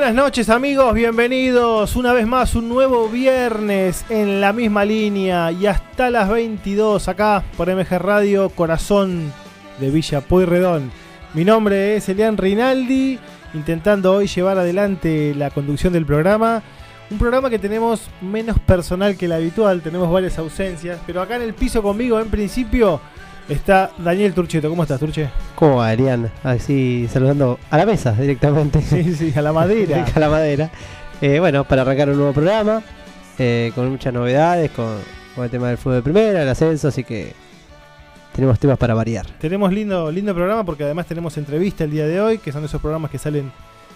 Buenas noches amigos, bienvenidos una vez más un nuevo viernes en la misma línea y hasta las 22 acá por MG Radio Corazón de Villa Pueyrredón. Mi nombre es Elian Rinaldi, intentando hoy llevar adelante la conducción del programa. Un programa que tenemos menos personal que el habitual, tenemos varias ausencias, pero acá en el piso conmigo en principio está Daniel Turcheto. ¿Cómo estás, Turche? ¿Cómo va, Elian? Así saludando a la mesa directamente. Sí, sí, a la madera. a la madera. Eh, bueno, para arrancar un nuevo programa, eh, con muchas novedades, con, con el tema del fútbol de primera, el ascenso, así que tenemos temas para variar. Tenemos lindo, lindo programa porque además tenemos entrevista el día de hoy, que son esos programas que salen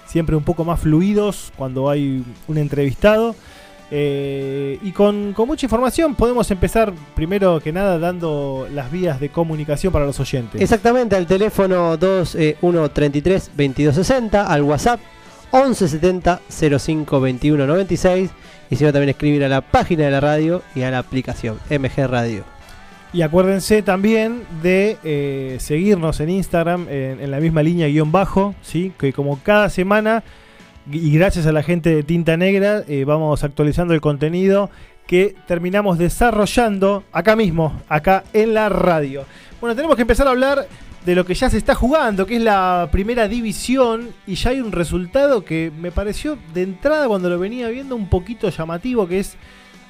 siempre un poco más fluidos cuando hay un entrevistado. Eh, y con, con mucha información podemos empezar primero que nada dando las vías de comunicación para los oyentes. Exactamente, al teléfono 2133 2260, al WhatsApp 1170 05 21 96 y si no también escribir a la página de la radio y a la aplicación MG Radio. Y acuérdense también de eh, seguirnos en Instagram en, en la misma línea guion bajo, ¿sí? que como cada semana y gracias a la gente de Tinta Negra eh, vamos actualizando el contenido que terminamos desarrollando acá mismo, acá en la radio. Bueno, tenemos que empezar a hablar de lo que ya se está jugando, que es la primera división, y ya hay un resultado que me pareció de entrada cuando lo venía viendo un poquito llamativo, que es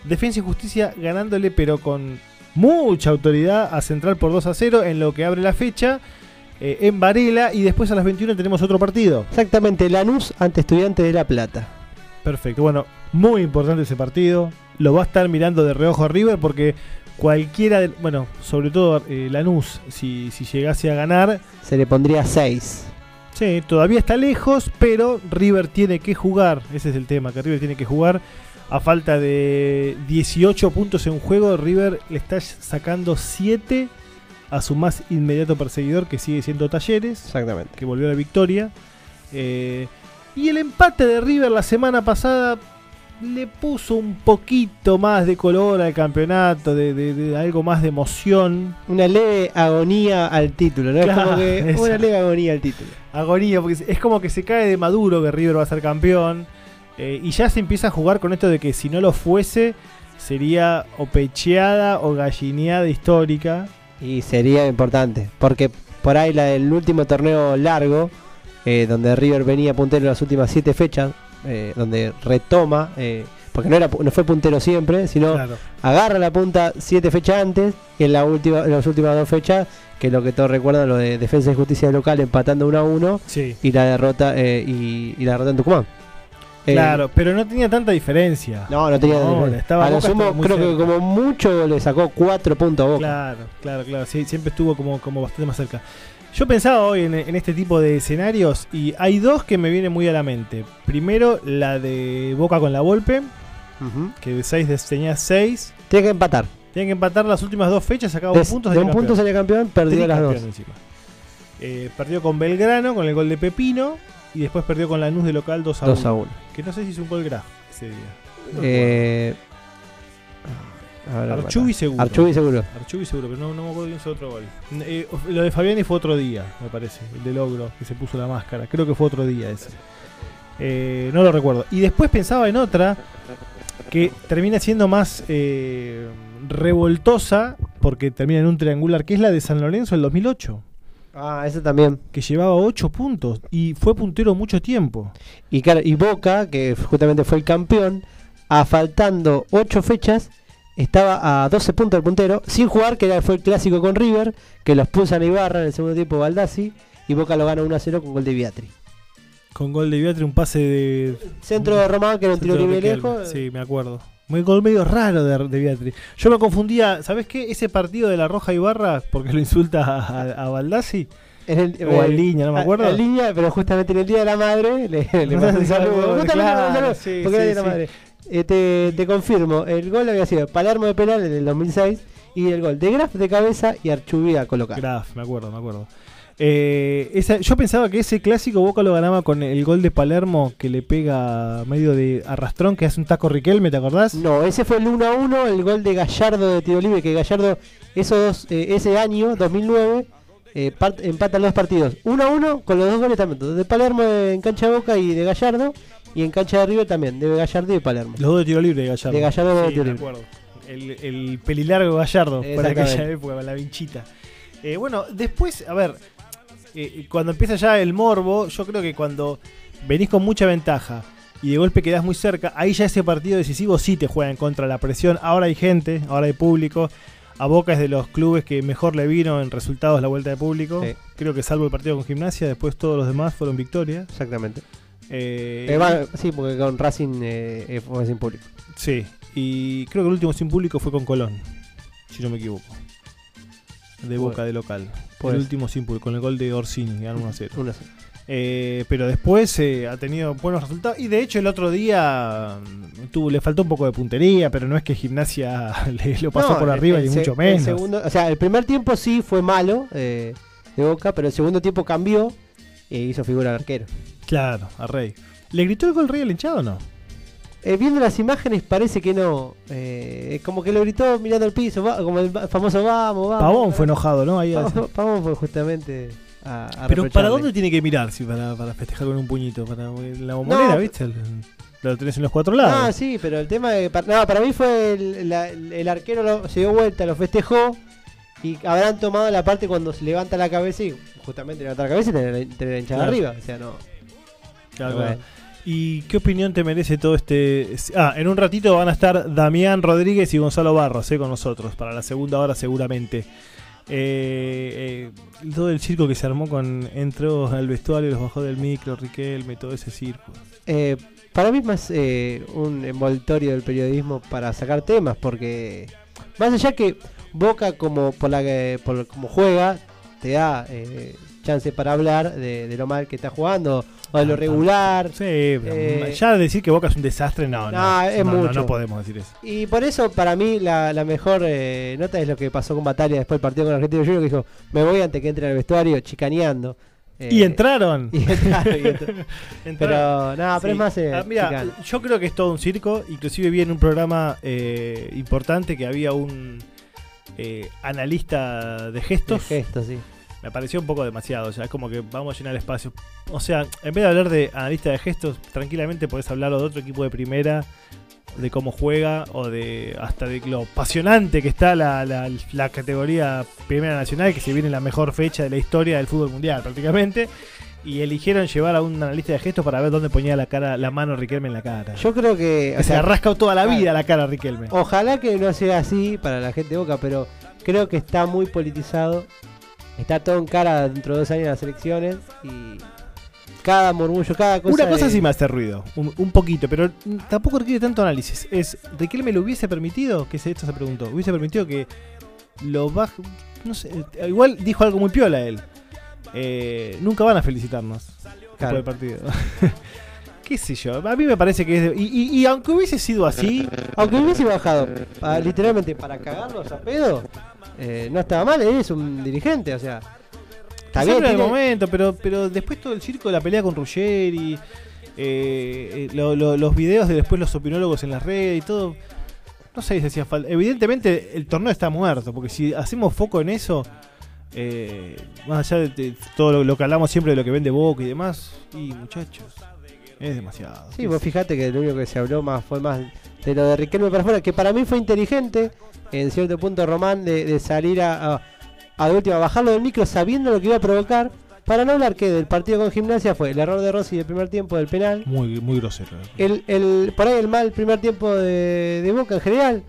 Defensa y Justicia ganándole, pero con mucha autoridad a Central por 2 a 0 en lo que abre la fecha. Eh, en Varela y después a las 21 tenemos otro partido. Exactamente, Lanús ante Estudiantes de La Plata. Perfecto, bueno, muy importante ese partido. Lo va a estar mirando de reojo a River porque cualquiera, de- bueno, sobre todo eh, Lanús, si, si llegase a ganar, Se le pondría 6. sí, todavía está lejos, pero River tiene que jugar, ese es el tema, que River tiene que jugar. A falta de 18 puntos en juego, River le está sacando 7 a su más inmediato perseguidor, que sigue siendo Talleres. Exactamente. que volvió a la victoria. Eh, y el empate de River la semana pasada le puso un poquito más de color al campeonato, de, de- de algo más de emoción. Una leve agonía al título, ¿no? Claro, es como que una leve agonía al título. Agonía, porque es como que se cae de maduro que River va a ser campeón. eh, y ya se empieza a jugar con esto de que si no lo fuese, sería o pecheada o gallineada histórica. Y sería importante, porque por ahí la del último torneo largo, eh, donde River venía puntero en las últimas siete fechas, eh, donde retoma, eh, porque no, era, no fue puntero siempre, sino Claro. agarra la punta siete fechas antes y en, la última, en las últimas dos fechas, que es lo que todos recuerdan, lo de Defensa y Justicia local empatando 1 a 1 Sí. y la derrota eh, y, y la derrota en Tucumán. Eh, Claro, pero no tenía tanta diferencia. No, no tenía No, diferencia. estaba A lo sumo, creo que como mucho le sacó cuatro puntos a Boca. Claro, claro, claro. Sí, siempre estuvo como, como bastante más cerca. Yo pensaba hoy en, en este tipo de escenarios y hay dos que me vienen muy a la mente. Primero, la de Boca con la Volpe, Ujú. que de 6 tenía 6. Tiene que empatar. Tienen que empatar las últimas dos fechas, sacaba un punto. de un punto sale campeón, perdió las dos. Eh, perdió con Belgrano, con el gol de Pepino. Y después perdió con Lanús de local 2 a 1. 2 a 1. Que no sé si hizo un gol Graf ese día. No Eh, ver, Archubi seguro. Archubi seguro. Archubi seguro, pero no, no me acuerdo quién hizo otro gol. Eh, lo de Fabiani fue otro día, me parece. El de Logro, que se puso la máscara. Creo que fue otro día ese. Eh, no lo recuerdo. Y después pensaba en otra que termina siendo más eh, revoltosa, porque termina en un triangular, que es la de San Lorenzo del 2008, Ah, ese también. que llevaba 8 puntos y fue puntero mucho tiempo. Y, claro, y Boca, que justamente fue el campeón, a faltando 8 fechas, estaba a 12 puntos del puntero, sin jugar, que fue el clásico con River, que los pulsan a Ibarra en el segundo tiempo Baldassi, y Boca lo gana 1 a 0 con gol de Viatri. Con gol de Beatriz, un pase de. Centro de Román, que era un tiro libre lejos. Sí, me acuerdo. Muy gol medio raro de, de Beatriz. Yo me confundía, ¿sabes qué? Ese partido de la Roja Ibarra, porque lo insulta a, a, a Baldassi. En el, O en línea, no me a- acuerdo. En línea, pero justamente en el Día de la Madre le, le un saludo. Claro, sí, porque era sí, Día de la sí. Madre. Eh, te, te confirmo, el gol había sido Palermo de penal en el 2006 y el gol de Graf de cabeza y Archubí a colocar. Graf, me acuerdo, me acuerdo. Eh, esa- yo pensaba que ese clásico Boca lo ganaba con el gol de Palermo que le pega medio de arrastrón, que hace un taco Riquelme, ¿te acordás? No, ese fue el 1 a 1, el gol de Gallardo de tiro libre, que Gallardo esos dos, eh, ese año, 2009, eh, part- empatan los partidos 1 a 1 con los dos goles también. De Palermo en cancha de Boca y de Gallardo. Y en cancha de River también, de Gallardo y de Palermo. Los dos de tiro libre de Gallardo. De Gallardo, de tiro me libre. acuerdo. El, el pelilargo Gallardo, para aquella época, la vinchita. Eh, bueno, después, a ver, eh, cuando empieza ya el morbo, yo creo que cuando venís con mucha ventaja y de golpe quedás muy cerca, ahí ya ese partido decisivo sí te juega en contra de la presión. Ahora hay gente, ahora hay público. A Boca es de los clubes que mejor le vino en resultados la vuelta de público. Sí. Creo que salvo el partido con Gimnasia, después todos los demás fueron victorias. Exactamente. Eh, Eh, va- sí, porque con Racing eh, eh, fue sin público. Sí, y creo que el último sin público fue con Colón, si no me equivoco. De Boca de local. puede el ser. último sin con el gol de Orsini, ganaron 1 a 0. Uno así. Eh, pero después eh, ha tenido buenos resultados. Y de hecho, el otro día mm, tuvo, le faltó un poco de puntería, pero no es que Gimnasia le lo pasó No, por arriba ni mucho el menos. segundo- o sea, el primer tiempo sí fue malo eh, de Boca, pero el segundo tiempo cambió e hizo figura de arquero. Claro, a Rey. ¿Le gritó el gol Rey al hinchado o no? Eh, viendo las imágenes parece que no. eh, como que lo gritó mirando al piso, va- como el famoso vamos, vamos. Pavón fue enojado, ¿no? Ahí Pavón, Pavón fue justamente a, a Pero ¿para dónde tiene que mirar si para, para festejar con un puñito? Para la bombonera, No, ¿viste? El- lo tenés en los cuatro lados. Ah, sí, pero el tema de, para, no, para mí fue el, la- el arquero lo- se dio vuelta, lo festejó y habrán tomado la parte cuando se levanta la cabeza y justamente levanta la cabeza y tener, tener la hinchada Claro. arriba. O sea, no. Claro, claro. ¿Y qué opinión te merece todo este...? Ah, en un ratito van a estar Damián Rodríguez y Gonzalo Barros eh, con nosotros, para la segunda hora seguramente. Eh, eh, todo el circo que se armó con... Entró al vestuario, los bajó del micro, Riquelme, todo ese circo. Eh, para mí más eh, un envoltorio del periodismo para sacar temas, porque más allá que Boca como por la por como juega te da chance para hablar de, de lo mal que está jugando o de lo Ah, regular Sí, Eh, ya decir que Boca es un desastre, no, no. No, es no, no, mucho. no podemos decir eso. y por eso para mí la, la mejor eh, nota es lo que pasó con Batalla después del partido con Argentino Junior que dijo me voy antes que entre al vestuario chicaneando Eh, y entraron. y entraron, y entraron. Pero no pero Sí. es más eh, Ah, mira, yo creo que es todo un circo. Inclusive vi en un programa eh, importante que había un eh, analista de De gestos. gestos sí Me pareció un poco demasiado. O sea, es como que vamos a llenar espacio. O sea, en vez de hablar de analista de gestos, tranquilamente podés hablar de otro equipo de primera, de cómo juega, o de hasta de lo apasionante que está la, la- la categoría Primera Nacional, que se viene la mejor fecha de la historia del fútbol mundial prácticamente. Y eligieron llevar a un analista de gestos para ver dónde ponía la cara, la mano Riquelme en la cara. yo creo que que o se sea, ha rascado toda la claro. vida la cara Riquelme. Ojalá que no sea así para la gente de Boca, pero creo que está muy politizado. Está todo en cara dentro de dos años de las elecciones y cada murmullo, cada cosa. Una cosa de- sí me hace ruido, un, un poquito, pero tampoco requiere tanto análisis. Es, ¿Riquelme lo hubiese permitido? Que se esto se preguntó. ¿Hubiese permitido que lo baje? No sé, eh, igual dijo algo muy piola él. Eh, nunca van a felicitarnos Claro. del partido. ¿Qué sé yo? A mí me parece que es... de- y, y- y aunque hubiese sido así, Aunque hubiese bajado pa- literalmente para cagarlos a pedo, eh, no estaba mal, él es un dirigente, o sea. Está bien, en el tiene- momento, pero, pero después todo el circo de la pelea con Ruggeri, eh, eh, lo- lo- los videos de después los opinólogos en las redes y todo. No sé si hacía falta. Evidentemente el torneo está muerto, porque si hacemos foco en eso, eh, más allá de, de todo lo, lo que hablamos siempre de lo que vende Boca y demás, y muchachos, es demasiado. Sí, vos fijate que lo único que se habló más fue más de lo de Riquelme para afuera, que para mí fue inteligente, en cierto punto Román, de, de salir a, a, a de última, bajarlo del micro sabiendo lo que iba a provocar, para no hablar que del partido con gimnasia fue el error de Rossi del primer tiempo del penal, Muy, muy grosero. el, el, por ahí el mal primer tiempo de, de Boca en general.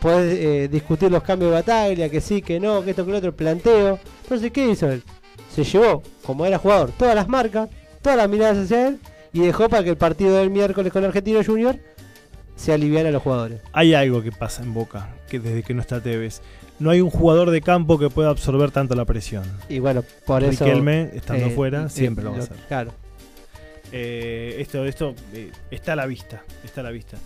Podés eh, discutir los cambios de batalla, que sí, que no, que esto, que lo otro, planteo. Entonces, ¿qué hizo él? Se llevó, como era jugador, todas las marcas, todas las miradas hacia él y dejó para que el partido del miércoles con Argentino Junior se aliviara a los jugadores. Hay algo que pasa en Boca, que desde que no está Tevez, no hay un jugador de campo que pueda absorber tanto la presión. Y bueno, por eso. Riquelme, estando eh, fuera, eh, siempre lo va a hacer. Claro. Eh, esto esto está a la vista, está a la vista.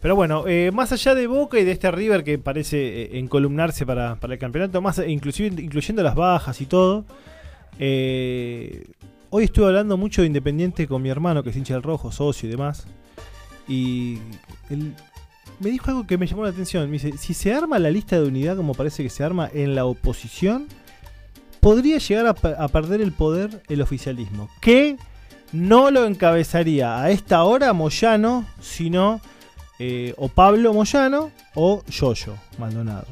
Pero bueno, eh, más allá de Boca y de este River que parece eh, encolumnarse para, para el campeonato, más inclusive incluyendo las bajas y todo, eh, hoy estuve hablando mucho de Independiente con mi hermano que es hincha del rojo, socio y demás, y él me dijo algo que me llamó la atención. Me dice, si se arma la lista de unidad como parece que se arma en la oposición, podría llegar a, pe- a perder el poder el oficialismo. Que no lo encabezaría a esta hora Moyano, sino eh, o Pablo Moyano o Yoyo Maldonado.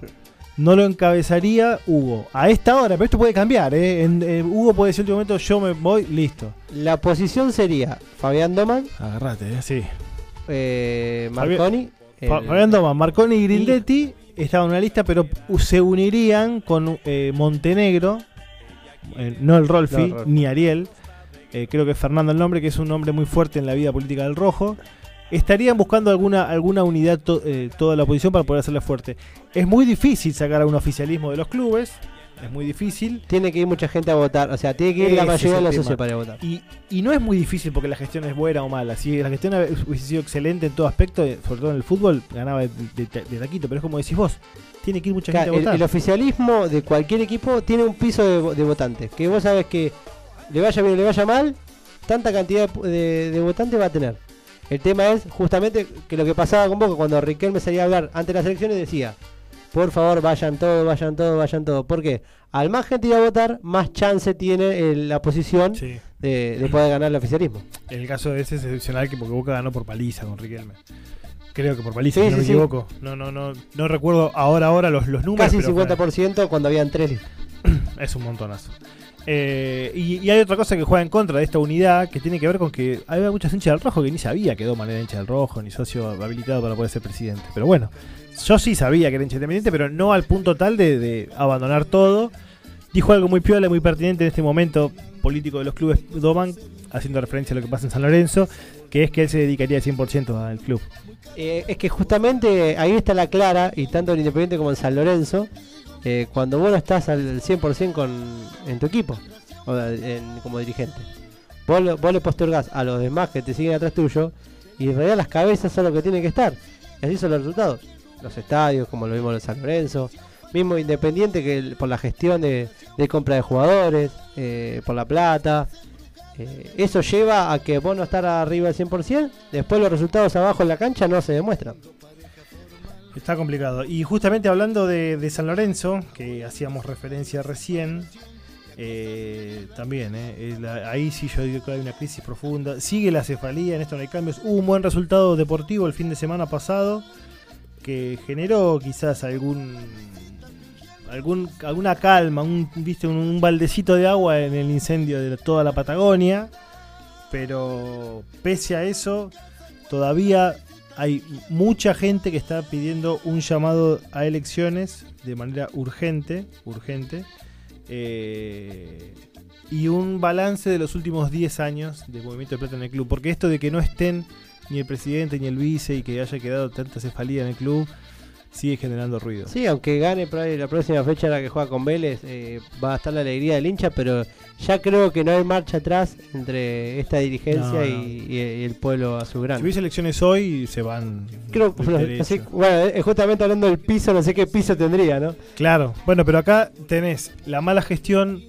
No lo encabezaría Hugo. A esta hora, pero esto puede cambiar. ¿eh? En- eh, Hugo puede decir en último momento, yo me voy, listo. La posición sería Fabián Doman, Agarrate, ¿eh? sí. Eh, Marconi. El- Fabián Doman, Marconi y Grindetti estaban en una lista, pero se unirían con eh, Montenegro, eh, no el Rolfi, No, el Rolfi. ni Ariel, eh, creo que es Fernando el nombre, que es un nombre muy fuerte en la vida política del Rojo. Estarían buscando alguna, alguna unidad to- eh, toda la oposición para poder hacerle fuerte. Es muy difícil sacar a un oficialismo de los clubes, es muy difícil. Tiene que ir mucha gente a votar. O sea, tiene que ir la mayoría de tema. socios para votar. Y, y no es muy difícil porque la gestión es buena o mala. Si la gestión hubiese sido excelente en todo aspecto, eh, sobre todo en el fútbol, ganaba de, de- de taquito. Pero es como decís vos, tiene que ir mucha gente a el, votar. el oficialismo de cualquier equipo tiene un piso de, de votantes. Que vos sabés que le vaya bien o le vaya mal, tanta cantidad de, de- de votantes va a tener. El tema es justamente que lo que pasaba con Boca cuando Riquelme salía a hablar ante las elecciones decía, por favor vayan todos, vayan todos, vayan todos. ¿Por qué? Al más gente ir a votar, más chance tiene eh, la oposición Sí. de, de poder ganar el oficialismo. El caso de ese es excepcional que porque Boca ganó por paliza con Riquelme. Creo que por paliza, Sí, si no me equivoco. No, no, no, no recuerdo ahora ahora los, los números. Casi pero fue- 50% cuando habían tres. Es un montonazo. Eh, y, y hay otra cosa que juega en contra de esta unidad que tiene que ver con que había muchos hinchas del rojo que ni sabía que Doman era hincha del rojo, ni socio habilitado para poder ser presidente. Pero bueno, yo sí sabía que era independiente, pero no al punto tal de, abandonar todo. Dijo algo muy piola, muy pertinente en este momento político de los clubes Doman, haciendo referencia a lo que pasa en San Lorenzo, que es que él se dedicaría 100% al club. Eh, es que justamente ahí está la clara, y tanto en Independiente como en San Lorenzo, eh, cuando vos no estás al 100% con, en tu equipo, o en- como dirigente. Vos, vos le postergás a los demás que te siguen atrás tuyo, y en realidad las cabezas son lo que tienen que estar. Y así son los resultados. Los estadios, como lo vimos en San Lorenzo. Mismo Independiente que por la gestión de, compra de jugadores, eh, por la plata. Eh, eso lleva a que vos no estar arriba del 100%, después los resultados abajo en la cancha no se demuestran. Está complicado. Y justamente hablando de, San Lorenzo, que hacíamos referencia recién, eh, también, eh, la- ahí sí yo digo que hay una crisis profunda. Sigue la cefalía, en esto no hay cambios. Hubo un buen resultado deportivo el fin de semana pasado, que generó quizás algún... Algún, alguna calma, un, viste, un, baldecito de agua en el incendio de toda la Patagonia, pero pese a eso, todavía hay mucha gente que está pidiendo un llamado a elecciones de manera urgente, urgente, eh, y un balance de los últimos 10 años de Movimiento de Plata en el club. Porque esto de que no estén ni el presidente ni el vice y que haya quedado tanta cefalía en el club, sigue generando ruido. Sí, aunque gane la próxima fecha la que juega con Vélez, eh, va a estar la alegría del hincha, pero ya creo que no hay marcha atrás entre esta dirigencia No, no. Y, el pueblo azulgrana. Si hubiese elecciones hoy, se van. Creo, bueno, así- bueno, eh, justamente hablando del piso, no sé qué piso tendría, ¿no? Claro, bueno, pero acá tenés la mala gestión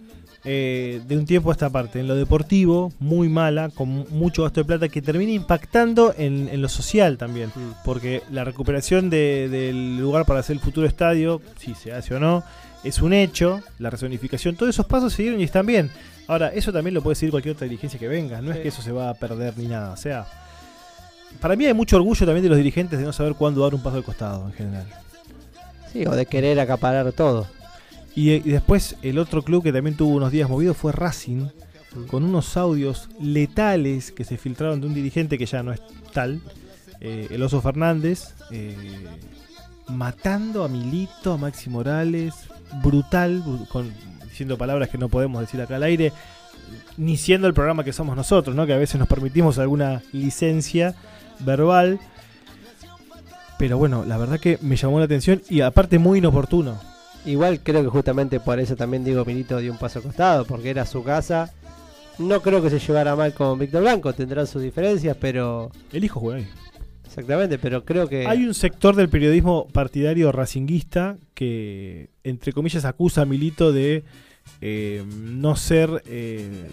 eh, de un tiempo a esta parte. En lo deportivo, muy mala, con mu- mucho gasto de plata, que termina impactando en, en lo social también. Porque la recuperación de- del lugar para hacer el futuro estadio, si se hace o no, es un hecho. La rezonificación, todos esos pasos se dieron y están bien. Ahora, eso también lo puede seguir cualquier otra dirigencia que venga. No es que eso se va a perder ni nada. O sea, para mí hay mucho orgullo también de los dirigentes de no saber cuándo dar un paso al costado en general. Sí, o de querer acaparar todo. Y, y después el otro club que también tuvo unos días movidos fue Racing, con unos audios letales que se filtraron de un dirigente que ya no es tal, eh, el Oso Fernández, eh, matando a Milito, a Maxi Morales, brutal, bru- con, diciendo palabras que no podemos decir acá al aire, ni siendo el programa que somos nosotros, ¿no? que a veces nos permitimos alguna licencia verbal. Pero bueno, la verdad que me llamó la atención y aparte muy inoportuno. Igual creo que justamente por eso también Diego Milito dio un paso costado, porque era su casa. No creo que se llevara mal con Víctor Blanco, tendrán sus diferencias, pero. El hijo juega ahí. Exactamente, pero creo que. Hay un sector del periodismo partidario racinguista que, entre comillas, acusa a Milito de eh, no ser eh,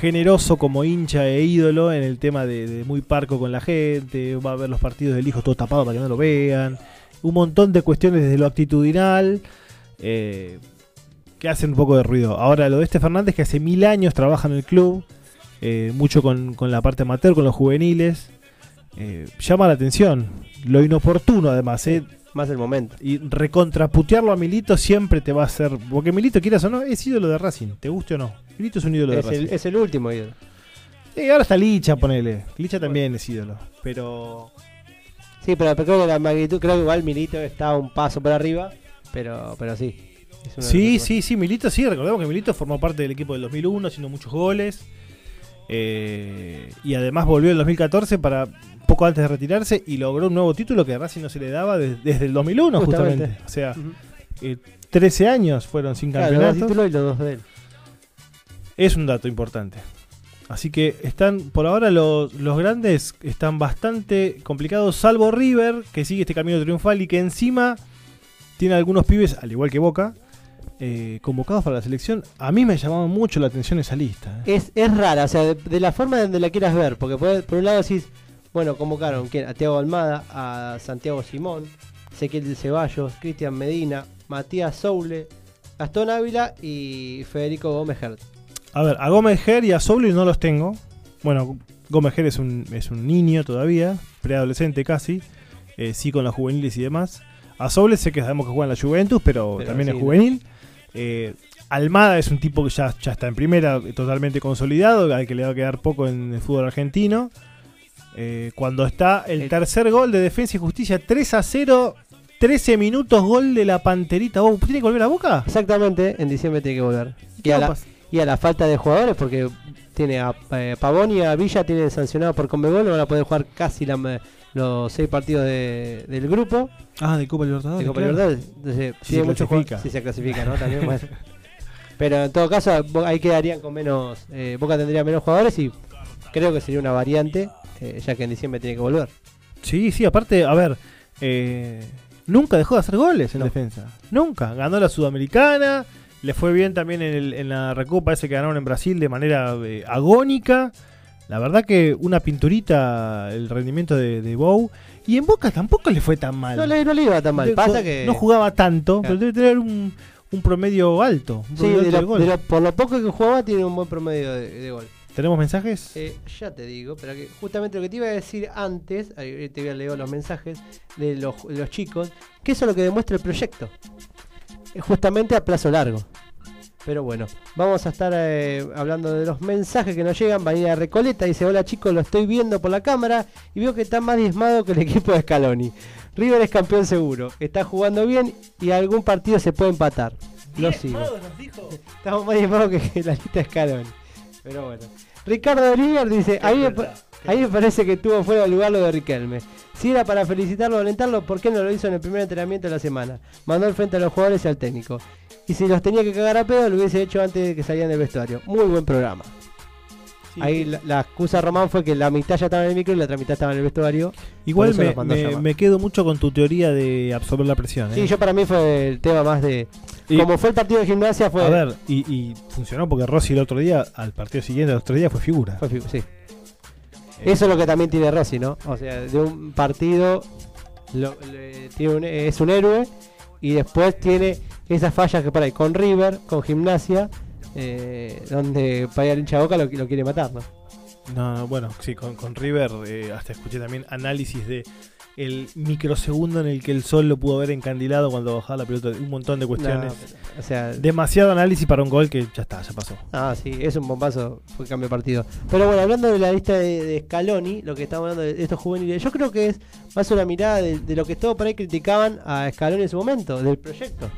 generoso como hincha e ídolo en el tema de, de muy parco con la gente, va a ver los partidos del hijo todo tapado para que no lo vean, un montón de cuestiones desde lo actitudinal, eh, que hacen un poco de ruido. Ahora, lo de este Fernández, que hace mil años trabaja en el club, eh, mucho con, con la parte amateur, con los juveniles, eh, llama la atención. Lo inoportuno, además, ¿eh? Más el momento. Y recontraputearlo a Milito siempre te va a hacer. Porque Milito, quieras o no, es ídolo de Racing, te guste o no. Milito es un ídolo de Es Racing. el, es el último ídolo. Sí, ahora está Licha, ponele. Licha también es ídolo. Pero. Sí, pero creo que la magnitud, creo que igual Milito está un paso por arriba, pero, pero sí. Sí, los sí, sí, Milito sí. Recordemos que Milito formó parte del equipo del 2001, haciendo muchos goles. Eh, y además volvió en el 2014 para poco antes de retirarse y logró un nuevo título que a Racing no se le daba de- desde el 2001, justamente. Justamente. O sea, Ujú. eh, 13 años fueron sin Claro, los dos campeonatos. títulos y los dos de él. Es un dato importante. Así que están, por ahora los, los grandes están bastante complicados, salvo River, que sigue este camino triunfal y que encima tiene algunos pibes, al igual que Boca, eh, convocados para la selección. A mí me llamaba mucho la atención esa lista. eh. Es, es rara, o sea, de, la forma donde la quieras ver, porque por, un lado decís, bueno, convocaron a Tiago Almada, a Santiago Simón, Ezequiel Ceballos, Cristian Medina, Matías Soule, Gastón Ávila y Federico Gómez Hert. A ver, a Gómez Ger y a Soule no los tengo. Bueno, Gómez Ger es un, es un niño todavía, preadolescente casi, eh, sí con las juveniles y demás. A Soule sé que sabemos que juega en la Juventus, pero, Pero también sí, es juvenil. Eh, Almada es un tipo que ya, ya está en primera, totalmente consolidado, al que le va a quedar poco en el fútbol argentino. Eh, cuando está el El- tercer gol de Defensa y Justicia, 3 a 0, 13 minutos, gol de la Panterita. ¿Vos tiene que volver a Boca? Exactamente, en diciembre tiene que volver. Y a la falta de jugadores, porque tiene a eh, Pavón y a Villa, tiene sancionado por Conmebol, no van a poder jugar casi la- los seis partidos de- del grupo. Ah, de Copa Libertadores. de Copa claro. Libertadores. Entonces, Si tiene se muchos clasifica. jugadores- Si se clasifica, ¿no? También, bueno. Pero en todo caso, ahí quedarían con menos. eh, Boca tendría menos jugadores y creo que sería una variante, eh, ya que en diciembre tiene que volver. Sí, sí, aparte, a ver, eh, nunca dejó de hacer goles en No. defensa. Nunca. Ganó la Sudamericana, le fue bien también en, el- en la Recopa ese que ganaron en Brasil de manera eh, agónica. La verdad que una pinturita el rendimiento de, de Bow. Y en Boca tampoco le fue tan mal. No le, no le iba tan mal. Pasa que. No jugaba tanto, Claro. pero debe tener un, un promedio alto. un Sí, promedio de alto de lo- gol. lo- por lo poco que jugaba, tiene un buen promedio de, de gol. ¿Tenemos mensajes? Eh, ya te digo, pero que justamente lo que te iba a decir antes, ahí te voy a leer los mensajes de los, de los chicos, que eso es lo que demuestra el proyecto. Es justamente a plazo largo. Pero bueno, vamos a estar eh, hablando de los mensajes que nos llegan. Vanina Recoleta dice: Hola chicos, lo estoy viendo por la cámara y veo que está más diezmado que el equipo de Scaloni. River es campeón seguro, está jugando bien y algún partido se puede empatar. Lo sigo. Estamos más diezmados que, la lista de Scaloni. Pero bueno. Ricardo Oliver dice: a mí, me, pa- a mí me parece que tuvo fuera de lugar lo de Riquelme. Si era para felicitarlo o alentarlo, ¿por qué no lo hizo en el primer entrenamiento de la semana? Mandó al frente a los jugadores y al técnico. Y si los tenía que cagar a pedo, lo hubiese hecho antes de que salían del vestuario. Muy buen programa. Ahí la, la excusa Román fue que la mitad ya estaba en el micro y la otra mitad estaba en el vestuario. Igual me, me- me quedo mucho con tu teoría de absorber la presión. ¿eh? Sí, yo para mí fue el tema más de. Y- como fue el partido de gimnasia, fue. A ver, y, y funcionó porque Rossi el otro día, al partido siguiente, al otro día, fue figura. fue fi- sí. Eso es lo que también tiene Rossi, ¿no? O sea, de un partido lo- le- tiene un- es un héroe y después tiene esas fallas que para ahí con River, con Gimnasia, eh, donde para el hincha boca lo, lo quiere matar, ¿no? No, no, bueno, sí, con, con River eh, hasta escuché también análisis de el microsegundo en el que el sol lo pudo haber encandilado cuando bajaba la pelota, un montón de cuestiones. No, o sea, Demasiado análisis para un gol que ya está, ya pasó. ah, sí, es un bombazo, fue cambio de partido. Pero bueno, hablando de la lista de, de Scaloni, lo que estamos hablando de estos juveniles, yo creo que es más una mirada de, de lo que todos por ahí criticaban a Scaloni en su momento, del proyecto.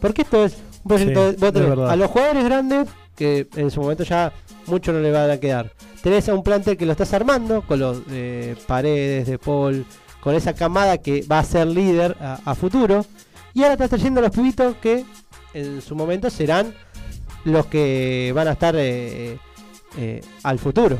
Porque esto es un proyecto Sí, de- a los jugadores grandes, que en su momento ya mucho no le van a quedar. Tenés a un plantel que lo estás armando, con los eh, paredes de Paul, con esa camada que va a ser líder a, a futuro. Y ahora estás trayendo a los pibitos que en su momento serán los que van a estar eh, eh, al futuro.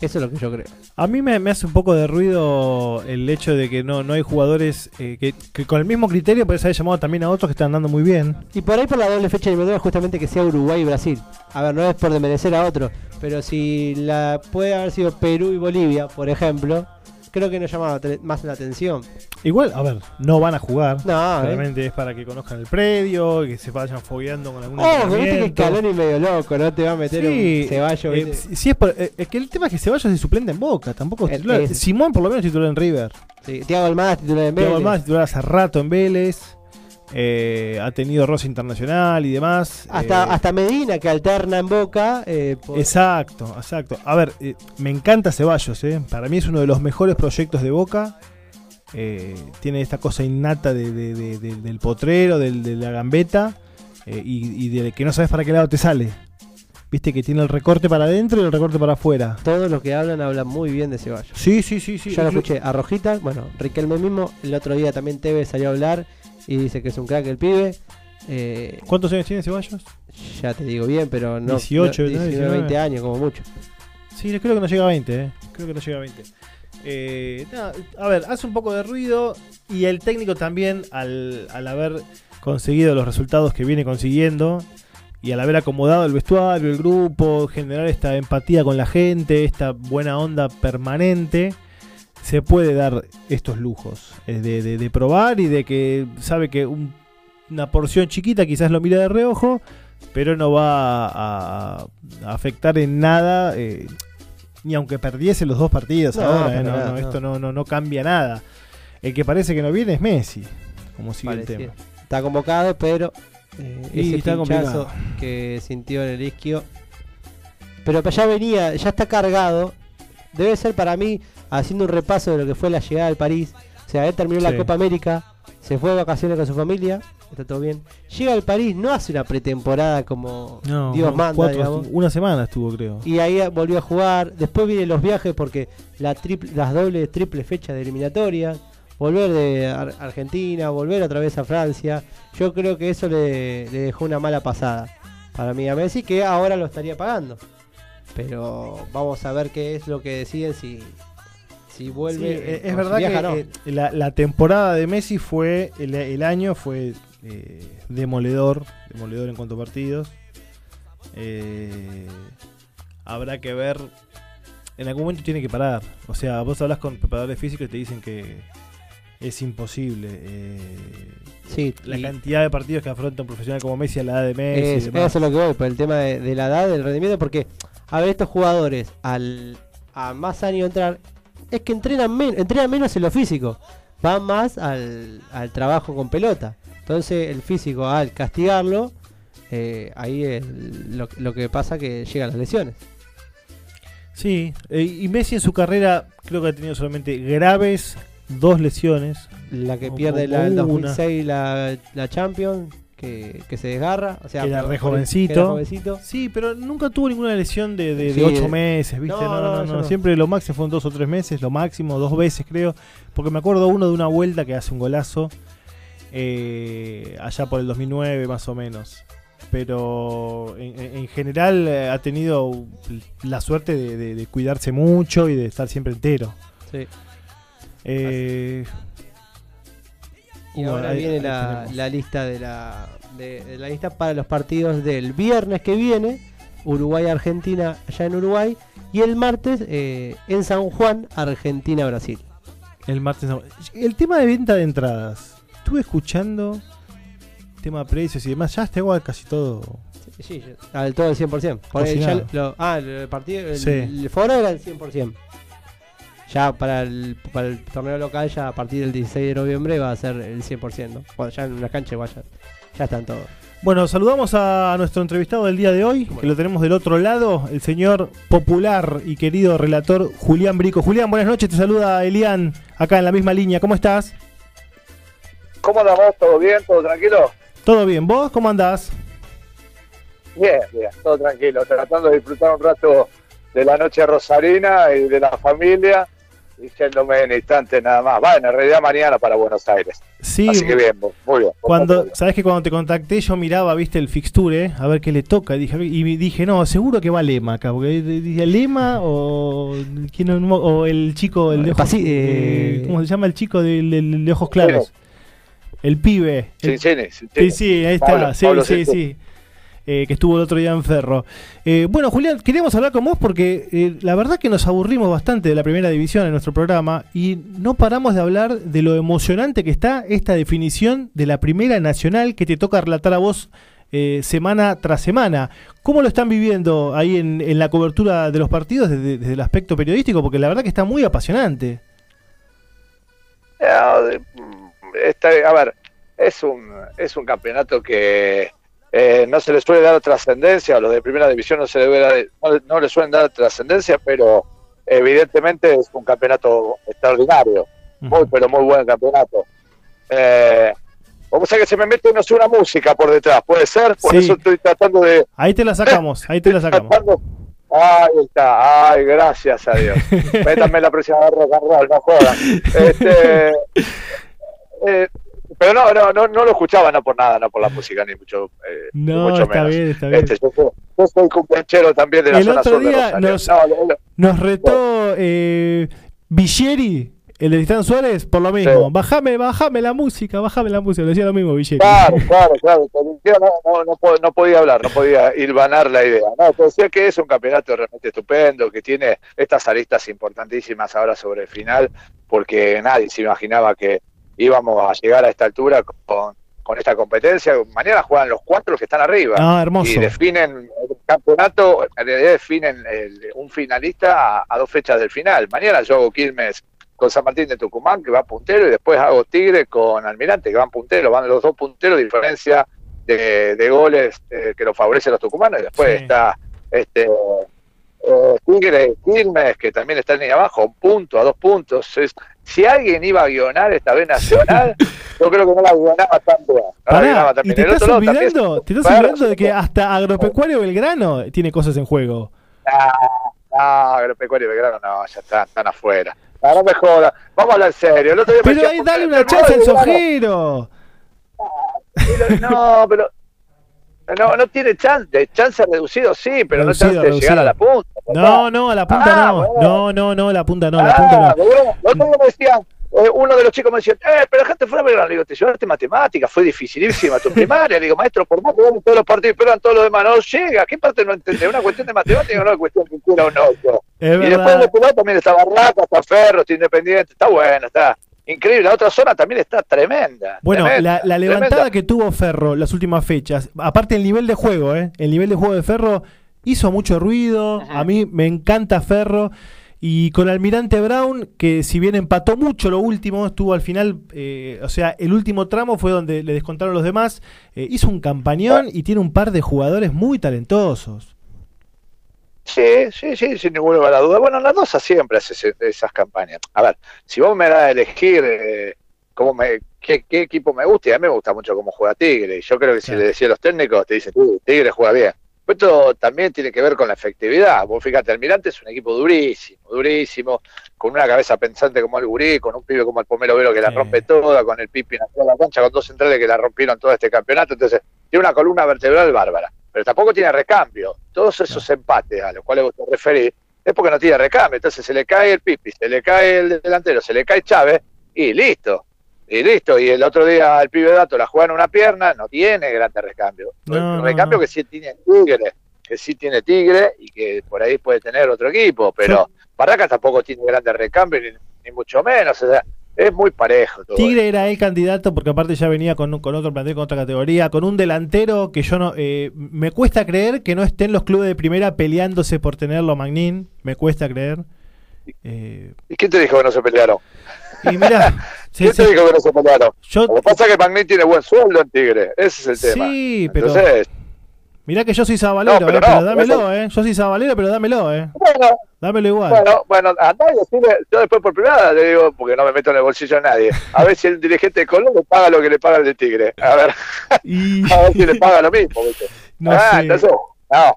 Eso es lo que yo creo. A mí me, hace un poco de ruido el hecho de que no, no hay jugadores eh, que, con el mismo criterio puedes haber llamado también a otros que están andando muy bien. Y por ahí por la doble fecha eliminatoria justamente que sea Uruguay y Brasil. A ver, no es por desmerecer a otro, pero si la puede haber sido Perú y Bolivia, por ejemplo, creo que no llamaba más la atención. Igual, a ver, no van a jugar. No, ¿eh? Realmente es para que conozcan el predio, que se vayan fogueando con algún Oh, viste que entrenamiento. Scaloni medio loco, ¿no? Te va a meter Sí, un ceballo. eh, es, por- eh, es que el tema es que Ceballos es suplente en Boca, tampoco es titular. es- Simón por lo menos titular en River. Sí, Thiago Almada titular en Vélez. Almada titular hace rato en Vélez. Eh, ha tenido roce internacional y demás. Hasta, eh, hasta Medina que alterna en Boca. eh, por- Exacto, exacto. A ver, me encanta Ceballos, para mí es uno de los mejores proyectos de Boca. Tiene esta cosa innata de- de- de- de- del potrero, del- de la gambeta, y, y de que no sabes para qué lado te sale. Viste que tiene el recorte para adentro y el recorte para afuera. Todos los que hablan hablan muy bien de Ceballos. Sí, sí, sí, sí. Yo lo escuché a Rojita, bueno, Riquelme mismo, el otro día también Tevez salió a hablar y dice que es un crack el pibe. Eh, ¿Cuántos años tiene Ceballos? ya te digo bien, pero no. 18, no, ¿no? 19, 19. 20 años como mucho. Sí, creo que no llega a 20, eh. Creo que no llega a 20. Eh, nada, a ver, hace un poco de ruido y el técnico también, al, al haber conseguido los resultados que viene consiguiendo y al haber acomodado el vestuario, el grupo, generar esta empatía con la gente, esta buena onda permanente, se puede dar estos lujos eh, de, de- de probar y de que sabe que un- una porción chiquita quizás lo mira de reojo, pero no va a, a afectar en nada. eh, ni aunque perdiese los dos partidos No, ahora, eh, no, nada, no, esto no, no, no cambia nada. El que parece que no viene es Messi, como sigue el tema. Está convocado, pero eh, Y ese está complicado. que sintió en el isquio. Pero ya venía, ya está cargado. Debe ser para mí, haciendo un repaso de lo que fue la llegada al París. O sea, él terminó Sí. la Copa América, se fue de vacaciones con su familia, está todo bien. Llega al París, no hace una pretemporada como No, Dios no, manda, cuatro- una semana estuvo, creo. Y ahí volvió a jugar. Después vienen los viajes porque la triple- las dobles, triple fechas de eliminatoria. Volver de Ar- Argentina, volver otra vez a Francia. Yo creo que eso le, le dejó una mala pasada para mí a Messi, que ahora lo estaría pagando. Pero vamos a ver qué es lo que deciden si, si Sí, vuelve. eh, o es si verdad viaja, que no. eh, la, la temporada de Messi fue, el, el año fue eh, demoledor, demoledor en cuanto a partidos. Eh, habrá que ver, en algún momento tiene que parar. O sea, vos hablas con preparadores físicos y te dicen que es imposible. eh, Sí, la y- cantidad de partidos que afronta un profesional como Messi a la edad de Messi. y Es, demás. eso es lo que voy, por el tema de, de la edad, del rendimiento, porque, a ver, estos jugadores, al a más años entrar, es que entrenan, men- entrenan menos en lo físico, van más al, al trabajo con pelota. Entonces, el físico, al castigarlo, eh, ahí es lo, lo que pasa que llegan las lesiones. Sí, eh, y Messi en su carrera creo que ha tenido solamente graves dos lesiones. La que O pierde como la, el una. 2006 la, la Champions, que, que se desgarra, o sea, Que era re jovencito. que era jovencito. Sí, pero nunca tuvo ninguna lesión de, de, de Sí, ocho meses, ¿viste? No, No, no, no. Siempre lo máximo fueron dos o tres meses, lo máximo, dos veces creo. Porque me acuerdo uno de una vuelta que hace un golazo eh, allá por el 2009 más o menos. Pero en, en- en general eh, ha tenido la suerte de, de- de cuidarse mucho y de estar siempre entero. Sí. Eh, Y Bueno, ahora ahí- viene ahí la, la lista de la, de, de la lista para los partidos del viernes que viene, Uruguay-Argentina allá en Uruguay, y el martes eh, en San Juan, Argentina-Brasil. El martes. El tema de venta de entradas. Estuve escuchando. Tema precios y demás. Ya está igual casi todo. Sí, sí, al todo el 100%. Por ya lo- ah, el partido, el, Sí. el foro era el 100%. Ya para el, para el torneo local, ya a partir del 16 de noviembre va a ser el 100%. ¿no? Cuando ya en una cancha igual ya, ya están todos. Bueno, saludamos a nuestro entrevistado del día de hoy, que lo tenemos del otro lado, el señor popular y querido relator Julián Brico. Julián, buenas noches, te saluda Elian, acá en la misma línea. ¿Cómo estás? ¿Cómo andamos? ¿Todo bien? ¿Todo tranquilo? ¿Todo bien? ¿Vos cómo andás? Bien, bien, todo tranquilo. Tratando de disfrutar un rato de la noche rosarina y de la familia y yéndome en instantes nada más. Bueno, en realidad mañana para Buenos Aires. Sí, Así que bien, muy bien. Cuando, sabes que cuando te contacté yo miraba, viste, el fixture, a ver qué le toca, dije, y dije, no, seguro que va Lema acá, porque dije Lema o, ¿quién o el chico, el de ojos, Pasi- eh, eh, ¿cómo se llama el chico del, del- de ojos claros? El pibe. El- sí, sí, ahí está, Pablo, sí, Pablo sí, sí. Eh, que estuvo el otro día en Ferro. Eh, bueno, Julián, queríamos hablar con vos porque eh, la verdad que nos aburrimos bastante de la primera división en nuestro programa y no paramos de hablar de lo emocionante que está esta definición de la primera nacional que te toca relatar a vos semana tras semana. ¿Cómo lo están viviendo ahí en, la cobertura de los partidos desde, el aspecto periodístico? Porque la verdad que está muy apasionante. A ver, es un, es un campeonato que eh, no se le suele dar trascendencia, a los de primera división no se le, no, le suelen dar trascendencia, pero evidentemente es un campeonato extraordinario, muy, pero muy buen campeonato. Eh, vamos a que se me mete no sé, una música por detrás, puede ser, por eso estoy tratando de... Ahí te la sacamos, ahí te la sacamos. Ahí está, ay, gracias a Dios. Métanme la presión de rock and roll, no jodan. Este, eh, pero no, no, no, no lo escuchaba, no por nada, no por la música, ni mucho, eh, no, mucho está Bien, está bien. Este, yo, soy cumpleañero también de la el zona otro sur día nos, nos retó eh, Villeri, el de Tristán Suárez, por lo mismo. Bájame, bájame la música, bájame la música. decía lo mismo Villeri. Claro, claro, claro. No, no, no, no, podía hablar, no podía hilvanar la idea. No, te decía que es un campeonato realmente estupendo, que tiene estas aristas importantísimas ahora sobre el final, porque nadie se imaginaba que íbamos a llegar a esta altura con, esta competencia. Mañana juegan los cuatro que están arriba. Ah, y definen el campeonato, en realidad definen un finalista a, dos fechas del final. Mañana yo hago Quilmes con San Martín de Tucumán, que va puntero, y después hago Tigre con Almirante, que van punteros. Van los dos punteros, diferencia de, goles eh, que lo favorecen los tucumanos. Y después está este eh, Tigre, Quilmes, que también están ahí abajo, un punto, a dos puntos. Es, si alguien iba a guionar esta vez nacional, yo creo que no la guionaba tan bien. ¿y te, estás olvidando, te estás olvidando de que hasta Agropecuario Belgrano tiene cosas en juego. No, Agropecuario Belgrano no, ya están, están afuera. No, me jodas. Vamos a hablar en serio. pero ahí dale una chance al sojero. No, pero no, no tiene chance, chance reducido sí, pero no chance de llegar a la punta. No, no, a la punta ah, no. No, no, no, la punta no, a la punta no. Ah, me eh, uno de los chicos me decía, eh, pero gente fuera Belgrano. Le digo, te llevaste matemáticas, fue dificilísima tu primaria. Le digo, maestro, por más que vean todos los partidos, pero todos los demás, no llega. ¿Qué parte no entendés? ¿Una cuestión de matemáticas o una cuestión de cultura o no? y después de pelota también está Barraca, está Ferro, está Independiente, está bueno, está increíble. La otra zona también está tremenda. Bueno, la, levantada que tuvo Ferro las últimas fechas, aparte el nivel de juego, ¿eh? el nivel de juego de Ferro hizo mucho ruido. A mí me encanta Ferro. Y con Almirante Brown, que si bien empató mucho lo último, estuvo al final, eh, o sea, el último tramo fue donde le descontaron los demás, eh, hizo un campañón y tiene un par de jugadores muy talentosos. Sí, sí, sí, sin ninguna duda. Bueno, las dos siempre hace esas campañas. A ver, si vos me das a elegir eh, cómo me, qué, equipo me gusta, y a mí me gusta mucho cómo juega Tigre. Y yo creo que si le decía a los técnicos, te dicen, Tigre juega bien. esto también tiene que ver con la efectividad. Vos fíjate, Almirante es un equipo durísimo, durísimo, con una cabeza pensante como el Gurí, con un pibe como el Pomelo Vero que la rompe toda, con el Pipi en la cancha, con dos centrales que la rompieron todo este campeonato. Entonces, tiene una columna vertebral bárbara pero tampoco tiene recambio. Todos esos empates a los cuales vos te referís es porque no tiene recambio. Entonces se le cae el Pipi, se le cae el delantero, se le cae Chávez y listo. Y listo. Y el otro día el pibe Dato la juega en una pierna, no tiene grande recambio. el recambio que sí tiene Tigre, que sí tiene Tigre y que por ahí puede tener otro equipo, pero Barraca tampoco tiene grande recambio ni, ni mucho menos. O sea, es muy parejo. Todo Tigre era el candidato porque aparte ya venía con, con otro plantel, con otra categoría, con un delantero que yo no... Eh, me cuesta creer que no estén los clubes de primera peleándose por tenerlo Magnin, me cuesta creer. Eh, ¿Y quién te dijo que no se pelearon? Y mira, ¿quién te dijo que no se pelearon? Lo que pasa es que Magnin tiene buen sueldo en Tigre, ese es el tema. Sí, pero... Entonces, Mirá que yo soy sabalero, eh, pero, dámelo, eh. Yo soy sabalero, pero dámelo, eh. Bueno, dámelo igual. Bueno, bueno, andá y yo después por primera le digo, porque no me meto en el bolsillo a nadie, a ver si el dirigente de Colón le paga lo que le paga el de Tigre. A ver, a ver si le paga lo mismo, ¿viste? No ah, sé. entonces, no.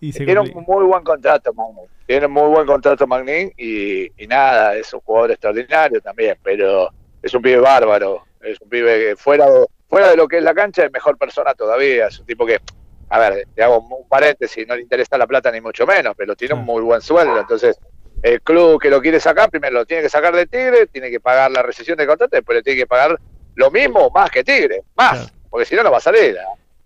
Tiene un muy buen contrato, Magnin. Tiene un muy buen contrato, Magnin, y, y nada, es un jugador extraordinario también, pero es un pibe bárbaro. Es un pibe que fuera fuera de lo que es la cancha es mejor persona todavía. Es un tipo que a ver, te hago un paréntesis, no le interesa la plata ni mucho menos, pero tiene un muy buen sueldo, entonces el club que lo quiere sacar, primero lo tiene que sacar de Tigre, tiene que pagar la recesión de contrato, después le tiene que pagar lo mismo más que Tigre, más, porque si no, no va a salir.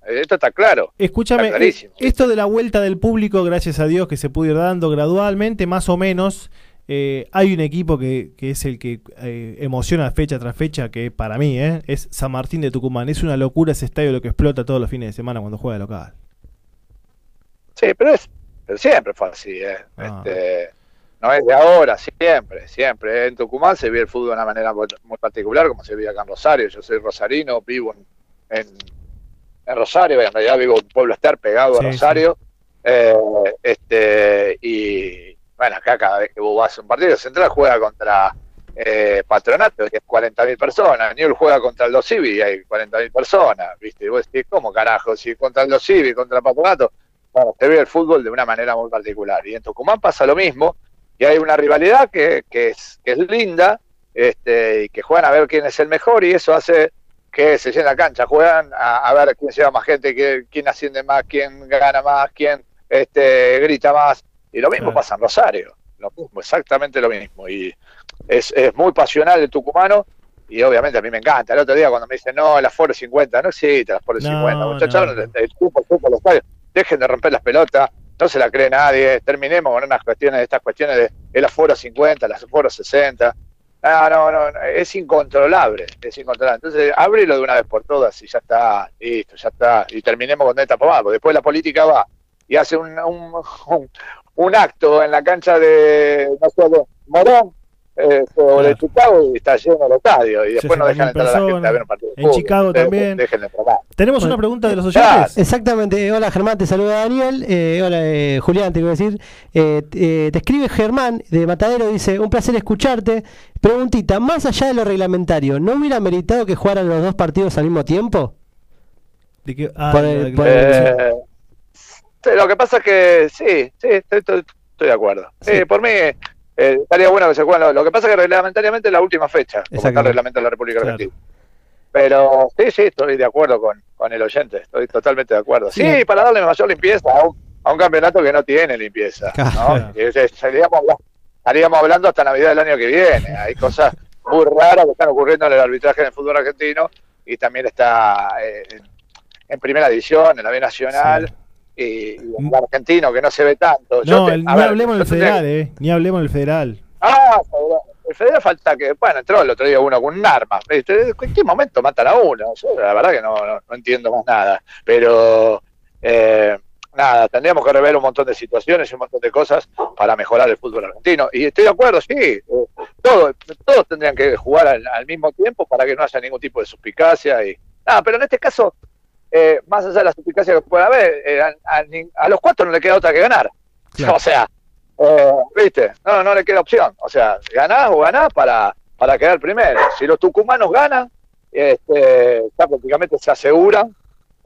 Esto está claro. Escúchame, Está eh, esto de la vuelta del público, gracias a Dios que se pudo ir dando gradualmente, más o menos. Eh, hay un equipo que, que es el que eh, emociona fecha tras fecha, que para mí eh, es San Martín de Tucumán. Es una locura ese estadio lo que explota todos los fines de semana cuando juega de local. Sí, pero, es, pero siempre fue así. ¿eh? Ah. Este, no es de ahora, siempre, siempre. En Tucumán se vive el fútbol de una manera muy, particular, como se vive acá en Rosario. Yo soy rosarino, vivo en, en, en Rosario, en realidad vivo en Pueblo Ester, pegado Sí, a Rosario. Eh, este, y bueno, acá cada vez que vos vas a un partido, Central juega contra eh, Patronato, que es 40.000 personas. Newell juega contra el Dos Civi y hay 40.000 personas. ¿viste? Y vos decís, ¿cómo carajo? Si contra el Dos Civi, contra Patronato, bueno, se ve el fútbol de una manera muy particular. Y en Tucumán pasa lo mismo, y hay una rivalidad que, que, es, que es linda, este, y que juegan a ver quién es el mejor, y eso hace que se llene la cancha, juegan a, a ver quién lleva más gente, quién, quién asciende más, quién gana más, quién este, grita más. Y lo mismo Claro. pasa en Rosario, lo mismo, exactamente lo mismo. Y es, es muy pasional el tucumano, y obviamente a mí me encanta. El otro día cuando me dicen, no, el aforo es 50, no existe el aforo No, 50, muchachos, no, no. del- del fútbol, fútbol, estadio. dejen de romper las pelotas, no se la cree nadie, terminemos con unas cuestiones, estas cuestiones de el aforo 50, el aforo 60. No, no, no, no, es incontrolable, es incontrolable. Entonces, ábrelo de una vez por todas y ya está, listo, ya está. Y terminemos con esta pomada, porque después la política va y hace un, un, un, un acto en la cancha de, no sé, de Morón eh, o de. Chicago y está lleno el estadio. Y después no 60.000 dejan entrar a la gente a ver un partido. de En fútbol. Chicago también. Déjenle. Tenemos Bueno. una pregunta de los Claro. oyentes. Exactamente, hola Germán, te saluda Daniel, eh, hola eh, Julián, te iba a decir, Eh, eh, te escribe Germán de Matadero, dice, un placer escucharte, preguntita, más allá de lo reglamentario, ¿no hubiera meritado que jugaran los dos partidos al mismo tiempo? De ah, Por el- por el- Eh, lo que pasa es que sí, sí, estoy, estoy- estoy de acuerdo. Sí, por mí eh, estaría bueno que se jueguen. Lo, lo que pasa es que reglamentariamente es la última fecha, como está el reglamento de la República Claro. Argentina. Pero sí, sí, estoy de acuerdo con, con el oyente, estoy totalmente de acuerdo. Sí, Sí. para darle mayor limpieza a un, a un campeonato que no tiene limpieza. ¿no? Claro. Ese- estaríamos, habla- estaríamos hablando hasta Navidad del año que viene. Hay cosas muy raras que están ocurriendo en el arbitraje en el fútbol argentino y también está eh, en, en primera división, en la B Nacional. Sí. Y, y el argentino que no se ve tanto. No, te- el- a ni ver, hablemos del federal, eh. Ni hablemos del federal. Ah, el Federal falta que, bueno, entró el otro día uno con un arma. ¿viste? ¿En qué momento matan a uno? Yo la verdad que no, no, no entiendo más nada. Pero, eh, nada, tendríamos que rever un montón de situaciones y un montón de cosas para mejorar el fútbol argentino. Y estoy de acuerdo, sí, eh, todo, todos tendrían que jugar al, al mismo tiempo para que no haya ningún tipo de suspicacia. y Nada, pero en este caso, eh, más allá de la suspicacia que pueda haber, eh, a, a nin- a los cuatro no le queda otra que ganar. Claro. O sea, eh, ¿viste? No, no le queda opción. O sea, ganás o ganás para, para quedar primero. Si los tucumanos ganan, este, ya prácticamente se aseguran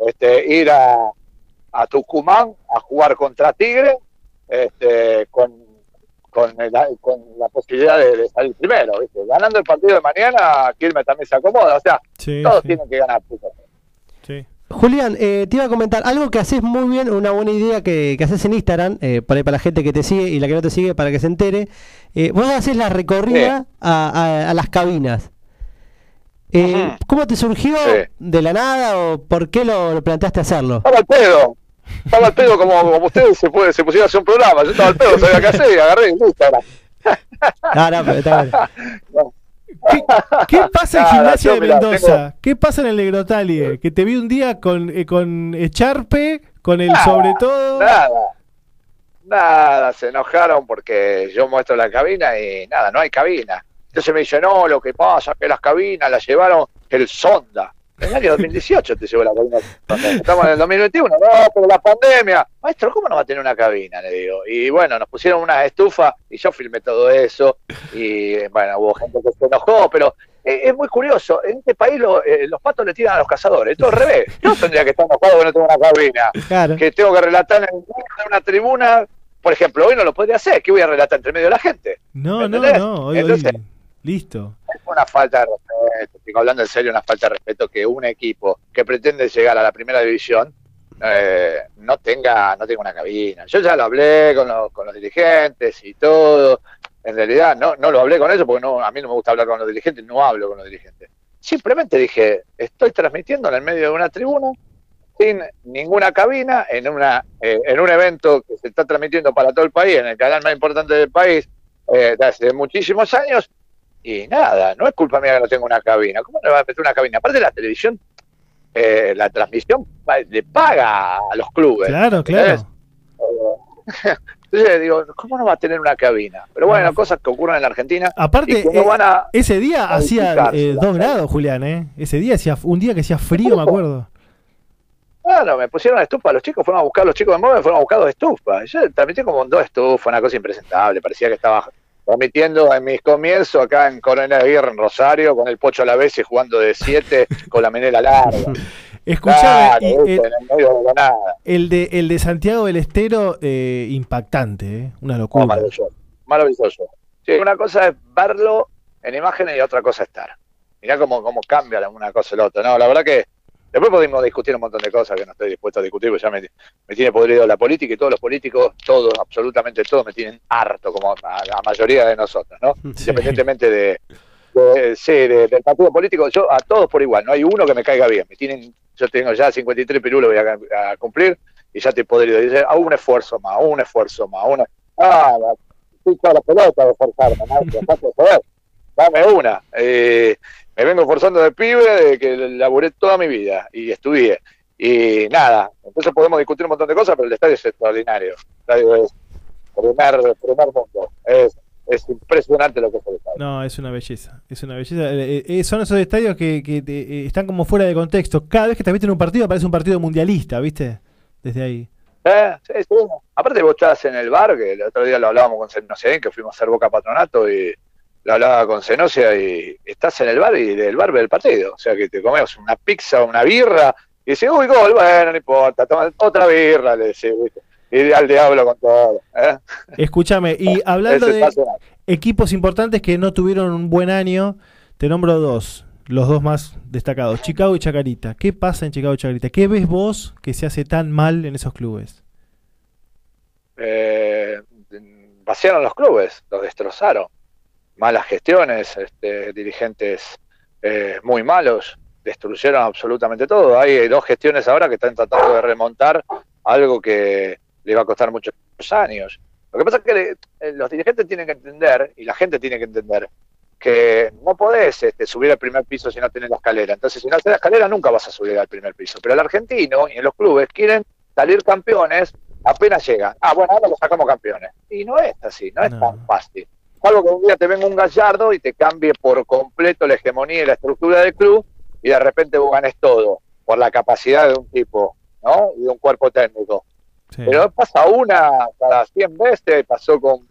este, ir a, a Tucumán a jugar contra Tigre este, con, con, el- con la posibilidad de, de salir primero. ¿viste? Ganando el partido de mañana, Quilmes también se acomoda. O sea, Sí, todos sí, tienen que ganar. puto. Julián, eh, te iba a comentar algo que haces muy bien, una buena idea que, que haces en Instagram, eh, por ahí para la gente que te sigue y la que no te sigue para que se entere. Eh, vos haces la recorrida a, a- a las cabinas. Eh. ¿Cómo te surgió? Sí. ¿De la nada o por qué lo, lo planteaste hacerlo? Estaba al pedo. Estaba al pedo como, como ustedes se, puede, se pusieron a hacer un programa. Yo estaba al pedo, sabía qué hacer y agarré y listo. ahora. Ah, no, pero está bien. ¿Qué, qué pasa en Gimnasia de Mendoza? ¿Qué pasa en el Negrotalie? Que te vi un día con, eh, con Echarpe, con el Nada, sobre todo. Nada. Nada, se enojaron porque yo muestro la cabina y nada, no hay cabina. Entonces me dice, no, lo que pasa es que las cabinas las llevaron el Sonda. En el año 2018 te llevó la cabina. Estamos en el 2021, no, pero la pandemia. Maestro, ¿cómo no va a tener una cabina? Le digo. Y bueno, nos pusieron unas estufas y yo filmé todo eso. Y bueno, hubo gente que se enojó, pero eh, es muy curioso. En este país lo- eh, los patos le tiran a los cazadores. Todo al revés. Yo tendría que estar enojado que no tengo una cabina Claro. que tengo que relatar en una tribuna, por ejemplo, hoy no lo podría hacer, que voy a relatar entre medio de la gente. No, ¿Me no, entendés? no. Hoy, hoy- Entonces- listo. Es una falta de respeto, estoy hablando en serio, una falta de respeto que un equipo que pretende llegar a la primera división eh, no tenga no tenga una cabina. Yo ya lo hablé con los, con los dirigentes y todo. En realidad no, no lo hablé con ellos porque no, a mí no me gusta hablar con los dirigentes, no hablo con los dirigentes. Simplemente dije, estoy transmitiendo en el medio de una tribuna sin ninguna cabina en una eh, en un evento que se está transmitiendo para todo el país, en el canal más importante del país, eh, desde muchísimos años, y nada, no es culpa mía que no tengo una cabina. ¿Cómo no va a meter una cabina? Aparte la televisión, eh, la transmisión le paga a los clubes. Claro, claro. Entonces digo, ¿cómo no va a tener una cabina? Pero bueno, No. cosas que ocurren en la Argentina. Aparte, y eh, van a- ese día a hacía eh, dos grados, Julián, ¿eh? Ese día hacía un día que hacía frío, me acuerdo. Claro, me pusieron estufa. Los chicos fueron a buscar, los chicos de móvil fueron a buscar dos estufas. Yo transmití como dos estufas, una cosa impresentable. Parecía que estaba transmitiendo en mis comienzos acá en Coronel Aguirre, en Rosario, con el Pocho a la vez y jugando de siete con la menela larga. Escuchame, Claro, eh, el de el, de, el de Santiago del Estero, eh, impactante, ¿eh? Una Oh, locura. maravilloso. Maravilloso. Sí, una cosa es verlo en imágenes y otra cosa es estar. Mirá cómo, cómo cambia una cosa y la otra. No, la verdad que después podemos discutir un montón de cosas que no estoy dispuesto a discutir, porque ya me, me tiene podrido la política y todos los políticos, todos, absolutamente todos, me tienen harto, como a la mayoría de nosotros, ¿no? Sí. Independientemente de, de- sí, de- del partido político, yo a todos por igual, no hay uno que me caiga bien. Me tienen, yo tengo ya 53 pirulos voy a, a cumplir y ya estoy podrido. Dice, a un esfuerzo más, un esfuerzo más, una. Ah, la- estoy toda la pelota de esforzarme, ¿no? Dame una. Eh, me vengo esforzando de pibe, de que laburé toda mi vida y estudié. Y nada, entonces podemos discutir un montón de cosas, pero el estadio es extraordinario. El estadio es primer, primer mundo. Es, es impresionante lo que es el estadio. No, es una belleza, es una belleza. Eh, eh, son esos estadios que, que eh, están como fuera de contexto. Cada vez que te viste en un partido parece un partido mundialista, ¿viste? Desde ahí. Eh, sí, sí. Aparte vos estás en el bar, que el otro día lo hablábamos con Senocien, que fuimos a hacer Boca Patronato y lo hablaba con Senocia y estás en el bar y del bar ve el partido. O sea que te comes una pizza, una birra y dices, uy, gol, bueno, no importa, toma otra birra, le decís. Y al diablo con todo. ¿eh? Escúchame, y hablando de equipos importantes que no tuvieron un buen año, te nombro dos, los dos más destacados, Chicago y Chacarita. ¿Qué pasa en Chicago y Chacarita? ¿Qué ves vos que se hace tan mal en esos clubes? eh, vaciaron los clubes, los destrozaron. Malas gestiones, este, dirigentes eh, muy malos, destruyeron absolutamente todo. Hay dos gestiones ahora que están tratando de remontar algo que le va a costar muchos años. Lo que pasa es que le- eh, los dirigentes tienen que entender, y la gente tiene que entender, que no podés este, subir al primer piso si no tenés la escalera. Entonces, si no tenés la escalera, nunca vas a subir al primer piso. Pero el argentino y en los clubes quieren salir campeones apenas llegan. Ah, bueno, ahora lo sacamos campeones. Y no es así, no es No. tan fácil. Salvo que un día te venga un gallardo y te cambie por completo la hegemonía y la estructura del club y de repente vos ganes todo por la capacidad de un tipo, ¿no? Y de un cuerpo técnico. Sí. Pero pasa una cada 100 veces, pasó con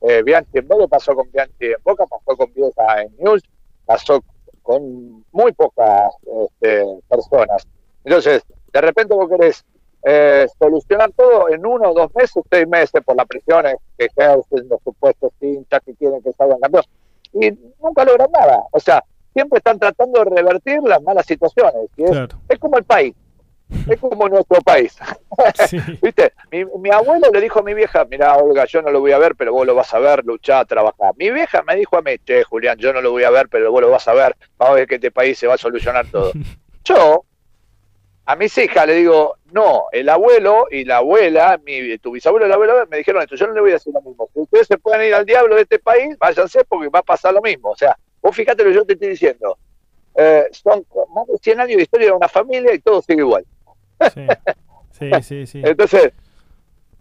eh, Bianchi en Vélez, pasó con Bianchi en Boca, pasó con Vieja en News, pasó con muy pocas este, personas. Entonces, de repente vos querés eh, solucionar todo en uno, dos meses, seis meses por las presiones que ejercen los supuestos hinchas que quieren que salgan campeón. Y nunca logran nada. O sea, siempre están tratando de revertir las malas situaciones. Es, Claro. es como el país. Es como nuestro país. Sí. ¿Viste? Mi, mi abuelo le dijo a mi vieja, mira, Olga, yo no lo voy a ver, pero vos lo vas a ver, luchar, trabajar. Mi vieja me dijo a mí, che, Julián, yo no lo voy a ver, pero vos lo vas a ver, vamos a ver que este país se va a solucionar todo. Yo, a mis hijas le digo, no, el abuelo y la abuela, mi, tu bisabuelo y la abuela me dijeron esto, yo no le voy a decir lo mismo. Si ustedes se pueden ir al diablo de este país, váyanse porque va a pasar lo mismo. O sea, vos fíjate lo que yo te estoy diciendo. Eh, son más de 100 años de historia de una familia y todo sigue igual. Sí, sí, sí. sí. Entonces,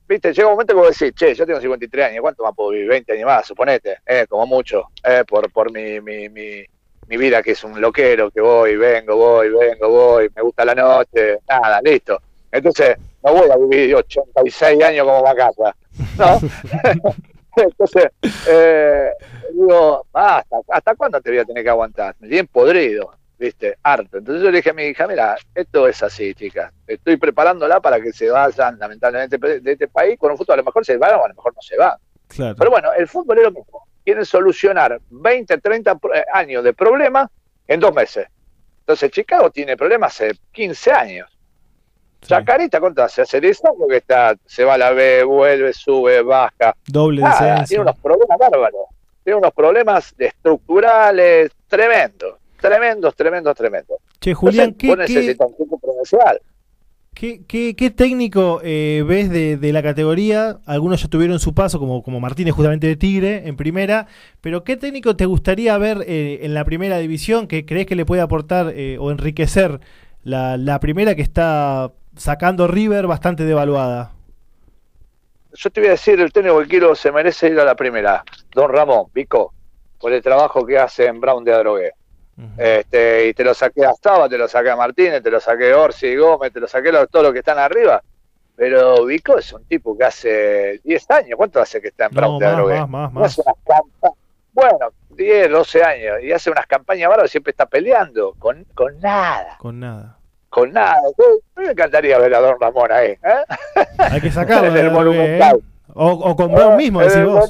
viste, llega un momento que vos decís, che, yo tengo 53 años, ¿cuánto más puedo vivir? 20 años más, suponete, eh, como mucho, eh, por, por mi, mi, mi, mi vida que es un loquero, que voy, vengo, voy, vengo, voy, me gusta la noche, nada, listo. Entonces, no voy a vivir 86 años como vacaza, ¿no? Entonces, eh, digo, basta, ¿hasta cuándo te voy a tener que aguantar? Me tienen podrido, ¿viste? Harto. Entonces yo le dije a mi hija, mira, esto es así, chicas. Estoy preparándola para que se vayan, lamentablemente, de este país. Con un fútbol a lo mejor se van o a lo mejor no se van. Claro. Pero bueno, el fútbol es lo mismo. Quieren solucionar 20, 30 pro- eh, años de problemas en dos meses. Entonces Chicago tiene problemas hace 15 años. Sí. Chacarita, ¿cuánto hace? Hace 10 años que está, se va a la B, vuelve, sube, baja. Doble Nada, tiene unos problemas bárbaros. Tiene unos problemas estructurales tremendos. Tremendos, tremendos, tremendos. Che, Julián, Entonces, ¿qué, vos qué, necesitas un equipo provincial. ¿Qué, qué, técnico eh, ves de, la categoría? Algunos ya tuvieron su paso, como, Martínez justamente de Tigre, en primera, pero ¿qué técnico te gustaría ver eh, en la primera división que crees que le puede aportar eh, o enriquecer la, primera que está sacando River bastante devaluada? Yo te voy a decir, el técnico que quiero se merece ir a la primera. Don Ramón, Pico, por el trabajo que hace en Brown de Adrogué. Este, y te lo saqué a Stava, te lo saqué a Martínez, te lo saqué a Orsi, Gómez, te lo saqué a todos los que están arriba. Pero Vico es un tipo que hace 10 años, ¿cuánto hace que está en No, más, más, más, No más. hace unas campa- Bueno, 10, 12 años, y hace unas campañas bárbaras, siempre está peleando, con, con nada, Con nada. con nada. Me encantaría ver a Don Ramón ahí, ¿eh? Hay que sacarlo. En el ¿eh? Monumental. O, o con Brown mismo, Eh, decís eh, vos.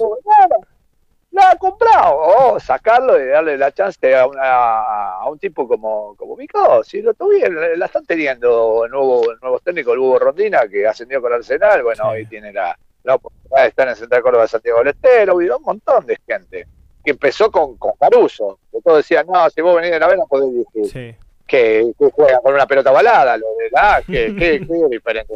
Nada, nada, comprado. O sacarlo y darle la chance a, una- a un tipo como, como Vico. Si lo tuvieron, la están teniendo el nuevo, el nuevo técnico, el Hugo Rondina, que ascendió con Arsenal. Bueno, Sí. hoy tiene la, la oportunidad de estar en el Central Córdoba de Santiago del Estero. Un montón de gente que empezó con, con Caruso. Que todos decían, no, si vos venís de la vena podés dirigir. Sí. Que, que juegan con una pelota balada, lo de la, que, que, que diferente.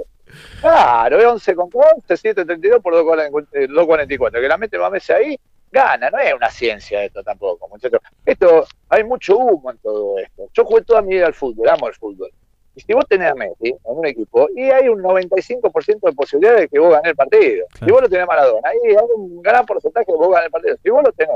Claro, es 11 contra 11, 7, 32 por 2.40, eh, 2.44. Que la mete Mamese ahí, gana. No es una ciencia esto tampoco, muchachos. Esto, hay mucho humo en todo esto. Yo jugué toda mi vida al fútbol, amo el fútbol. Y si vos tenés a Messi en un equipo, y hay un 95% de posibilidades de que vos ganes el partido. Claro. Si vos lo tenés a Maradona, ahí hay un gran porcentaje de que vos ganes el partido. Si vos lo tenés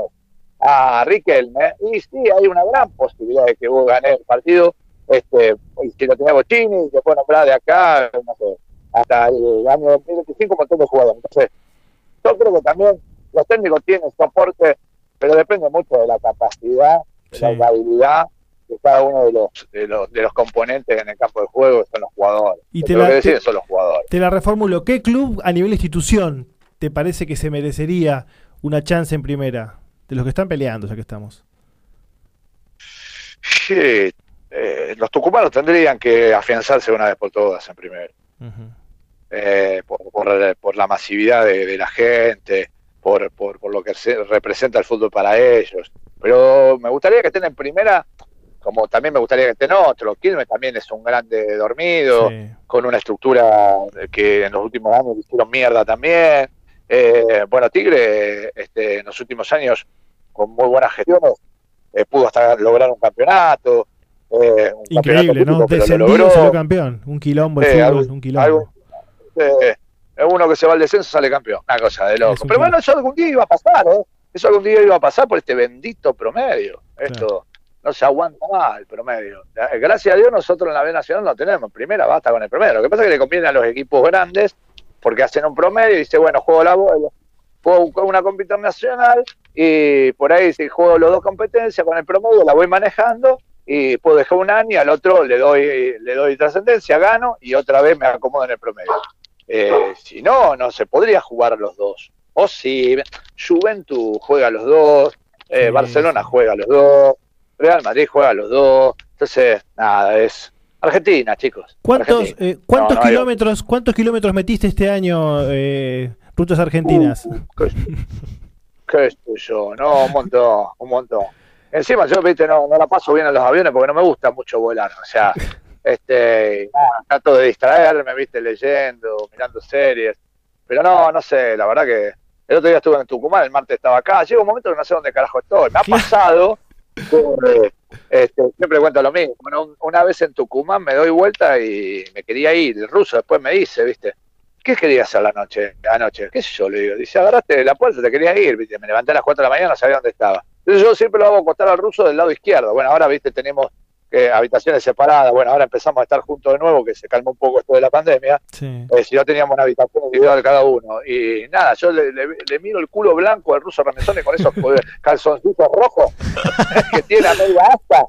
a Riquelme, y sí, hay una gran posibilidad de que vos ganes el partido. Este, y si lo tenés a Bochini, te puedo nombrar de acá, no sé, hasta el año 2025 un montón de jugadores. Entonces, yo creo que también los técnicos tienen soporte, pero depende mucho de la capacidad, de Sí. la habilidad de cada uno de los, de los de los componentes en el campo de juego, son los jugadores. Y te que la- deciden te- son los jugadores. Te la reformulo. ¿Qué club a nivel institución te parece que se merecería una chance en primera? De los que están peleando, ya que estamos. Sí, eh, los tucumanos tendrían que afianzarse una vez por todas en primero. Ujú. eh, por, por, por la masividad de, de la gente, por, por, por lo que se- representa el fútbol para ellos. Pero me gustaría que estén en primera, como también me gustaría que estén otros. Quilmes también es un grande dormido, Sí. con una estructura que en los últimos años hicieron mierda también. Eh, bueno, Tigre este, en los últimos años, con muy buenas gestiones, eh, pudo hasta lograr un campeonato. eh, un Increíble, campeonato ¿no? típico, lo Descendido logró. salió campeón. Un quilombo el Eh, fútbol, algo- un quilombo. algo- eh, uno que se va al descenso sale campeón, una cosa de loco. Pero bueno, eso algún día iba a pasar, ¿eh? Eso algún día iba a pasar por este bendito promedio. Esto no se aguanta más el promedio. Eh, Gracias a Dios nosotros en la B Nacional no tenemos. En Primera basta con el promedio. Lo que pasa es que le conviene a los equipos grandes porque hacen un promedio y dice, bueno, juego la bola, juego una competición nacional y por ahí si juego los dos competencias con el promedio la voy manejando y puedo dejar un año y al otro le doy le doy trascendencia, gano y otra vez me acomodo en el promedio. Eh, si no, no se podría jugar los dos. O si Juventus juega los dos, eh, Sí, Barcelona juega los dos, Real Madrid juega los dos. Entonces, nada, es Argentina, chicos. ¿Cuántos, Argentina. eh, ¿cuántos No, no hay kilómetros, cuántos kilómetros metiste este año, eh, rutas argentinas? ¿Qué, qué yo? No, un montón, un montón. Encima yo, viste, no, no la paso bien en los aviones porque no me gusta mucho volar. O sea, este, no, trato de distraerme, viste, leyendo, mirando series. Pero no, no sé, la verdad que el otro día estuve en Tucumán, el martes estaba acá. Llega un momento que no sé dónde carajo estoy. Me ha pasado, que, este, siempre cuento lo mismo. Bueno, un- una vez en Tucumán me doy vuelta y me quería ir. El ruso después me dice, viste, ¿qué querías hacer la noche? Anoche, qué sé yo, le digo. Dice, agarraste la puerta, te querías ir, viste. Me levanté a las 4 de la mañana, no sabía dónde estaba. Entonces yo siempre lo hago acostar al ruso del lado izquierdo. Bueno, ahora, viste, tenemos eh, habitaciones separadas. Bueno, ahora empezamos a estar juntos de nuevo, que se calmó un poco esto de la pandemia. Sí. Eh, si no teníamos una habitación individual cada uno. Y nada, yo le, le- le miro el culo blanco al ruso Ramezone con esos calzoncitos rojos que tiene a media asta.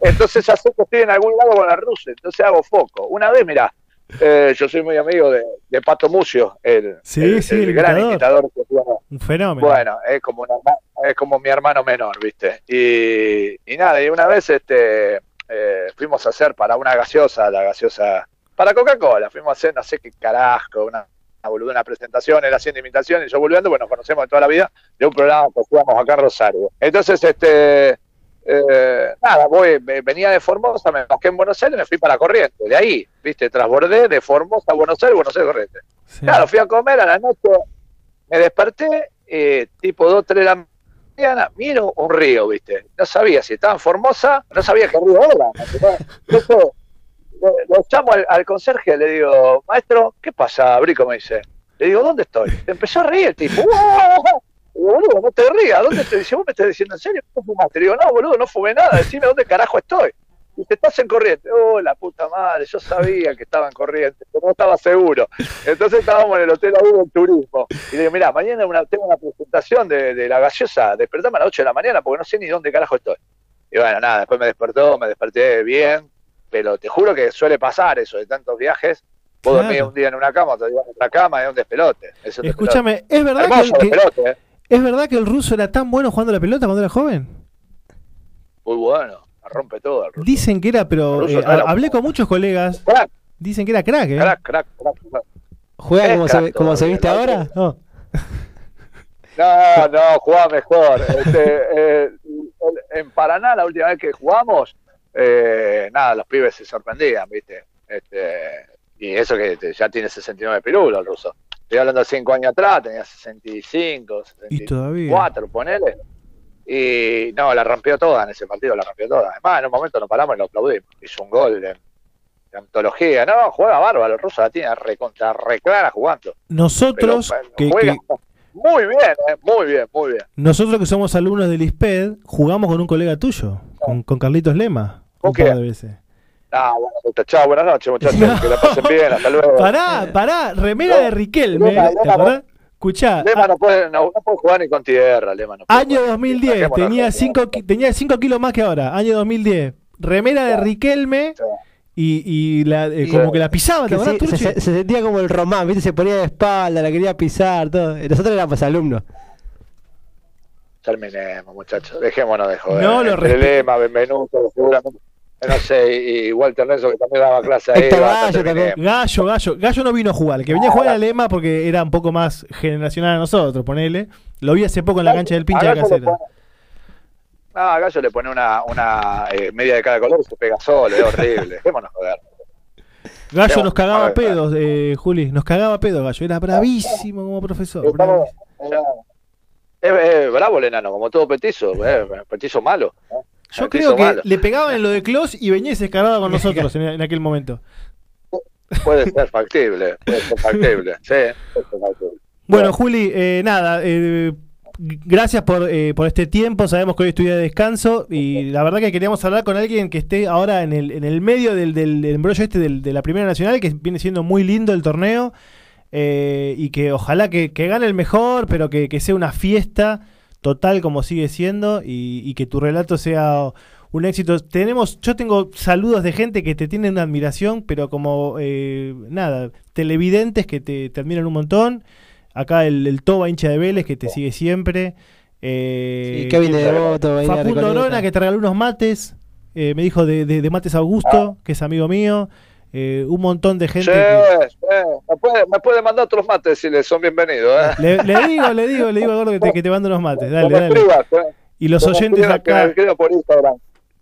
Entonces ya sé que estoy en algún lado con la rusa, entonces hago foco. Una vez, mirá, eh, yo soy muy amigo de, de Pato Mucio, el, Sí, el- sí, el el gran imitador. que. Un fenómeno. Bueno, es como, una es como mi hermano menor, ¿viste? Y, y nada, y una vez este, eh, fuimos a hacer para una gaseosa, la gaseosa, para Coca-Cola, fuimos a hacer no sé qué carajo, una, una una presentación, él haciendo imitación y yo volviendo, bueno, nos conocemos de toda la vida, de un programa que hacíamos acá en Rosario. Entonces, este, eh, nada, voy, venía de Formosa, me mosqué en Buenos Aires y me fui para Corrientes. De ahí, viste, transbordé de Formosa a Buenos Aires, Buenos Aires, Corrientes. Sí. Claro, fui a comer a la noche, me desperté, eh, tipo 2, 3 de la mañana, miro un río, viste. No sabía si estaba en Formosa, no sabía qué río era. Entonces, lo, llamo al, al conserje, le digo, maestro, ¿qué pasa, Brico? Me dice. Le digo, ¿dónde estoy? Empezó a reír el tipo. ¡Wow! Boludo, no te rías, ¿dónde? Dice, ¿vos me estás diciendo en serio? ¿No fumaste? Le digo, no, boludo, no fumé nada, decime dónde carajo estoy. Dice, estás en corriente. Oh, la puta madre, yo sabía que estaba en corriente, pero no estaba seguro. Entonces estábamos en el hotel ahí en turismo. Y le digo, mirá, mañana una- tengo una presentación de, de la gaseosa, despertame a las 8 de la mañana porque no sé ni dónde carajo estoy. Y bueno, nada, después me despertó, me desperté bien, pero te juro que suele pasar eso de tantos viajes. Vos Claro. dormís un día en una cama, otro día en otra cama, es un despelote. Es un Escúchame, ¿es verdad. Hermoso que, que- despelote, eh. ¿Es verdad que el ruso era tan bueno jugando la pelota cuando era joven? Muy bueno, rompe todo el ruso. Dicen que era, pero El ruso eh, era hablé con muchos colegas. Crack, Dicen que era crack, ¿eh? crack, crack, crack, crack. ¿Juega como se, como se viste ahora? No. No, no, jugaba mejor. Este, eh, en Paraná, la última vez que jugamos, eh, nada, los pibes se sorprendían, ¿viste? Este, y eso que ya tiene 69 pirulos el ruso. Estoy hablando de 5 años atrás, tenía 65, Y todavía. 64, ponele. Y no, la rompió toda en ese partido, la rompió toda. Además, en un momento nos paramos y lo aplaudimos. Hizo un gol de, de antología. No, juega bárbaro, el ruso la tiene recontra, reclara jugando. Nosotros, Pero, que, juega que- muy bien, eh, muy bien, muy bien. nosotros que somos alumnos del ISPED, jugamos con un colega tuyo, con, con Carlitos Lema, ¿Con un par quién? de veces. Ah, bueno, chao, buenas noches, muchachos. No. Que la pasen bien, hasta luego. Pará, pará, remera de Riquelme, Lema. Escuchá, Lema a- no puede, no, no puede jugar ni con tierra, Lema no puede año jugar. 2010, Dejémonos tenía joder. 5 tenía cinco kilos más que ahora, año 2010. Remera de Riquelme y, y la, eh, Y- como que la pisaba, ¿te Que acordás, sí, se, Turchi? se- se sentía como el Román, ¿viste? Se ponía de espalda, la quería pisar, todo. Nosotros éramos alumnos. Terminemos, muchachos. Dejémonos de joder. No, lo Entre. Lema, Benvenuto, seguramente. No sé, y, Walter Nelson, que también daba clase ahí. Gallo. Gallo, Gallo, Gallo no vino a jugar, el que venía a jugar era Lema porque era un poco más generacional a nosotros, ponele. Lo vi hace poco en la cancha del pinche A de Gallo le casera. pone- No, a Gallo le pone una, una eh, media de cada color y se pega solo, es horrible. Dejémonos joder. Gallo No, nos a cagaba ver, pedos, eh, Juli, nos cagaba pedos, Gallo, era bravísimo como profesor. Estamos- es bravo el enano, como todo petizo, eh, petizo malo. ¿eh? Yo creo que malo. le pegaban en lo de Klos y venía y se descargaba con nosotros en, en aquel momento. Puede ser factible, puede ser factible, sí, puede ser factible. Bueno, Juli, eh, nada, eh, gracias por, eh, por este tiempo. Sabemos que hoy es tu día de descanso y la verdad que queríamos hablar con alguien que esté ahora en el, en el medio del, del, del embrollo este del- de la Primera Nacional, que viene siendo muy lindo el torneo eh, y que ojalá que, que gane el mejor, pero que, que sea una fiesta total como sigue siendo y, y que tu relato sea un éxito. Tenemos, yo tengo saludos de gente que te tienen una admiración, pero como eh, nada, televidentes que te, te admiran un montón. Acá el, el Toba hincha de Vélez que te sigue siempre. Eh, Sí, Kevin de Devoto, Facundo. Orona que te regaló unos mates. eh, me dijo de, de- de Mates Augusto, que es amigo mío. Eh, un montón de gente. Sí, que- sí, me, puede, me puede mandar otros mates si les son bienvenidos. ¿eh? le, le digo, le digo, le digo a Gordo que te, que te mando unos mates. Dale, me dale. escribas, ¿eh? Y los me oyentes me acá. por Instagram.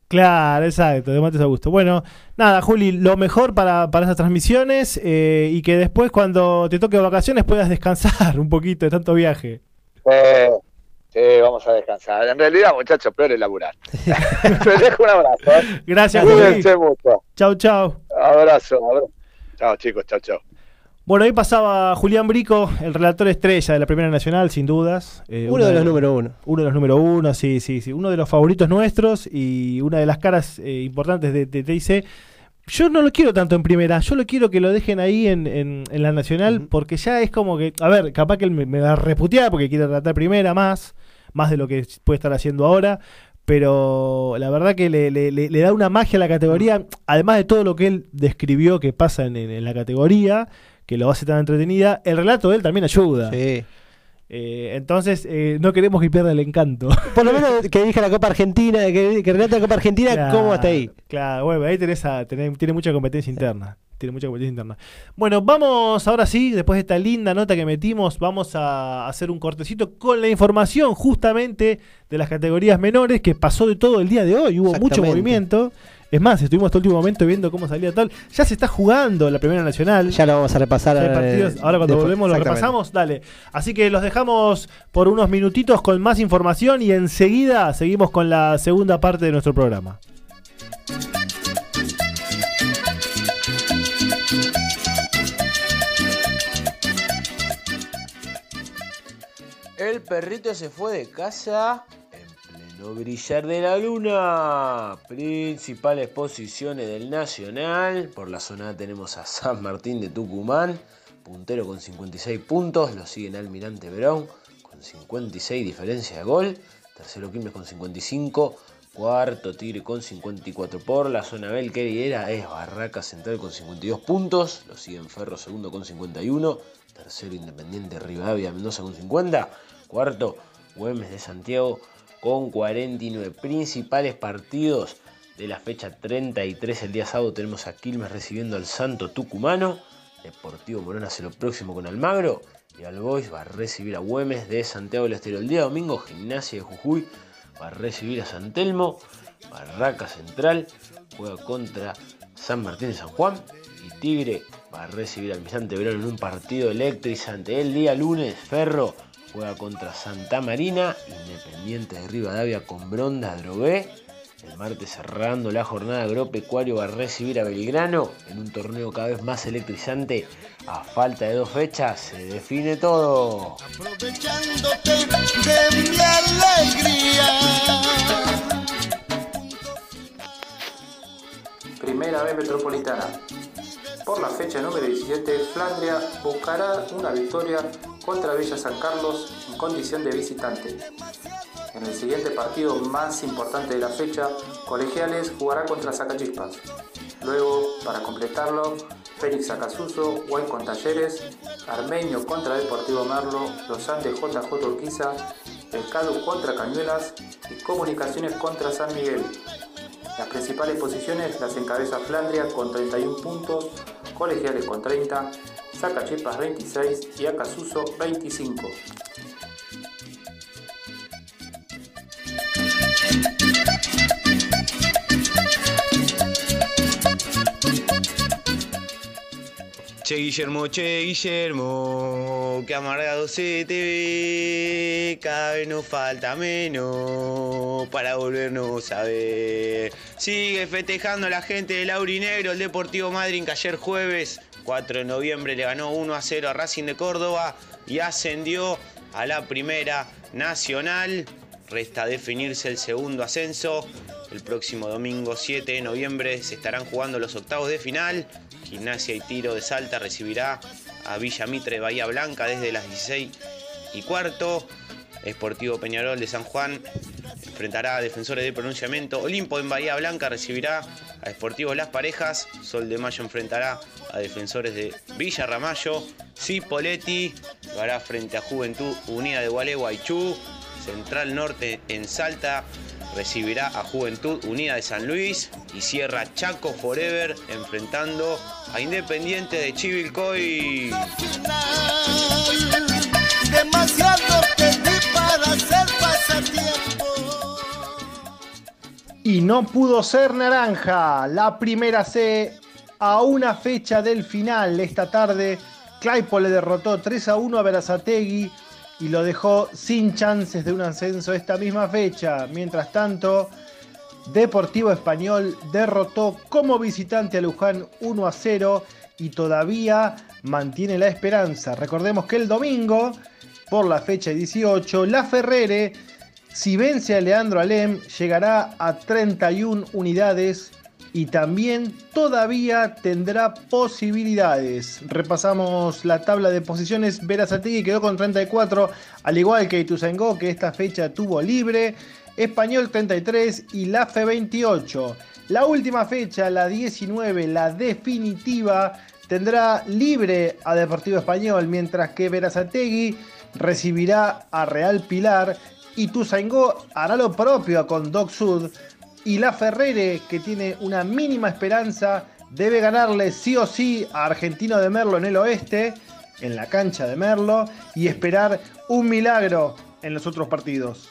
Claro, exacto, de Mates Augusto. Bueno, nada, Juli, lo mejor para, para estas transmisiones eh, y que después cuando te toque vacaciones puedas descansar un poquito de tanto viaje. Eh, sí, vamos a descansar. En realidad, muchachos, peor es laburar. Te dejo un abrazo. ¿eh? Gracias. Cuídense mucho. Chau, chau. Abrazo, abrazo. Chao, chicos, chao, chao. Bueno, ahí pasaba Julián Brico, el relator estrella de la Primera Nacional, sin dudas. Eh, Uno de los número uno. Uno de los número uno, sí, sí, sí. Uno de los favoritos nuestros y una de las caras eh, importantes de, de TIC. Yo no lo quiero tanto en primera, yo lo quiero que lo dejen ahí en, en- en la nacional, porque ya es como que, a ver, capaz que él me, me va a reputear porque quiere tratar primera más, más de lo que puede estar haciendo ahora, pero la verdad que le, da una magia a la categoría, además de todo lo que él describió que pasa en, en- en la categoría, que lo hace tan entretenida, el relato de él también ayuda. Sí. Eh, entonces, eh, no queremos que pierda el encanto. Por lo menos que dirija la Copa Argentina, que, que relate la Copa Argentina, Claro, ¿cómo está ahí? Claro, bueno, ahí tenés a, tenés- tiene mucha competencia interna. Tiene mucha competencia interna. Bueno, vamos ahora sí, después de esta linda nota que metimos, vamos a hacer un cortecito con la información justamente de las categorías menores que pasó de todo el día de hoy. Hubo mucho movimiento. Es más, estuvimos todo el último momento viendo cómo salía tal. Ya se está jugando la Primera Nacional. Ya lo vamos a repasar. Ya hay eh, partidos. Ahora cuando después. volvemos lo repasamos, dale. Así que los dejamos por unos minutitos con más información y enseguida seguimos con la segunda parte de nuestro programa. El perrito se fue de casa brillar de la luna. Principales posiciones del Nacional. Por la zona tenemos a San Martín de Tucumán, puntero con 56 puntos. Lo siguen Almirante Brown con 56 diferencia de gol. Tercero Quilmes con 55. Cuarto Tigre con 54 por la zona B. El lidera es Barraca Central con 52 puntos. Lo siguen Ferro segundo con 51. Tercero Independiente Rivadavia Mendoza con 50. Cuarto Güemes de Santiago con 49 principales partidos de la fecha 33. El día sábado tenemos a Quilmes recibiendo al Santo Tucumano. Deportivo Morón hace lo próximo con Almagro. Y Albois va a recibir a Güemes de Santiago del Estero. El día domingo Gimnasia de Jujuy va a recibir a San Telmo. Barraca Central juega contra San Martín de San Juan. Y Tigre va a recibir al Almirante Verón en un partido electrizante. El día lunes Ferro juega contra Santa Marina. Independiente de Rivadavia con Bronda Drogué. El martes cerrando la jornada agropecuario va a recibir a Belgrano en un torneo cada vez más electrizante. A falta de dos fechas se define todo. aprovechándote de mi alegría. Primera B Metropolitana. Por la fecha número 17, Flandria buscará una victoria contra Villa San Carlos en condición de visitante. En el siguiente partido más importante de la fecha, Colegiales jugará contra Zacachispas. Luego, para completarlo, Félix Acasuso, Guay con Talleres, Armenio contra Deportivo Merlo, Los Andes JJ Urquiza, El contra Cañuelas y Comunicaciones contra San Miguel. Las principales posiciones las encabeza Flandria con 31 puntos, Colegiales con 30, Zacachispas 26 y Acasuso 25. Che Guillermo, che Guillermo, que amargado se te ve, cada vez nos falta menos para volvernos a ver. Sigue festejando la gente del Aurinegro, el Deportivo Madryn que ayer jueves 4 de noviembre le ganó 1 a 0 a Racing de Córdoba y ascendió a la primera nacional. Resta definirse el segundo ascenso. El próximo domingo 7 de noviembre se estarán jugando los octavos de final. Gimnasia y Tiro de Salta recibirá a Villa Mitre Bahía Blanca desde las 16 y cuarto. Esportivo Peñarol de San Juan enfrentará a Defensores de Pronunciamiento. Olimpo en Bahía Blanca recibirá a Esportivo Las Parejas. Sol de Mayo enfrentará a Defensores de Villa Ramallo. Cipoletti lo hará frente a Juventud Unida de Gualeguaychú. Central Norte en Salta recibirá a Juventud Unida de San Luis y cierra Chaco Forever enfrentando a Independiente de Chivilcoy. Y no pudo ser naranja. La primera C a una fecha del final esta tarde. Claypole le derrotó 3 a 1 a Verazategui y lo dejó sin chances de un ascenso esta misma fecha. Mientras tanto, Deportivo Español derrotó como visitante a Luján 1 a 0 y todavía mantiene la esperanza. Recordemos que el domingo, por la fecha 18, La Ferrere, si vence a Leandro Alem, llegará a 31 unidades y también todavía tendrá posibilidades. Repasamos la tabla de posiciones. Verazategui quedó con 34, al igual que Ituzaingó, que esta fecha tuvo libre. Español 33 y la FE 28. La última fecha, la 19, la definitiva, tendrá libre a Deportivo Español, mientras que Verazategui recibirá a Real Pilar. Y Tuzaingó hará lo propio con Doc Sud. Y La Ferrere, que tiene una mínima esperanza, debe ganarle sí o sí a Argentino de Merlo en el oeste, en la cancha de Merlo, y esperar un milagro en los otros partidos.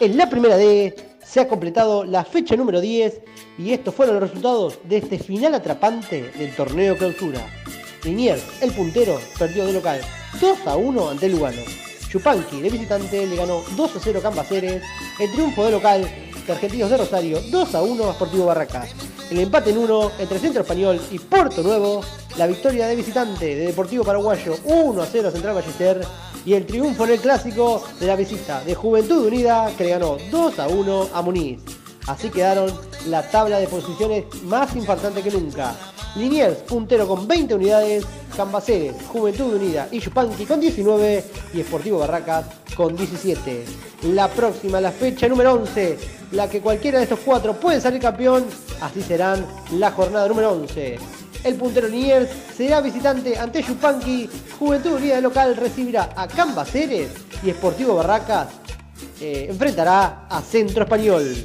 En la primera D se ha completado la fecha número 10 y estos fueron los resultados de este final atrapante del torneo clausura. Liniers, el puntero, perdió de local 2 a 1 ante Lugano. Chupanqui, de visitante, le ganó 2 a 0 a Cambaceres. El triunfo de local de Argentinos de Rosario 2 a 1 a Sportivo Barracas. El empate en 1 entre Centro Español y Puerto Nuevo. La victoria de visitante de Deportivo Paraguayo 1 a 0 a Central Ballester. Y el triunfo en el clásico de la visita de Juventud Unida que le ganó 2 a 1 a Muniz. Así quedaron la tabla de posiciones más infartante que nunca. Liniers, puntero con 20 unidades, Cambaceres, Juventud Unida y Yupanqui con 19 y Esportivo Barracas con 17. La próxima, la fecha número 11, la que cualquiera de estos cuatro puede salir campeón, así serán la jornada número 11. El puntero Liniers será visitante ante Yupanqui, Juventud Unida de local recibirá a Cambaceres y Esportivo Barracas eh, enfrentará a Centro Español.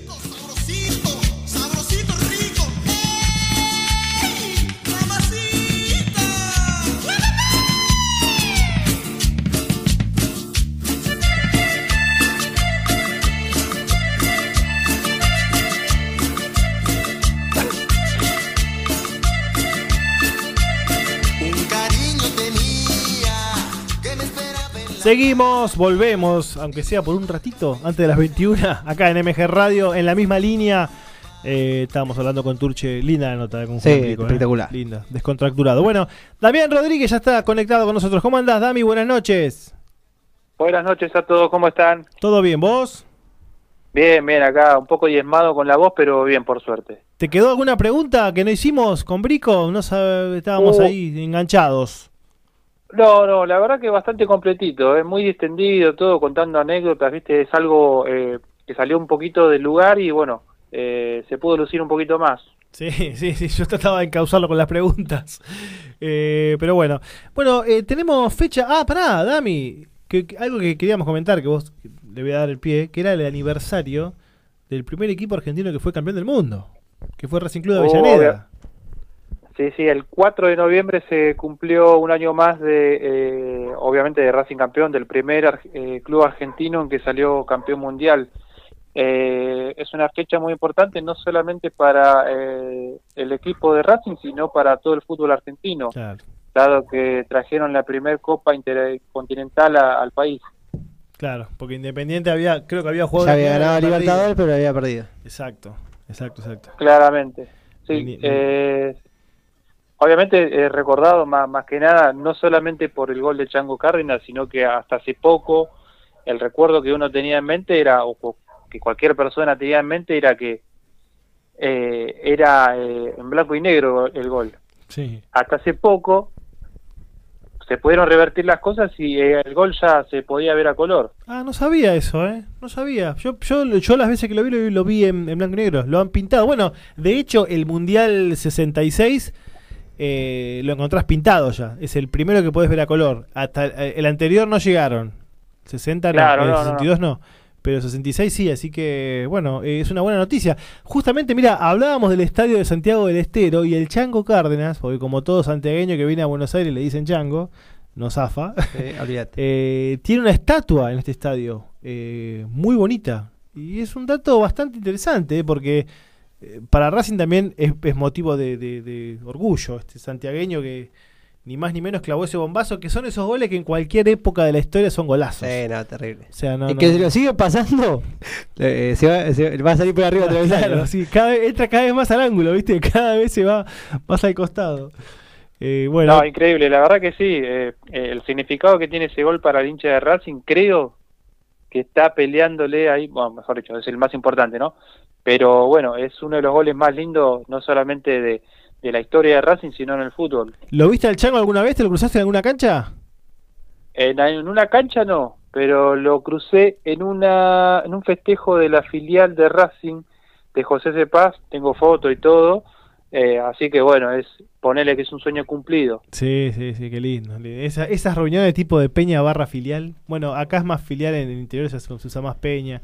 Seguimos, volvemos, aunque sea por un ratito, antes de las 21, acá en MG Radio, en la misma línea. Eh, estábamos hablando con Turche, linda la nota con Sí, Rico, ¿eh? espectacular. Linda, descontracturado. Bueno, Damián Rodríguez ya está conectado con nosotros. ¿Cómo andás, Dami? Buenas noches. Buenas noches a todos, ¿cómo están? ¿Todo bien, vos? Bien, bien, acá un poco diezmado con la voz, pero bien, por suerte. ¿Te quedó alguna pregunta que no hicimos con Brico? No sabe- estábamos Uh. ahí enganchados. No, no, la verdad que bastante completito, es muy distendido, todo contando anécdotas, viste, es algo eh, que salió un poquito del lugar y bueno, eh, se pudo lucir un poquito más. Sí, sí, sí, yo trataba de encauzarlo con las preguntas. Eh, pero bueno. Bueno, eh, tenemos fecha. Ah, pará, Dami. Que, que- algo que queríamos comentar, que vos le voy a dar el pie, que era el aniversario del primer equipo argentino que fue campeón del mundo. Que fue Racing Club de Avellaneda. Sí, sí, el 4 de noviembre se cumplió un año más de, eh, obviamente, de Racing campeón, del primer ar- eh, club argentino en que salió campeón mundial. Eh, es una fecha muy importante no solamente para eh, el equipo de Racing, sino para todo el fútbol argentino, Claro, dado que trajeron la primer Copa Intercontinental a- al país. claro, porque Independiente había, creo que había jugado. Ya había ganado. Libertadores, pero había perdido. Exacto, exacto, exacto. Claramente. Sí, eh, obviamente eh, recordado más, más que nada, no solamente por el gol de Chango Cárdenas, sino que hasta hace poco el recuerdo que uno tenía en mente era, o que cualquier persona tenía en mente, era que eh, era eh, en blanco y negro el gol. Sí. Hasta hace poco se pudieron revertir las cosas y eh, el gol ya se podía ver a color. Ah, no sabía eso, ¿eh? No sabía. Yo, yo, yo las veces que lo vi, lo vi, lo vi en, en blanco y negro. Lo han pintado. Bueno, de hecho, el Mundial 66 eh, lo encontrás pintado ya. Es el primero que podés ver a color. Hasta eh, el anterior no llegaron. 60 no, Claro, el no, no, 62 no. Pero 66 sí, así que bueno, eh, es una buena noticia. Justamente, mira, hablábamos del estadio de Santiago del Estero y el Chango Cárdenas, porque como todo santiagueño que viene a Buenos Aires le dicen Chango, no zafa. Eh. Eh, tiene una estatua en este estadio, eh, muy bonita. Y es un dato bastante interesante, eh, porque eh, para Racing también es, es motivo de, de- de orgullo, este santiagueño que ni más ni menos clavó ese bombazo, que son esos goles que en cualquier época de la historia son golazos. Sí, no, terrible. O sea, no, y no- que si lo sigue pasando, eh, se, va, se va a salir por arriba otra vez. Claro, sí, cada vez, entra cada vez más al ángulo, ¿viste? Cada vez se va más al costado. Eh, bueno, No, increíble, la verdad que sí. eh, eh, el significado que tiene ese gol para el hincha de Racing, creo que está peleándole ahí, bueno, mejor dicho, es el más importante, ¿no? Pero bueno, es uno de los goles más lindos, no solamente de, de la historia de Racing, sino en el fútbol. ¿lo viste al Chango alguna vez? ¿Te lo cruzaste en alguna cancha? En, en una cancha no, pero lo crucé en, una, en un festejo de la filial de Racing de José Cepaz, tengo foto y todo, eh, así que bueno, es ponerle que es un sueño cumplido. Sí, sí, sí, qué lindo. Esa, esas reuniones tipo de peña barra filial. Bueno, acá es más filial, en el interior se usa más peña.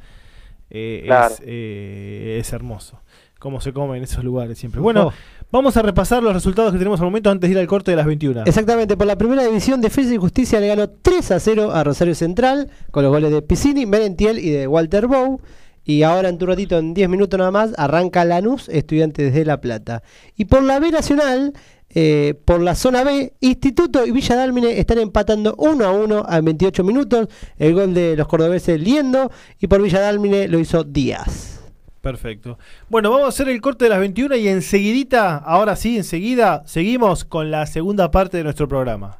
Eh, Claro. es, eh, es hermoso. Cómo se come en esos lugares siempre. Bueno, vamos a repasar los resultados que tenemos al momento antes de ir al corte de las 21. Exactamente, por la primera división, Defensa y Justicia le ganó 3 a 0 a Rosario Central con los goles de Piscini, Merentiel y de Walter Bow. Y ahora en tu ratito, en 10 minutos nada más, arranca Lanús, Estudiantes de La Plata. Y por la B Nacional, eh, por la zona B, Instituto y Villa Dálmine están empatando 1 a 1 a 28 minutos. El gol de los cordobeses Liendo y por Villa Dálmine lo hizo Díaz. Perfecto. Bueno, vamos a hacer el corte de las 21 y enseguidita, ahora sí, enseguida, seguimos con la segunda parte de nuestro programa.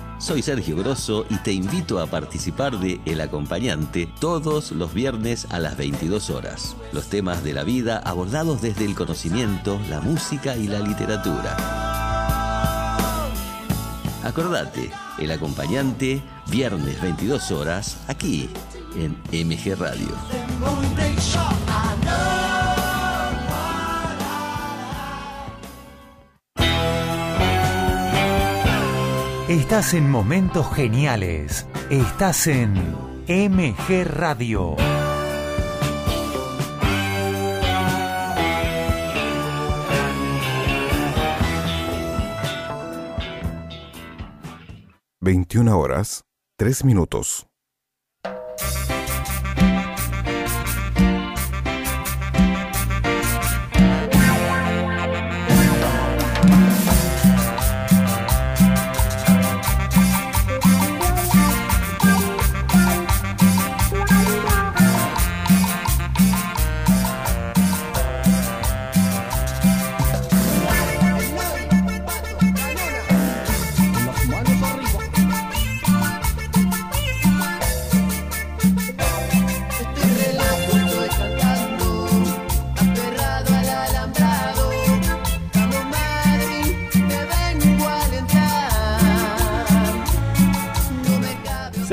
soy Sergio Grosso y te invito a participar de El Acompañante todos los viernes a las 22 horas. Los temas de la vida abordados desde el conocimiento, la música y la literatura. Acordate, El Acompañante, viernes 22 horas, aquí en MG Radio. Estás en momentos geniales. Estás en MG Radio. Veintiuna horas, tres minutos.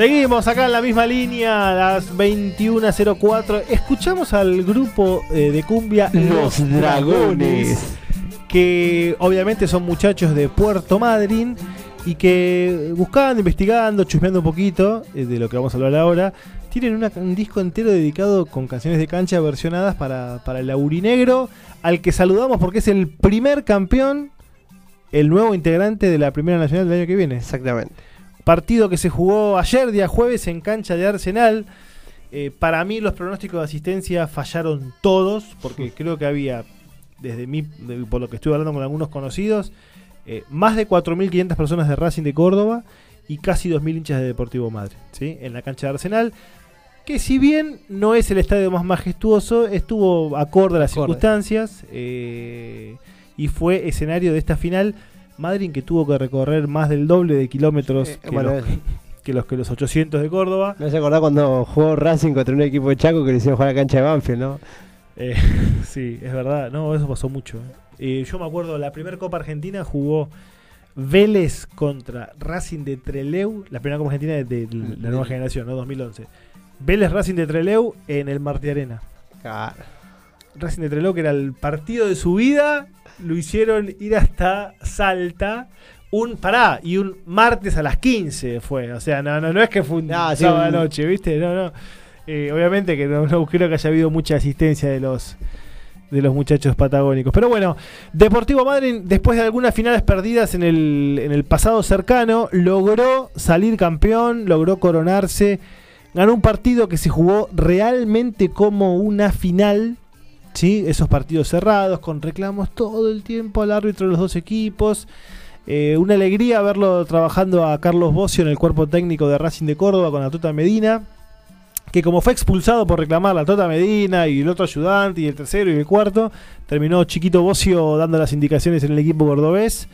Seguimos acá en la misma línea, a las 21.04. Escuchamos al grupo eh, de cumbia Los Dragones. que obviamente son muchachos de Puerto Madryn y que buscando, investigando, chusmeando un poquito eh, de lo que vamos a hablar ahora, tienen una- un disco entero dedicado con canciones de cancha versionadas para, para el Aurinegro, al que saludamos porque es el primer campeón, el nuevo integrante de la Primera Nacional del año que viene. Exactamente. Partido que se jugó ayer, día jueves, en cancha de Arsenal. Eh, para mí los pronósticos de asistencia fallaron todos, porque creo que había, desde mí, de- por lo que estuve hablando con algunos conocidos, eh, más de 4.500 personas de Racing de Córdoba y casi 2.000 hinchas de Deportivo Madre, ¿sí? en la cancha de Arsenal. Que si bien no es el estadio más majestuoso, estuvo acorde a las Acorde. circunstancias eh, y fue escenario de esta final. Madrid que tuvo que recorrer más del doble de kilómetros Eh, que bueno, los- que los que los 800 de Córdoba. Me hace acordar cuando jugó Racing contra un equipo de Chaco que le hicieron jugar a la cancha de Banfield, ¿no? Eh, sí, es verdad. No, eso pasó mucho. eh. Eh, yo me acuerdo, la primera Copa Argentina jugó Vélez contra Racing de Treleu, la primera Copa Argentina de, de la nueva generación, ¿no? 2011. Vélez Racing de Treleu en el Martí Arena. Racing de Treleu, que era el partido de su vida, lo hicieron ir hasta Salta. Un, pará, y un martes a las 15 fue. O sea, no, no, no es que fue un Ah, sí, sábado un- noche, ¿viste? No, no. Eh, obviamente que no, no creo que haya habido mucha asistencia de los de los muchachos patagónicos. Pero bueno, Deportivo Madrid, después de algunas finales perdidas en el, en el pasado cercano, logró salir campeón, logró coronarse, ganó un partido que se jugó realmente como una final, ¿sí? esos partidos cerrados, con reclamos todo el tiempo al árbitro de los dos equipos. Eh, una alegría verlo trabajando a Carlos Bocio en el cuerpo técnico de Racing de Córdoba con la Tota Medina que como fue expulsado por reclamar la Tota Medina y el otro ayudante y el tercero y el cuarto, terminó Chiquito Bocio dando las indicaciones en el equipo cordobés.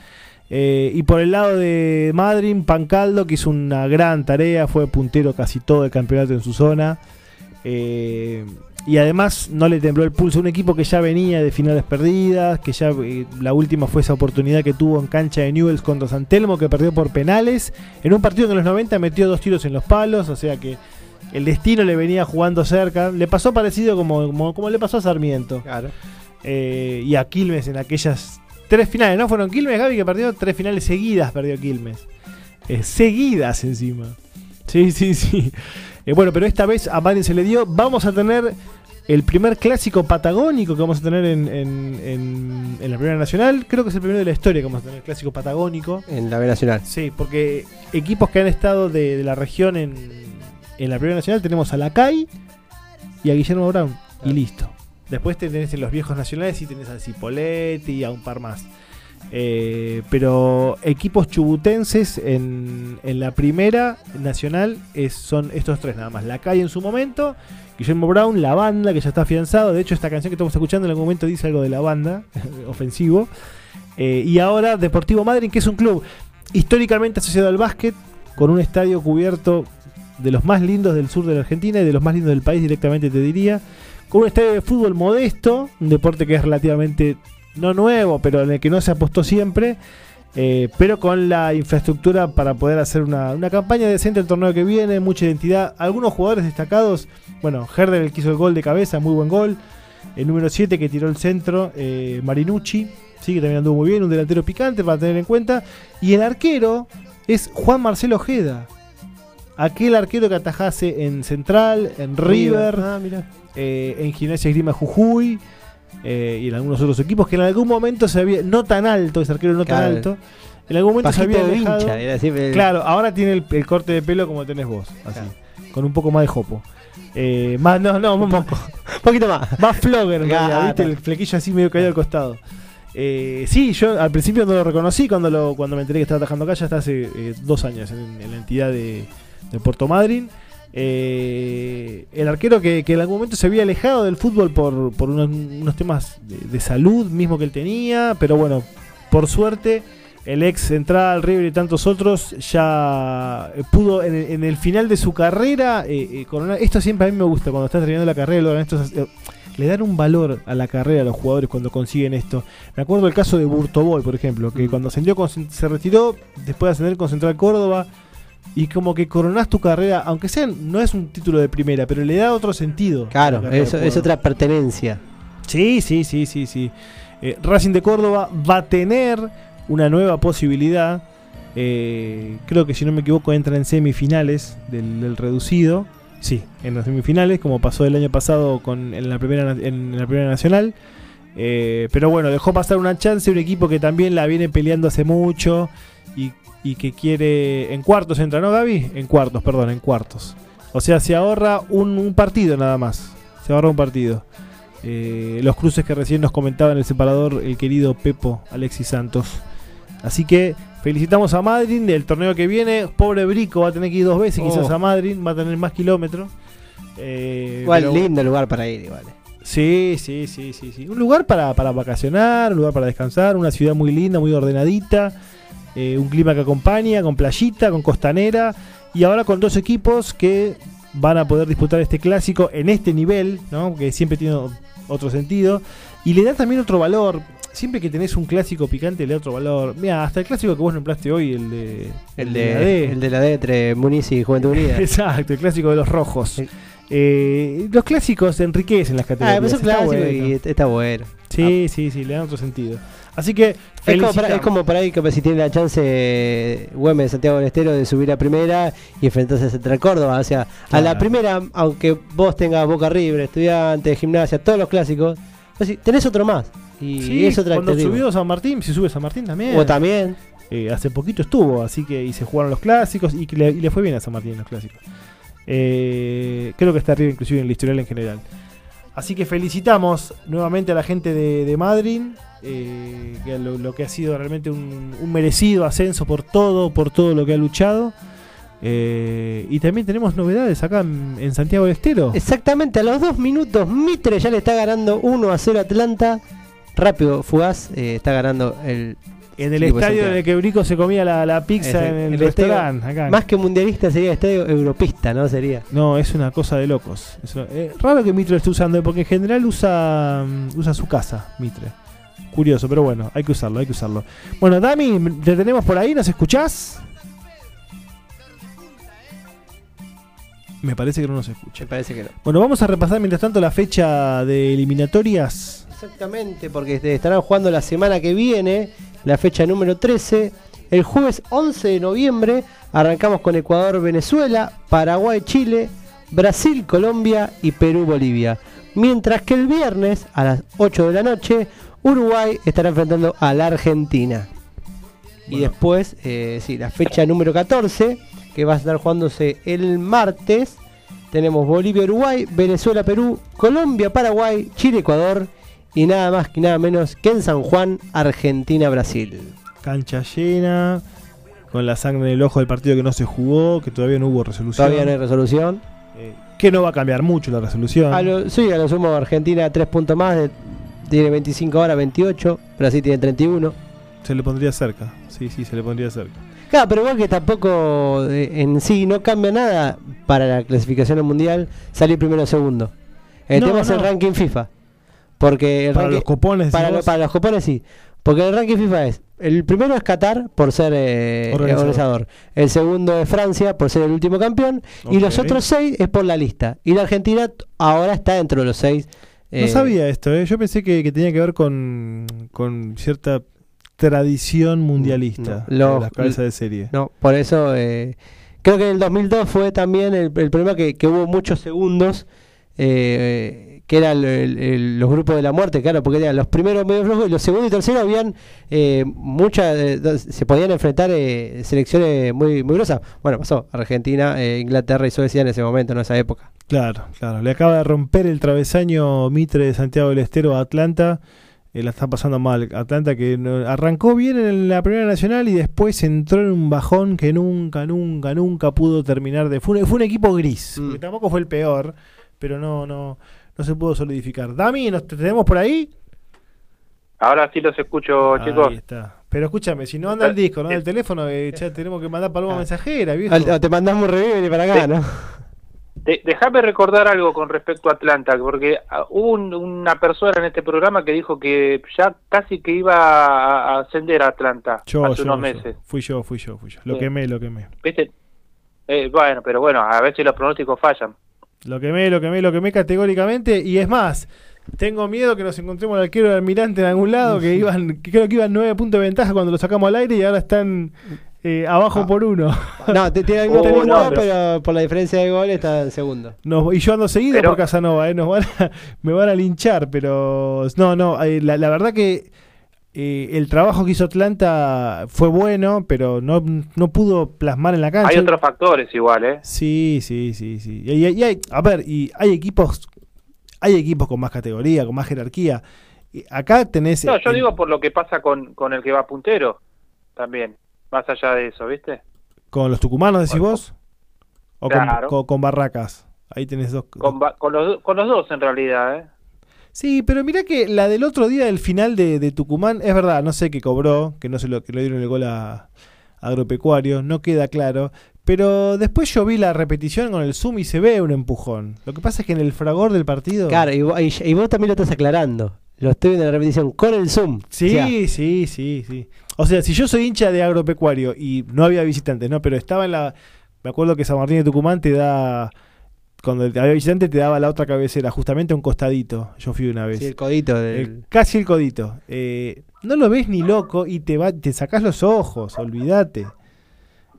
Eh, y por el lado de Madrid, Pancaldo, que hizo una gran tarea, fue puntero casi todo el campeonato en su zona. Eh, y además no le tembló el pulso a un equipo que ya venía de finales perdidas, que ya eh, la última fue esa oportunidad que tuvo en cancha de Newells contra San Telmo, que perdió por penales. En un partido que en los 90 metió dos tiros en los palos, o sea que el destino le venía jugando cerca. Le pasó parecido como, como, como le pasó a Sarmiento. Claro. Eh, y a Quilmes en aquellas tres finales, ¿no? Fueron Quilmes, Gaby, que perdió tres finales seguidas, perdió Quilmes. Eh, seguidas encima. Sí, sí, sí. Eh, bueno, pero esta vez a Madrid se le dio. Vamos a tener el primer clásico patagónico que vamos a tener en, en- en- en la Primera Nacional. Creo que es el primero de la historia que vamos a tener, clásico patagónico. En la B Nacional. Sí, porque equipos que han estado de, de la región en, en la Primera Nacional tenemos a Lacay y a Guillermo Brown. Y listo. Después tenés en los viejos nacionales y tenés a Cipoletti y a un par más. Eh, pero equipos chubutenses en, en la primera nacional son estos tres nada más. Lacay en su momento, Guillermo Brown, la banda que ya está afianzado. De hecho, esta canción que estamos escuchando en algún momento dice algo de la banda, ofensivo. Eh, y ahora Deportivo Madrid, que es un club históricamente asociado al básquet, con un estadio cubierto de los más lindos del sur de la Argentina y de los más lindos del país directamente te diría, con un estadio de fútbol modesto, un deporte que es relativamente no nuevo, pero en el que no se apostó siempre, eh, pero con la infraestructura para poder hacer una, una campaña decente el torneo que viene, mucha identidad, algunos jugadores destacados, bueno, Herder el que hizo el gol de cabeza, muy buen gol, el número 7 que tiró el centro, eh, Marinucci, sí, que también anduvo muy bien, un delantero picante para tener en cuenta, y el arquero es Juan Marcelo Ojeda. Aquel arquero que atajase en Central, en River, Ah, eh, en Gimnasia Grima Jujuy eh, y en algunos otros equipos que en algún momento se había, no tan alto, ese arquero no tan alto, en algún momento se había de alejado. vincha, era el- Claro, ahora tiene el, el corte de pelo como tenés vos, así, con un poco más de jopo. Eh, más, no, no, un poco, poquito más. Más flogger. ¿viste? El flequillo así medio caído al costado. Eh, sí, yo al principio no lo reconocí cuando lo, cuando me enteré que estaba trabajando acá, ya está hace eh, dos años en, en la entidad de, de Puerto Madryn. Eh, el arquero que, que en algún momento se había alejado del fútbol por, por unos, unos temas de, de salud mismo que él tenía, pero bueno, por suerte el ex Central, River y tantos otros ya eh, pudo en el, en el final de su carrera eh, coronar. Esto siempre a mí me gusta cuando estás terminando la carrera, logran estos, eh, le dan un valor a la carrera a los jugadores cuando consiguen esto. Me acuerdo del caso de Burtoboy, por ejemplo, que cuando ascendió se retiró después de ascender con Central Córdoba y como que coronás tu carrera, aunque sea no es un título de primera, pero le da otro sentido. Claro, es Córdoba. otra pertenencia. Sí, sí, sí, sí, sí. Eh, Racing de Córdoba va a tener una nueva posibilidad. Eh, creo que si no me equivoco entra en semifinales del, del reducido. Sí, en las semifinales, como pasó el año pasado con, en, la primera, en la primera nacional. Eh, pero bueno, dejó pasar una chance un equipo que también la viene peleando hace mucho y, y que quiere... En cuartos entra, ¿no, Gaby? En cuartos, perdón, en cuartos. O sea, se ahorra un, un partido nada más. Se ahorra un partido. Eh, los cruces que recién nos comentaba en el separador el querido Pepo Alexis Santos. Así que felicitamos a Madrid del torneo que viene. Pobre Brico va a tener que ir dos veces Oh. quizás a Madrid, va a tener más kilómetros. Eh, Igual, pero- lindo lugar para ir, igual. Sí, sí, sí, sí, sí. Un lugar para, para vacacionar, un lugar para descansar, una ciudad muy linda, muy ordenadita, eh, un clima que acompaña, con playita, con costanera Y ahora con dos equipos que van a poder disputar este clásico en este nivel, ¿no? que siempre tiene otro sentido. Y le da también otro valor. Siempre que tenés un clásico picante le da otro valor. Mira, hasta el clásico que vos nombraste hoy, el de, El la de, D. el de la D entre Muniz y Juventud Unida. Exacto, el clásico de los rojos. Eh, los clásicos enriquecen las Ah, categorías. pero es un está clásico bueno. y est- está bueno. Sí, sí, sí, le dan otro sentido. Así que Es como, para, es como por ahí que si tiene la chance eh, Güemes Santiago del Estero de subir a primera y enfrentarse a Central Córdoba. O sea, a la primera, aunque vos tengas Boca River, Estudiantes, Gimnasia, todos los clásicos, tenés otro más. Y Sí, es otra cuando subió San Martín, si sube San Martín también. O también. Eh, hace poquito estuvo, así que y se jugaron los clásicos y, le, y le fue bien a San Martín en los clásicos. Eh, creo que está arriba inclusive en el historial en general. Así que felicitamos nuevamente a la gente de, Madrid, eh, que lo, que ha sido realmente un, merecido ascenso por todo, por todo lo que ha luchado. Eh, y también tenemos novedades acá en, en Santiago del Estero. Exactamente, a los dos minutos Mitre ya le está ganando 1 a 0 a Atlanta. Rápido, fugaz, eh, está ganando el... En el de estadio en el que Brico se comía la, la pizza en el, el restaurante. acá. Más que mundialista sería estadio europista, ¿no? Sería. No, es una cosa de locos. Es una- eh, raro que Mitre esté usando, porque en general usa, mm, usa su casa, Mitre. Curioso, pero bueno, hay que usarlo, hay que usarlo. Bueno, Dami, te tenemos por ahí, ¿nos escuchás? Me parece que no nos escucha. Me parece que no. Bueno, vamos a repasar mientras tanto la fecha de eliminatorias. Exactamente, porque este, estarán jugando la semana que viene, la fecha número 13. El jueves 11 de noviembre arrancamos con Ecuador, Venezuela, Paraguay, Chile, Brasil, Colombia y Perú, Bolivia. Mientras que el viernes a las 8 de la noche, Uruguay estará enfrentando a la Argentina. Y después, eh, sí, la fecha número 14, que va a estar jugándose el martes, tenemos Bolivia, Uruguay, Venezuela, Perú, Colombia, Paraguay, Chile, Ecuador y nada más que nada menos que en San Juan, Argentina, Brasil. Cancha llena, con la sangre en el ojo del partido que no se jugó, que todavía no hubo resolución. Todavía no hay resolución. Eh, que no va a cambiar mucho la resolución. A lo, sí, a lo sumo Argentina 3 puntos más, de- tiene 25 horas, 28, Brasil tiene 31. Se le pondría cerca. Sí, sí, se le pondría cerca. Claro, pero igual que tampoco eh, en sí no cambia nada para la clasificación al mundial salir primero o segundo. El No, tema es el ranking FIFA. Porque Para ranking- los copones, para, lo- para los copones sí. Porque el ranking FIFA es el primero es Qatar por ser eh, Organizador. organizador. El segundo es Francia por ser el último campeón. Y los otros seis es por la lista. Y la Argentina ahora está dentro de los seis. No eh, sabía esto, ¿eh? yo pensé que, que tenía que ver con, con cierta tradición mundialista No, de las cabezas de serie. No, por eso eh, creo que en el 2002 fue también el, el problema que, que hubo muchos segundos, eh, que eran el- el- los grupos de la muerte, claro, porque eran los primeros medio flojos y los segundos y terceros habían eh, muchas, eh, se podían enfrentar eh, selecciones muy, muy grosas. Bueno, pasó Argentina, eh, Inglaterra y Suecia en ese momento, en esa época. Claro, claro. Le acaba de romper el travesaño Mitre de Santiago del Estero a Atlanta. Eh, la está pasando mal. Atlanta que arrancó bien en la Primera Nacional y después entró en un bajón que nunca, nunca, nunca pudo terminar de... Fue un, fue un equipo gris. Mm. que tampoco fue el peor, pero no, no, no se pudo solidificar. Dami, ¿nos te tenemos por ahí? Ahora sí los escucho, chicos. Ahí está. Pero escúchame, si no anda el disco, no anda el teléfono, eh, ya tenemos que mandar paloma mensajera, viejo. Al- o te mandamos vení para acá, ¿no? De- Déjame recordar algo con respecto a Atlanta, porque ah, hubo un- una persona en este programa que dijo que ya casi que iba a, ascender a Atlanta Yo, hace yo, unos yo. meses. Fui yo, fui yo, fui yo. Lo Sí. quemé, lo quemé. ¿Viste? Eh, bueno, pero bueno, a ver si los pronósticos fallan. Lo quemé, lo quemé, lo quemé categóricamente. Y es más, tengo miedo que nos encontremos al arquero del almirante en algún lado, que iban, que creo que iban nueve puntos de ventaja cuando lo sacamos al aire y ahora están eh, abajo por uno. No, te tiene algo Oh, no, pero- pero por la diferencia de gol está en segundo. Nos- y yo ando seguido Pero- por Casanova, eh, nos van a- me van a linchar, pero no, no, eh, la, la verdad que eh, el trabajo que hizo Atlanta fue bueno, pero no, no pudo plasmar en la cancha. Hay otros factores igual, ¿eh? Sí, sí, sí, sí. Y, y- y hay, a ver, y hay equipos, hay equipos con más categoría, con más jerarquía. Y acá tenés. No, yo el- digo por lo que pasa con, con el que va puntero también, más allá de eso, ¿viste? con los tucumanos, decís vos, o Claro. con, con Barracas. Ahí tenés dos. Con, con, los, con los dos en realidad, ¿eh? Sí, pero mirá que la del otro día del final de, de Tucumán, es verdad, no sé qué cobró, que no se lo, que le dieron el gol a, a Agropecuario, no queda claro. Pero después yo vi la repetición con el zoom y se ve un empujón. Lo que pasa es que en el fragor del partido. Claro, y, vos- y- y vos también lo estás aclarando. Lo estoy viendo en la repetición con el zoom. Sí, O sea, sí, sí, sí. O sea, si yo soy hincha de agropecuario y no había visitantes, ¿no? Pero estaba en la. Me acuerdo que San Martín de Tucumán te da. Cuando había visitantes te daba la otra cabecera, justamente a un costadito. Yo fui una vez. sí, el codito del. El- casi el codito. Eh, no lo ves ni loco y te va, te sacás los ojos, olvídate.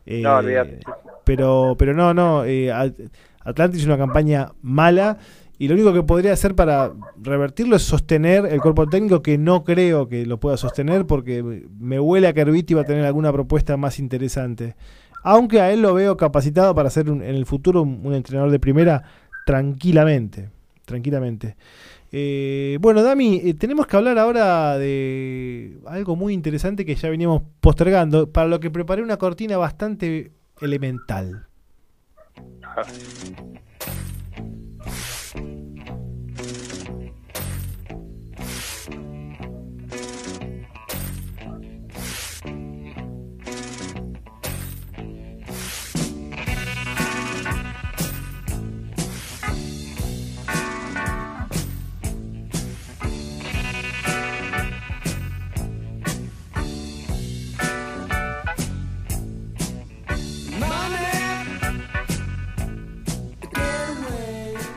Eh, No, olvídate. Pero, pero no, no. eh, At- Atlantis es una campaña mala y lo único que podría hacer para revertirlo es sostener el cuerpo técnico, que no creo que lo pueda sostener porque me huele a que Herbiti va a tener alguna propuesta más interesante. Aunque a él lo veo capacitado para ser en el futuro un, un entrenador de primera tranquilamente. Tranquilamente. Eh, bueno, Dami, eh, tenemos que hablar ahora de algo muy interesante que ya veníamos postergando, para lo que preparé una cortina bastante elemental.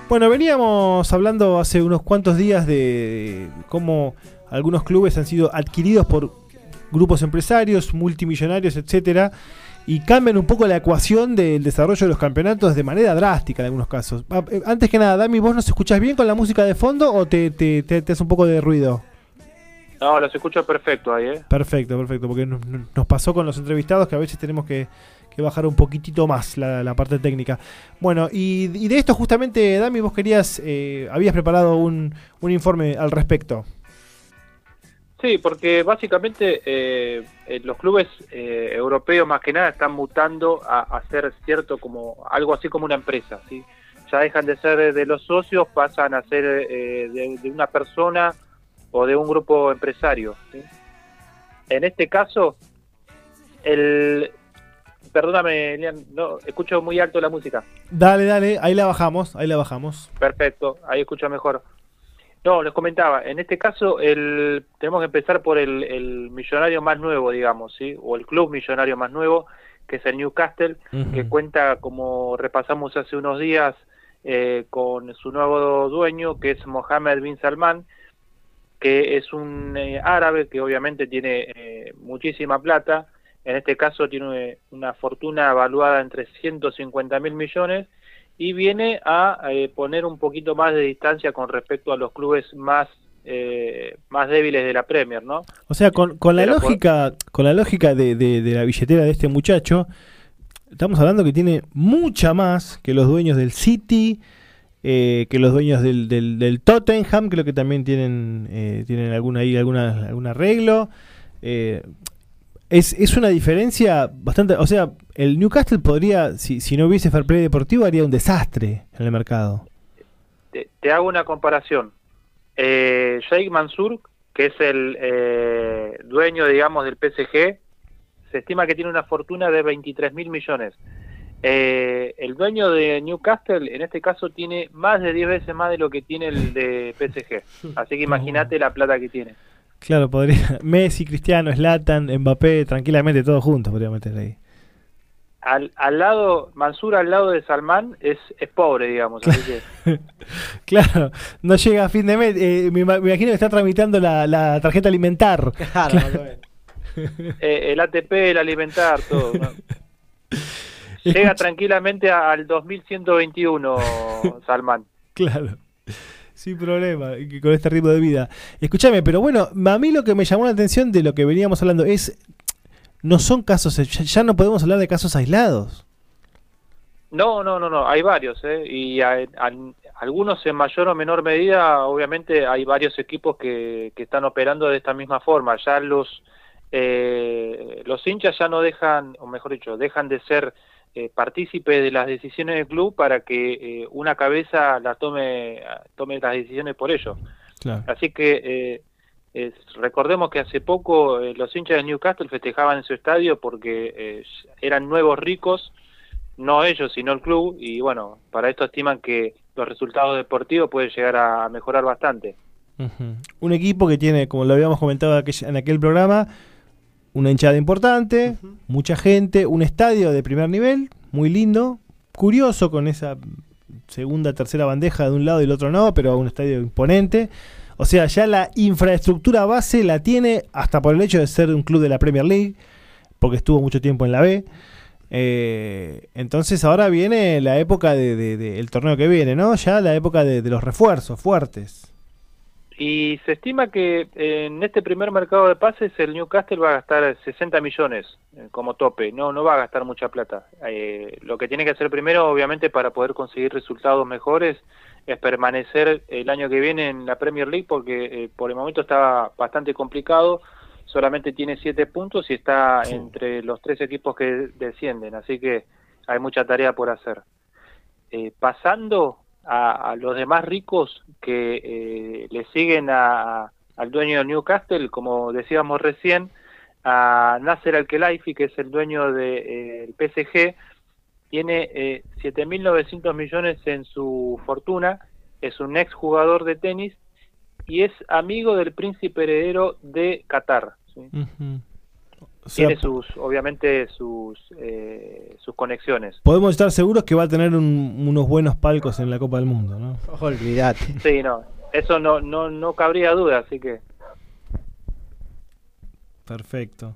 Bueno, veníamos hablando hace unos cuantos días de cómo algunos clubes han sido adquiridos por grupos empresarios, multimillonarios, etcétera, y cambian un poco la ecuación del desarrollo de los campeonatos de manera drástica en algunos casos. Ah, eh, Antes que nada, Dami, ¿vos nos escuchás bien con la música de fondo o te, te, te- te hace un poco de ruido? No, los escucho perfecto ahí, ¿eh? Perfecto, perfecto, porque nos, pasó con los entrevistados que a veces tenemos que bajar un poquitito más la, parte técnica. Bueno, y, de esto justamente, Dami, vos querías, eh, habías preparado un, un informe al respecto. Sí, porque básicamente eh, los clubes eh, europeos más que nada están mutando a, ser cierto como algo así como una empresa, ¿sí? Ya dejan de ser de los socios, pasan a ser eh, de, de una persona o de un grupo empresario. ¿sí? En este caso, el... Perdóname, Elian, no, escucho muy alto la música. Dale, dale, ahí la bajamos, ahí la bajamos. Perfecto, ahí escucho mejor. No, les comentaba, en este caso el, tenemos que empezar por el, el millonario más nuevo, digamos, ¿sí? O el club millonario más nuevo, que es el Newcastle, que cuenta, como repasamos hace unos días, eh, con su nuevo dueño, que es Mohammed bin Salman, que es un eh, árabe que obviamente tiene eh, muchísima plata, en este caso tiene una fortuna evaluada entre 150 mil millones y viene a eh, poner un poquito más de distancia con respecto a los clubes más eh, más débiles de la Premier, ¿no? O sea, con, con la Pero por- lógica, con la lógica de, de- de la billetera de este muchacho, estamos hablando que tiene mucha más que los dueños del City, eh, que los dueños del, del, del Tottenham, creo que también tienen, eh, tienen alguna ahí, alguna, algún arreglo. Eh, es, es una diferencia bastante. O sea, el Newcastle podría, si, si no hubiese fair play deportivo, haría un desastre en el mercado. Te, te hago una comparación. Eh, Sheikh Mansour, que es el eh, dueño, digamos, del PSG, se estima que tiene una fortuna de 23 mil millones. Eh, el dueño de Newcastle, en este caso, tiene más de 10 veces más de lo que tiene el de PSG. Así que imagínate la plata que tiene. Claro, podría. Messi, Cristiano, Slatan, Mbappé, tranquilamente, todos juntos podría meter ahí. Al, al lado, Mansur al lado de Salman es, es pobre, digamos. Así que Claro, no llega a fin de mes. eh, me, ima- me imagino que está tramitando la, la tarjeta alimentar. Claro, más o menos. eh, el ATP, el alimentar, todo. ¿no? Llega tranquilamente al 2121, Salman. Claro. Sin problema, con este ritmo de vida. Escúchame, pero bueno, a mí lo que me llamó la atención de lo que veníamos hablando es. No son casos. Ya, no podemos hablar de casos aislados. No, no, no, no, hay varios, ¿eh? Y a- algunos en mayor o menor medida, obviamente hay varios equipos que, que están operando de esta misma forma. Ya los, eh, los hinchas ya no dejan, o mejor dicho, dejan de ser eh, partícipes de las decisiones del club para que eh, una cabeza la tome, tome las decisiones por ellos. Claro. Así que eh, recordemos que hace poco eh, los hinchas de Newcastle festejaban en su estadio porque eh, eran nuevos ricos no ellos, sino el club, y bueno, para esto estiman que los resultados deportivos pueden llegar a mejorar bastante. Un equipo que tiene, como lo habíamos comentado en aquel programa, una hinchada importante, mucha gente, un estadio de primer nivel, muy lindo, curioso con esa segunda, tercera bandeja de un lado y del otro no, pero un estadio imponente. O sea, ya la infraestructura base la tiene hasta por el hecho de ser un club de la Premier League, porque estuvo mucho tiempo en la B. Eh, entonces ahora viene la época del de, de- el torneo que viene, ¿no? Ya la época de, de los refuerzos fuertes. Y se estima que en este primer mercado de pases el Newcastle va a gastar 60 millones eh, como tope, no no va a gastar mucha plata. Eh, lo que tiene que hacer primero, obviamente, para poder conseguir resultados mejores es permanecer el año que viene en la Premier League porque eh, por el momento está bastante complicado, solamente tiene 7 puntos y está entre los tres equipos que descienden, así que hay mucha tarea por hacer. Eh, pasando a, a los demás ricos que eh, le siguen a, al dueño del Newcastle, como decíamos recién, a Nasser Al-Khelaifi, que es el dueño del PSG, tiene eh, 7.900 millones en su fortuna, es un ex jugador de tenis y es amigo del príncipe heredero de Qatar. ¿sí? O sea, Tiene sus, obviamente, sus, eh, sus conexiones. podemos estar seguros que va a tener un- unos buenos palcos en la Copa del Mundo, ¿no? Olvídate. Sí, no, eso no, no, no cabría duda, así que Perfecto.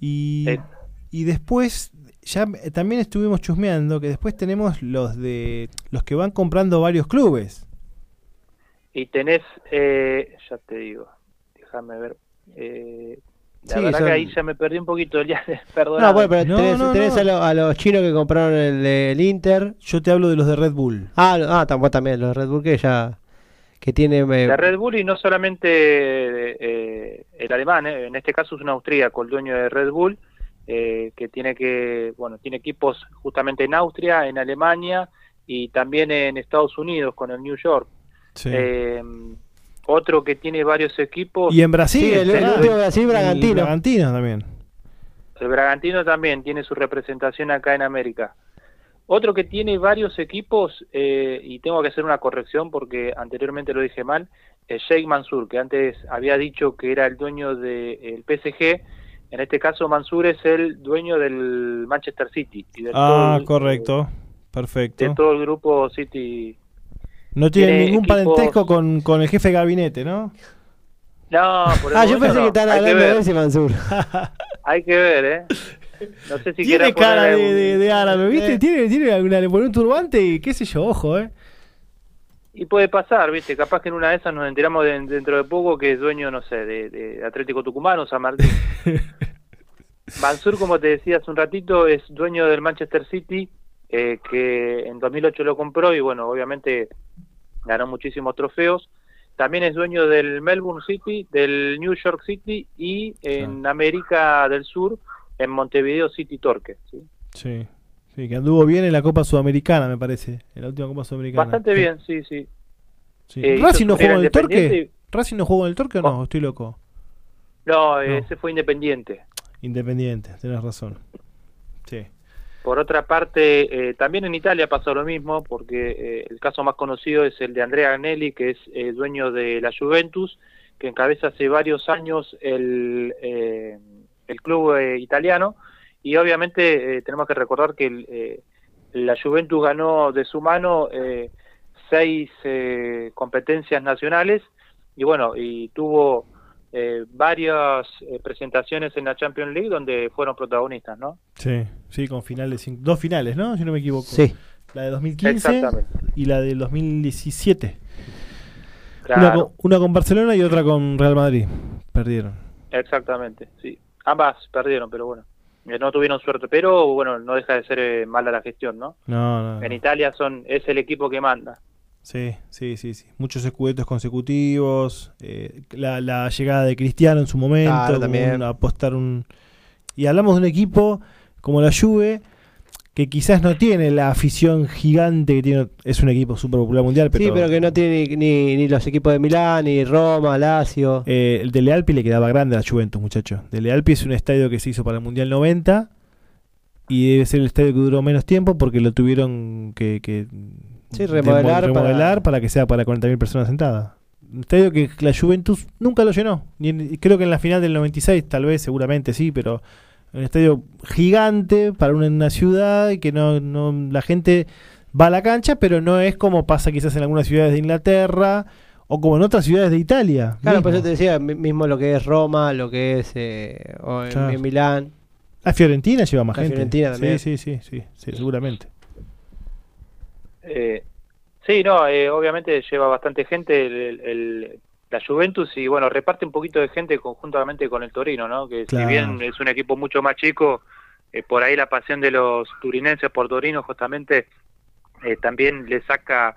Y, Eh. y después, ya también estuvimos chusmeando que después tenemos los de los que van comprando varios clubes. Y tenés, eh, ya te digo, déjame ver. Eh, la Sí, verdad son- que ahí ya me perdí un poquito, ya, perdón. No, bueno, pero No, tenés, no, tenés no. A, lo- a los chinos que compraron el del Inter. Yo te hablo de los de Red Bull. Ah, ah también, los de Red Bull que ya. que tiene. eh, De Red Bull y no solamente eh, el alemán, eh, en este caso es un austríaco, el dueño de Red Bull, eh, que tiene que, bueno, tiene equipos justamente en Austria, en Alemania y también en Estados Unidos con el New York. Sí. Otro que tiene varios equipos. y en Brasil, Sí, el- el de Brasil, el Bragantino. Bragantino también. El Bragantino también tiene su representación acá en América. Otro que tiene varios equipos, eh, y tengo que hacer una corrección porque anteriormente lo dije mal, es Sheikh Mansour, que antes había dicho que era el dueño del PSG. En este caso, Mansour es el dueño del Manchester City y de, todo, Ah, el- correcto. de Perfecto. todo el grupo City. No tiene ningún equipos- parentesco con, con el jefe de gabinete, ¿no? No, por el Ah, yo pensé no. que estaban hablando de ese Mansur. Hay que ver, ¿eh? No sé si Tiene quiere cara de, de árabe, ¿viste? Eh. Tiene, tiene alguna, le pone un turbante y qué sé yo, ojo, ¿eh? Y puede pasar, ¿viste? Capaz que en una de esas nos enteramos de- dentro de poco que es dueño, no sé, de, de Atlético Tucumán o San Martín. Mansur, como te decía hace un ratito, es dueño del Manchester City, eh, que en 2008 lo compró y, bueno, obviamente ganó muchísimos trofeos. También es dueño del Melbourne City, del New York City y en América del Sur, en Montevideo City Torque. ¿sí? Sí. Sí, que anduvo bien en la Copa Sudamericana, me parece. En la última Copa Sudamericana. Bastante bien, sí, sí. Sí. Eh, ¿Racing no jugó en el Torque? ¿Racing no jugó en el Torque o no? Estoy loco. No, ese fue independiente. Independiente, tenés razón. Sí. Por otra parte, eh, también en Italia pasó lo mismo, porque eh, el caso más conocido es el de Andrea Agnelli, que es eh, dueño de la Juventus, que encabeza hace varios años el, eh, el club eh, italiano, y obviamente eh, tenemos que recordar que el, la Juventus ganó de su mano seis competencias nacionales, y bueno, y tuvo eh, varias eh, presentaciones en la Champions League donde fueron protagonistas, ¿no? Sí, sí, con finales, dos finales, ¿no? Si no me equivoco. Sí. La de 2015 Exactamente. y la del 2017. Una, Claro. con, una con Barcelona y otra con Real Madrid. Perdieron. Exactamente, sí. Ambas perdieron, pero bueno, eh, no tuvieron suerte, pero bueno, no deja de ser eh, mala la gestión, ¿no? No, no. En no. Italia son es el equipo que manda. Sí, sí, sí, sí. Muchos escudetos consecutivos. eh, la, la llegada de Cristiano en su momento. Claro, también. un- apostar un. Y hablamos de un equipo como la Juve que quizás no tiene la afición gigante que tiene. Es un equipo súper popular mundial, pero. Sí, pero que no tiene ni, ni, ni los equipos de Milán, ni Roma, Lazio. Eh, el de Lealpi le quedaba grande a la Juventus, muchachos. De Lealpi es un estadio que se hizo para el Mundial 90 y debe ser el estadio que duró menos tiempo porque lo tuvieron que, que Sí, remodelar para- remodelar para... que sea para 40.000 personas sentadas. Un estadio que la Juventus nunca lo llenó. Ni en- y creo que en la final del 96, tal vez, seguramente sí, pero un estadio gigante para una, una ciudad y que no, no la gente va a la cancha, pero no es como pasa quizás en algunas ciudades de Inglaterra o como en otras ciudades de Italia. Claro, mismo. pues yo te decía, mi- mismo lo que es Roma, lo que es eh, o en, Claro. en Milán. La Fiorentina lleva más La gente. Fiorentina también. Sí, sí, sí, sí, sí, seguramente. Eh, sí, no, eh, obviamente lleva bastante gente el, el- la Juventus y bueno, reparte un poquito de gente conjuntamente con el Torino, ¿no? Que Claro. si bien es un equipo mucho más chico, eh, por ahí la pasión de los turinenses por Torino justamente eh, también le saca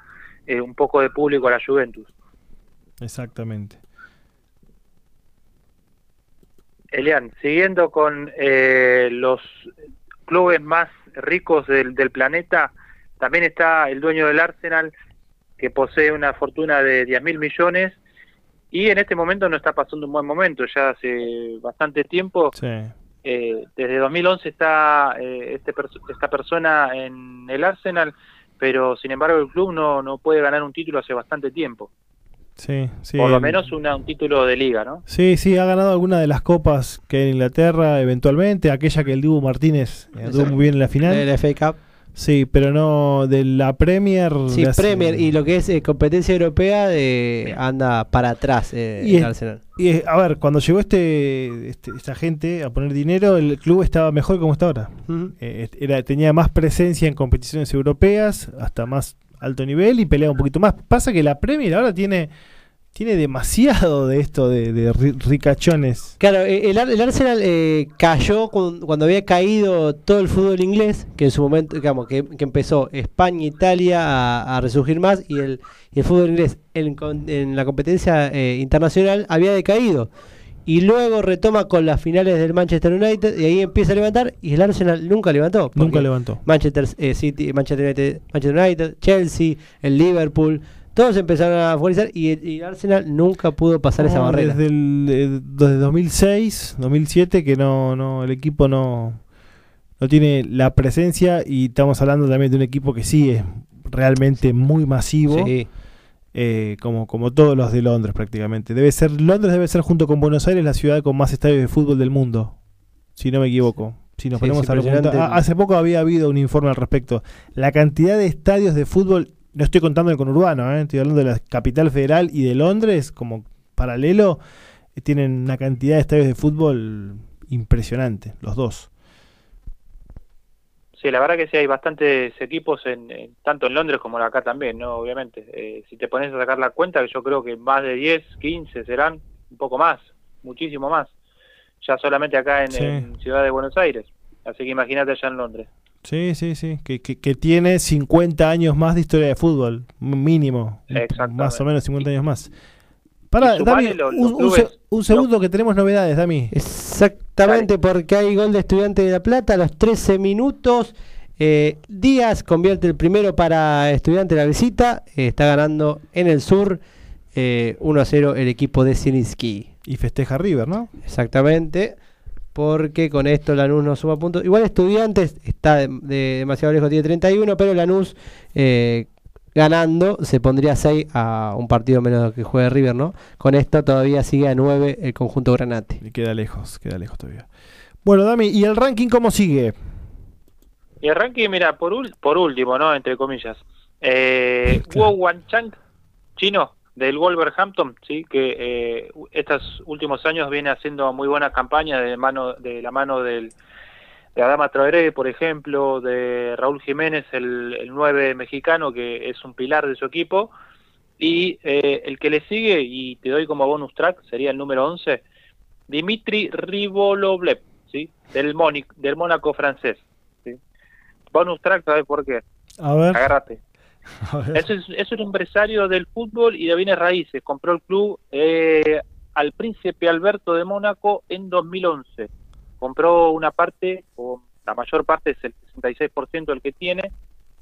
eh, un poco de público a la Juventus. Exactamente. Elian, siguiendo con eh, los clubes más ricos del, del planeta, también está el dueño del Arsenal, que posee una fortuna de 10 mil millones y en este momento no está pasando un buen momento, ya hace bastante tiempo. Sí. Eh, desde 2011 está eh, este esta persona en el Arsenal, pero sin embargo el club no, no puede ganar un título hace bastante tiempo, Sí, sí. por lo menos una, un título de liga, ¿no? Sí, sí, ha ganado alguna de las copas que hay en Inglaterra eventualmente, aquella que el Dibu Martínez eh, anduvo muy bien en la final. La FA Cup. Sí, pero no de la Premier. Sí, Premier y lo que es eh, competencia europea de, anda para atrás eh, Y el es- Arsenal. Y a ver, cuando llegó este, este- esta gente a poner dinero, el club estaba mejor como está ahora. Eh, era, tenía más presencia en competiciones europeas, hasta más alto nivel y peleaba un poquito más. Pasa que la Premier ahora tiene, tiene demasiado de esto de, de ri- ricachones. Claro, eh, el, el Arsenal eh, cayó con- cuando había caído todo el fútbol inglés, que en su momento, digamos, que, que empezó España, Italia a, a resurgir más y el, y el fútbol inglés en, en la competencia eh, internacional había decaído. Y luego retoma con las finales del Manchester United y ahí empieza a levantar y el Arsenal nunca levantó. Nunca levantó. Manchester eh, City, Manchester United, Manchester United, Chelsea, el Liverpool, todos empezaron a favorizar y Arsenal nunca pudo pasar esa barrera. Desde, el, eh, desde 2006, 2007, que no, no, el equipo no, no tiene la presencia y estamos hablando también de un equipo que sí es realmente muy masivo. Sí. eh, como, como todos los de Londres prácticamente. Debe ser, Londres debe ser junto con Buenos Aires la ciudad con más estadios de fútbol del mundo, si no me equivoco. Si nos Sí, ponemos a impresionante. Ah, hace poco había habido un informe al respecto. La cantidad de estadios de fútbol, no estoy contando el conurbano, ¿eh? estoy hablando de la capital federal y de Londres como paralelo, eh, tienen una cantidad de estadios de fútbol impresionante, los dos. Sí, la verdad que sí, hay bastantes equipos, en, en- tanto en Londres como acá también, ¿no? Obviamente. Eh, si te pones a sacar la cuenta, que yo creo que más de 10, 15 serán, un poco más, muchísimo más. Ya solamente acá en, Sí. en Ciudad de Buenos Aires. Así que imagínate allá en Londres. Sí, sí, sí, que, que, que tiene 50 años más de historia de fútbol, mínimo, Exactamente. más o menos 50 años más. Para, Dami, los- un, los un clubes, se- un segundo que tenemos novedades, Dami. Exactamente, porque hay gol de Estudiante de La Plata a los 13 minutos. Eh, Díaz convierte el primero para Estudiante de la visita. eh, está ganando en el sur eh, 1 a 0 el equipo de Zielinski. Y festeja River, ¿no? Exactamente, porque con esto Lanús no suma puntos. Igual Estudiantes está de, de- demasiado lejos, tiene 31, pero Lanús eh, ganando se pondría 6 a un partido menos que juegue River, ¿no? Con esto todavía sigue a 9 el conjunto Granate. Y queda lejos, queda lejos todavía. Bueno, Dami, ¿y el ranking cómo sigue? Y el ranking, mira, por, ul- por último, ¿no? Entre comillas. Eh, Wu Wanchang, chino, del Wolverhampton, sí, que eh, estos últimos años viene haciendo muy buena campaña de mano de la mano del de Adama Traoré, por ejemplo, de Raúl Jiménez, el, el 9 mexicano, que es un pilar de su equipo, y eh, el que le sigue, y te doy como bonus track, sería el número 11, Dimitri Ribolovlev, ¿sí? del, Mónic- del Mónaco francés. ¿sí? Bonus track, ¿sabes por qué? A ver. Agárrate. Es, es un empresario del fútbol y de bienes raíces. Compró el club eh, al príncipe Alberto de Mónaco en 2011. Compró una parte, o la mayor parte es el 66% el que tiene,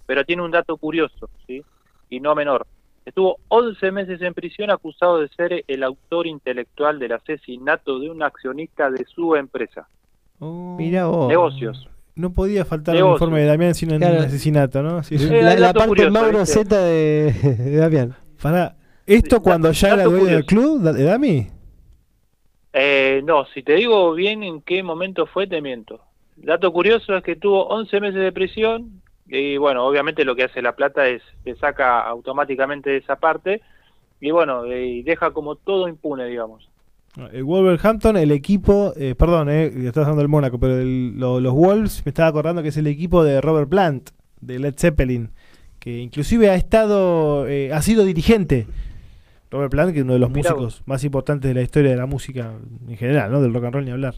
pero tiene un dato curioso, ¿sí? Y no menor. Estuvo 11 meses en prisión acusado de ser el autor intelectual del asesinato de un accionista de su empresa. Mira vos. Negocios. No podía faltar el informe de Damián sin un Claro. asesinato, ¿no? Sí, sí. Eh, La, la dato parte curioso, Mauro. Z de, de Damián. ¿esto cuando ya era dueño del club, de Dami? Eh, no, si te digo bien en qué momento fue, te miento. Dato curioso es que tuvo 11 meses de prisión y bueno, obviamente lo que hace La Plata es te saca automáticamente de esa parte y bueno, eh, y deja como todo impune, digamos. El Wolverhampton, el equipo, eh, perdón, eh, estás hablando del Mónaco, pero el- lo- los Wolves, me estaba acordando que es el equipo de Robert Plant, de Led Zeppelin, que inclusive ha estado, eh, ha sido dirigente. Robert Plant, que es uno de los Mirá músicos más importantes de la historia de la música en general, ¿no? Del rock and roll ni hablar.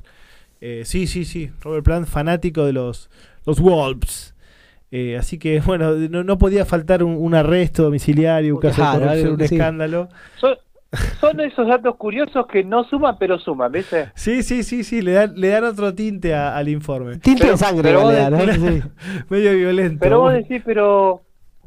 Eh, sí, sí, sí, Robert Plant, fanático de los, los Wolves. Eh, así que, bueno, no, no podía faltar un, un arresto domiciliario, un caso de corrupción, un escándalo. Son, son esos datos curiosos que no suman, pero suman, ¿viste? Sí, sí, sí, sí, le dan, le dan otro tinte a- al informe. Tinte Pero- de sangre, pero. Medio violento. Pero vos decís, pero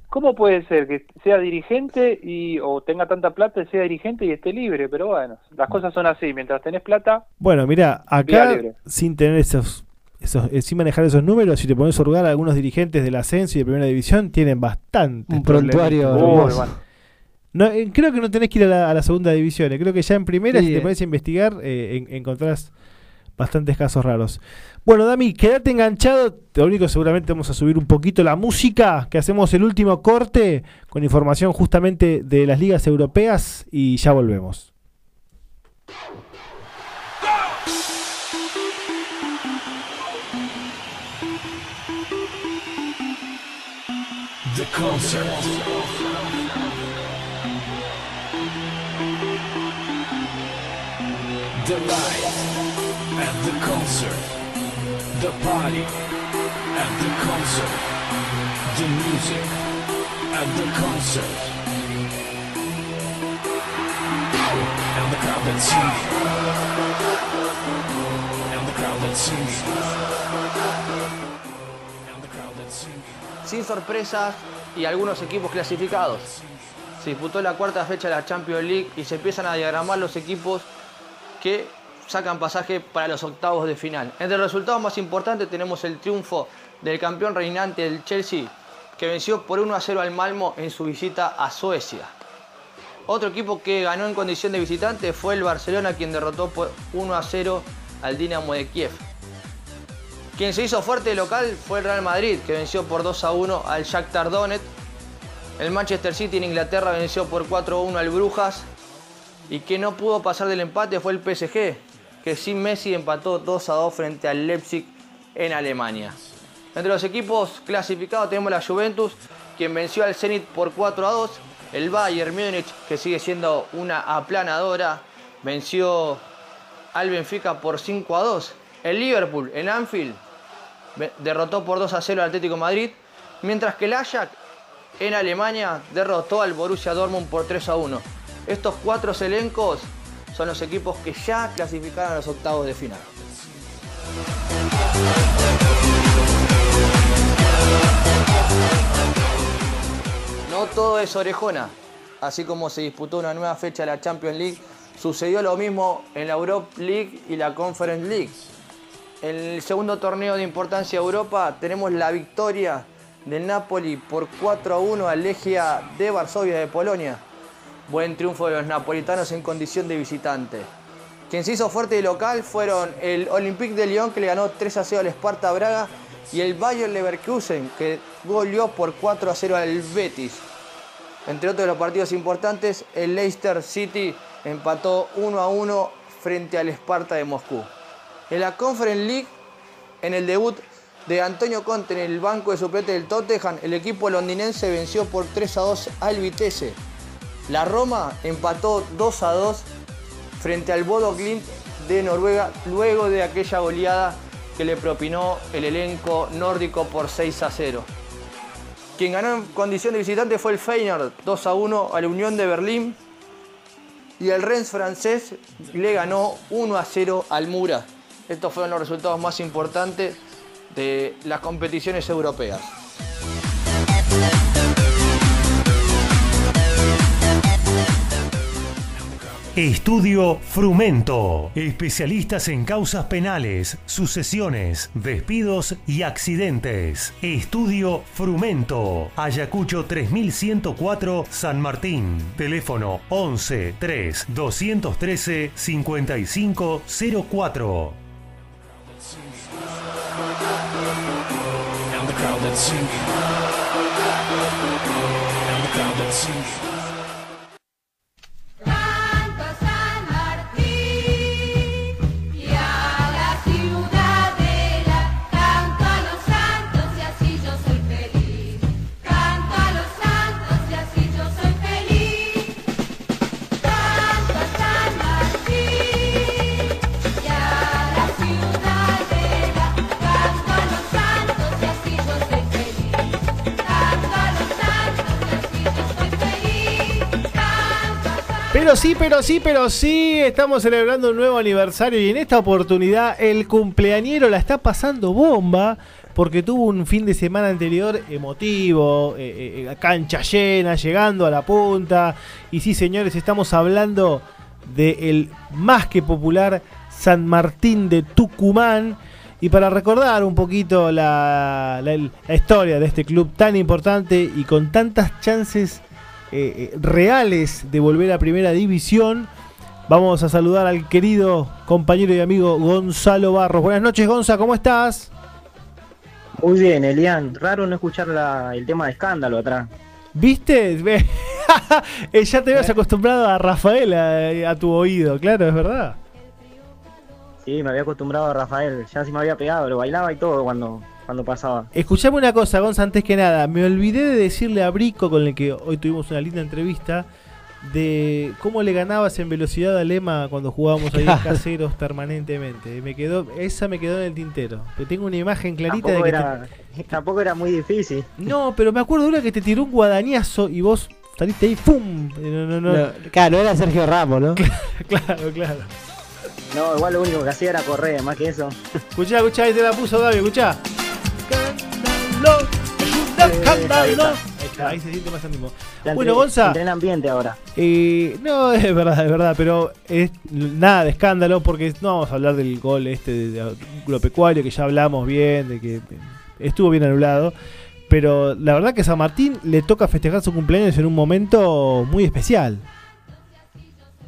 ¿cómo puede ser que sea dirigente y o tenga tanta plata y sea dirigente y esté libre? Pero bueno, las cosas son así. Mientras tenés plata, Bueno, mira, acá sin tener esos, esos eh, sin manejar esos números, si te pones a hurgar, algunos dirigentes del ascenso y de primera división tienen bastante Un prontuario bueno. No, eh, creo que no tenés que ir a la, a la segunda división. eh, Creo que ya en primera, Sí, si te eh. pones a investigar, eh, en- encontrás bastantes casos raros. Bueno, Dami, quédate enganchado. Lo único, seguramente vamos a subir un poquito la música, que hacemos el último corte con información justamente de las ligas europeas y ya volvemos. The concert. The light at the concert. The party at the concert. The music at the concert. And the crowd that. And the crowd that sings. And the crowd that sings. sin sorpresas y algunos equipos clasificados. Se disputó la cuarta fecha de la Champions League y se empiezan a diagramar los equipos que sacan pasaje para los octavos de final. Entre los resultados más importantes tenemos el triunfo del campeón reinante del Chelsea, que venció por 1 a 0 al Malmo en su visita a Suecia. Otro equipo que ganó en condición de visitante fue el Barcelona, quien derrotó por 1 a 0 al Dinamo de Kiev. Quien se hizo fuerte local fue el Real Madrid, que venció por 2 a 1 al Shakhtar Donetsk. El Manchester City en Inglaterra venció por 4 a 1 al Brujas. Y que no pudo pasar del empate fue el PSG, que sin Messi empató 2 a 2 frente al Leipzig en Alemania. Entre los equipos clasificados tenemos la Juventus, quien venció al Zenit por 4 a 2. El Bayern Múnich, que sigue siendo una aplanadora, venció al Benfica por 5 a 2. El Liverpool en Anfield derrotó por 2 a 0 al Atlético Madrid, mientras que el Ajax en Alemania derrotó al Borussia Dortmund por 3 a 1. Estos cuatro elencos son los equipos que ya clasificaron a los octavos de final. No todo es orejona. Así como se disputó una nueva fecha de la Champions League, sucedió lo mismo en la Europa League y la Conference League. En el segundo torneo de importancia de Europa tenemos la victoria del Napoli por 4 a 1 al Legia de Varsovia de Polonia. Buen triunfo de los napolitanos en condición de visitante. Quien se hizo fuerte de local fueron el Olympique de Lyon que le ganó 3 a 0 al Sparta Braga y el Bayer Leverkusen que goleó por 4 a 0 al Betis. Entre otros los partidos importantes, el Leicester City empató 1 a 1 frente al Sparta de Moscú. En la Conference League, en el debut de Antonio Conte en el banco de suplente del Tottenham, el equipo londinense venció por 3 a 2 al Vitesse. La Roma empató 2 a 2 frente al Bodo Glimt de Noruega luego de aquella goleada que le propinó el elenco nórdico por 6 a 0. Quien ganó en condición de visitante fue el Feyenoord 2 a 1 a la Unión de Berlín y el Rennes francés le ganó 1 a 0 al Mura. Estos fueron los resultados más importantes de las competiciones europeas. Estudio Frumento. Especialistas en causas penales, sucesiones, despidos y accidentes. Estudio Frumento. Ayacucho 3104 San Martín. Teléfono 11 3 213 5504. And. Pero sí, pero sí, pero sí, estamos celebrando un nuevo aniversario y en esta oportunidad el cumpleañero la está pasando bomba porque tuvo un fin de semana anterior emotivo, eh, eh, cancha llena, llegando a la punta. Y sí, señores, estamos hablando del más que popular San Martín de Tucumán. Y para recordar un poquito la historia de este club tan importante y con tantas chances eh, eh, reales de volver a primera división. Vamos a saludar al querido compañero y amigo Gonzalo Barros. Buenas noches, Gonza, ¿cómo estás? Muy bien, Elian. Raro no escuchar la- el tema de escándalo atrás. ¿Viste? Eh, ya te habías acostumbrado a Rafael a, a tu oído, claro, es verdad. Sí, me había acostumbrado a Rafael. Ya se me había pegado, lo bailaba y todo cuando, cuando pasaba. Escuchame una cosa, Gonza, antes que nada. Me olvidé de decirle a Brico, con el que hoy tuvimos una linda entrevista, de cómo le ganabas en velocidad a Lema cuando jugábamos ahí en caseros permanentemente. Me quedó, esa me quedó en el tintero. Pero tengo una imagen clarita Tampoco de que te- era, tampoco era muy difícil. No, pero me acuerdo de una que te tiró un guadañazo y vos saliste ahí, ¡pum! No, no, no. No, claro, era Sergio Ramos, ¿no? claro, claro. No, igual lo único que hacía era correr, más que eso. Escuchá, escuchá, ahí te la puso Gaby, escuchá. Escándalo. Ahí está, ahí se siente más ánimo. Bueno, Gonza. ambiente ahora. Eh, no, es verdad, es verdad, pero es nada de escándalo porque no vamos a hablar del gol este de, de agropecuario que ya hablamos bien, de que estuvo bien anulado. Pero la verdad que a San Martín le toca festejar su cumpleaños en un momento muy especial.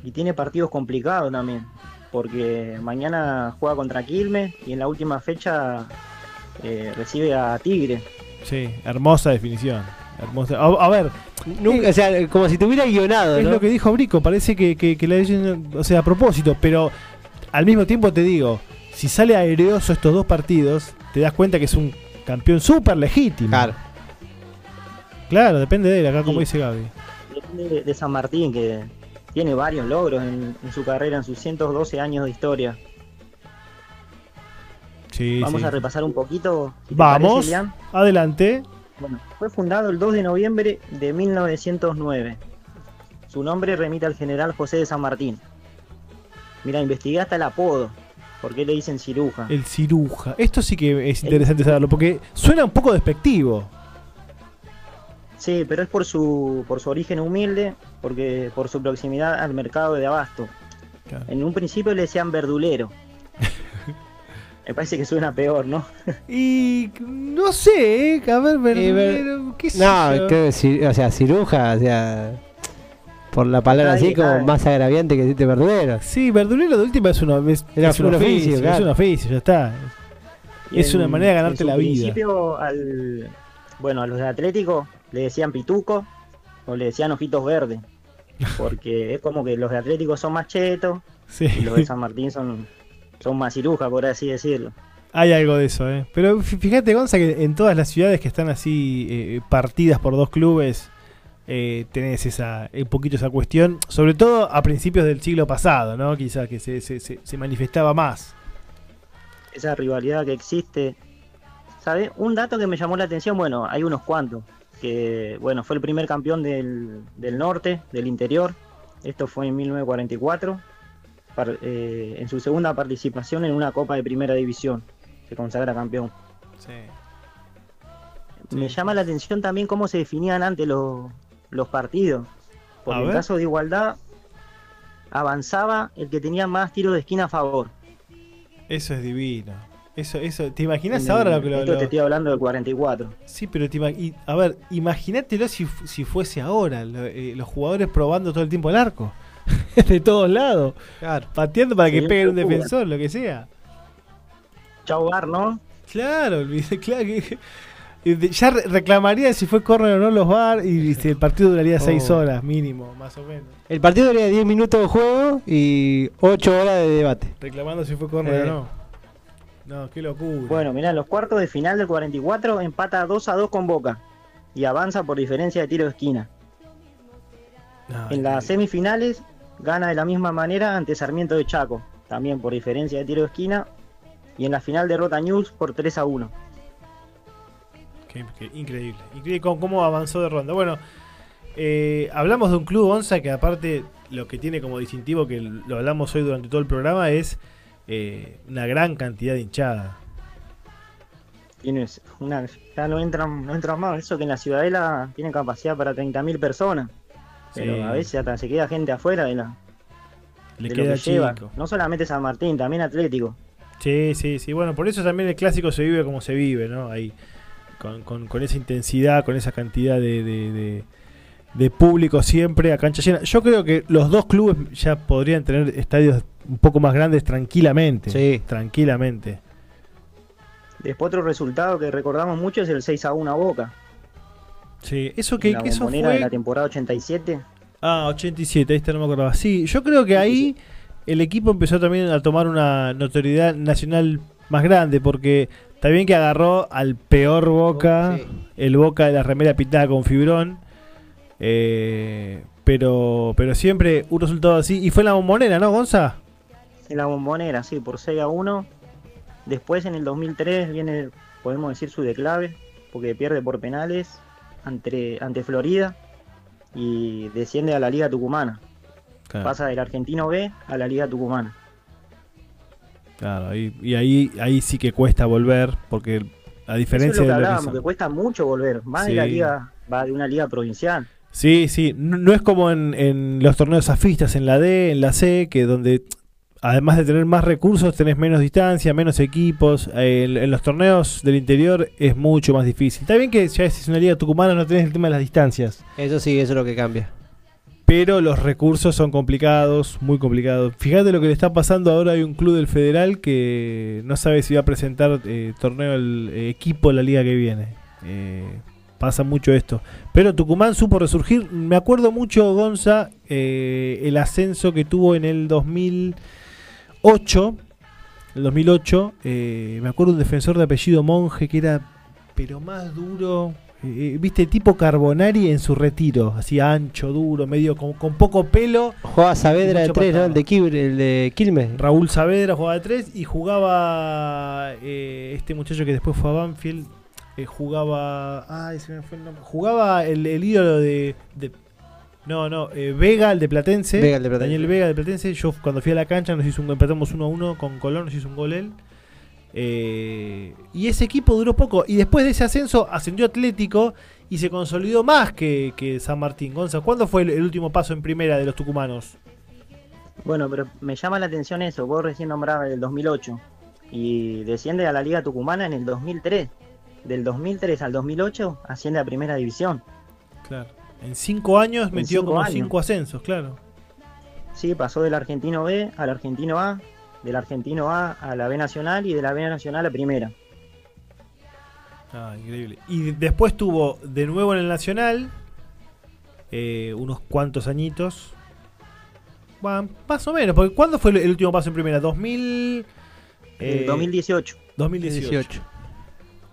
Y tiene partidos complicados también. Porque mañana juega contra Quilmes y en la última fecha eh, recibe a Tigre. Sí, hermosa definición. Hermosa. A, a ver, Nunca, o sea, como si tuviera guionado, es ¿no? lo que dijo Brico, parece que, que, que la leyenda- o sea, a propósito, pero al mismo tiempo te digo, si sale aereoso estos dos partidos, te das cuenta que es un campeón súper legítimo. Claro. Claro, depende de él, acá como dice Gaby. Depende de, de San Martín, que tiene varios logros en, en su carrera, en sus 112 años de historia. Sí, Vamos sí. a repasar un poquito. si Vamos, parece, adelante. Bueno, fue fundado el 2 de noviembre de 1909. Su nombre remite al general José de San Martín. Mira, investigué hasta el apodo. ¿Por qué le dicen ciruja? El ciruja. Esto sí que es interesante saberlo, porque suena un poco despectivo. Sí, pero es por su, por su origen humilde, porque por su proximidad al mercado de abasto. Claro. En un principio le decían verdulero. Me parece que suena peor, ¿no? Y no sé, ¿eh? a ver, verdulero, qué sé No, yo. creo que o sea, ciruja, o sea, por la palabra así como más agraviante que decirte verdulero. Sí, verdulero de última es, una, es, Era es un oficio, es un oficio, ya está. Y Es en- una manera de en ganarte la vida. principio al, bueno, a los de Atlético le decían pituco o le decían ojitos verdes. Porque es como que los de Atlético son más chetos Sí. y los de San Martín son, son más cirujas, por así decirlo. Hay algo de eso, ¿eh? Pero fí- fíjate, Gonza, que en todas las ciudades que están así eh, partidas por dos clubes, eh, tenés esa, un poquito esa cuestión, sobre todo a principios del siglo pasado, ¿no? Quizás que se, se, se- se manifestaba más. Esa rivalidad que existe. ¿Sabes? Un dato que me llamó la atención, bueno, hay unos cuantos. Que, bueno, fue el primer campeón del, del norte, del interior. Esto fue en 1944. Par- eh, en su segunda participación en una Copa de Primera División. Se consagra campeón. Me llama la atención también cómo se definían antes los, los partidos. Por A el ver. caso de igualdad, avanzaba el que tenía más tiros de esquina a favor. Eso es divino. Eso, eso, ¿te imaginas En ahora el- lo que lo, te estoy hablando del 44. Sí, pero te y- a ver, imagínatelo si, si fuese ahora, lo- eh, los jugadores probando todo el tiempo el arco. de todos lados. Pateando para que Sería pegue un defensor, lo que sea. Chau Bar, ¿no? Claro, que. y Ya re- reclamaría si fue córner o no los VAR y si el partido duraría 6 Oh. horas mínimo, más o menos. El partido duraría 10 minutos de juego y 8 horas de debate. Reclamando si fue córner Eh. o no. No, qué locura. Bueno, mirá, en los cuartos de final del 44 empata 2 a 2 con Boca y avanza por diferencia de tiro de esquina. En las semifinales gana de la misma manera ante Sarmiento de Chaco, también por diferencia de tiro de esquina. Y en la final derrota News por 3 a 1. Qué- qué increíble. Increíble cómo, cómo avanzó de ronda. Bueno, eh, hablamos de un club onza que aparte lo que tiene como distintivo, que lo hablamos hoy durante todo el programa, es eh, una gran cantidad de hinchada. Tienes una, ya no entran, no entran más. Eso que en la Ciudadela tiene capacidad para 30.000 personas. Pero Sí. a veces hasta se queda gente afuera de, la, Le de lo queda que lleva. chico. No solamente San Martín, también Atlético. Sí, sí, sí. Bueno, por eso también el clásico se vive como se vive, ¿no? Ahí, con, con- con esa intensidad, con esa cantidad de, de- de- de público siempre a cancha llena. Yo creo que los dos clubes ya podrían tener estadios un poco más grandes tranquilamente. Sí. Tranquilamente. Después otro resultado que recordamos mucho es el 6 a 1 a Boca. Sí, eso En que, la que eso bombonera fue. de la temporada 87. Ah, 87, ahí está, no me acordaba. Sí, yo creo que ahí el equipo empezó también a tomar una notoriedad nacional más grande, porque está bien que agarró al peor Boca, el Boca de la remera pintada con fibrón, eh, pero pero siempre un resultado así. Y fue en la bombonera, ¿no, Gonza? En la bombonera, sí, por 6 a 1. Después en el 2003 viene, podemos decir, su declave, porque pierde por penales ante, ante Florida y desciende a la Liga Tucumana. Claro. Pasa del Argentino B a la Liga Tucumana. Claro, y ahí, ahí sí que cuesta volver, porque a Eso es diferencia lo que de lo que hablábamos, que cuesta mucho volver, más Sí. de la liga, va de una liga provincial. Sí, sí, no, no es como en, en los torneos afistas, en la D, en la C, que donde además de tener más recursos tenés menos distancia, menos equipos. En, en los torneos del interior es mucho más difícil. Está bien que ya es una liga tucumana no tenés el tema de las distancias, Eso sí, eso es lo que cambia. pero los recursos son complicados, muy complicados. Fíjate lo que le está pasando ahora, hay un club del Federal que no sabe si va a presentar eh, torneo el eh, equipo la liga que viene. Eh, pasa mucho esto. Pero Tucumán supo resurgir. Me acuerdo mucho, Gonza, eh, el ascenso que tuvo en el 2008. El 2008, eh, me acuerdo un defensor de apellido Monje que era, pero más duro. eh, Viste, tipo Carbonari en su retiro, así ancho, duro, medio con, con poco pelo. Jugaba Saavedra de Mucho 3, ¿no? El de, el de Quilmes. Raúl Saavedra jugaba de 3 y jugaba eh, este muchacho que después fue a Banfield. eh, jugaba. Ay, se me fue el nombre. Jugaba el, el ídolo de. de- no, no, eh, Vega, el de Platense. Vega, el de Platense. Daniel Vega, de Platense. Yo cuando fui a la cancha nos hizo un, empatamos 1 a 1 con Colón, nos hizo un gol él. Eh, y ese equipo duró poco. Y después de ese ascenso ascendió Atlético y se consolidó más que, que San Martín. Gonza, ¿cuándo fue el, el último paso en primera de los tucumanos? Bueno, pero me llama la atención eso, vos recién nombrabas el 2008 y desciende a la Liga Tucumana en el 2003. Del 2003 al 2008 asciende a Primera División. Claro. En cinco años En metió cinco como años. cinco ascensos, claro. Sí, pasó del Argentino B al Argentino A, del Argentino A a la B Nacional y de la B Nacional a Primera. Ah, increíble. Y de- después tuvo de nuevo en el Nacional eh, unos cuantos añitos. Bueno, más o menos, porque ¿cuándo fue el, último paso en primera? 2000... El eh, 2018. 2018.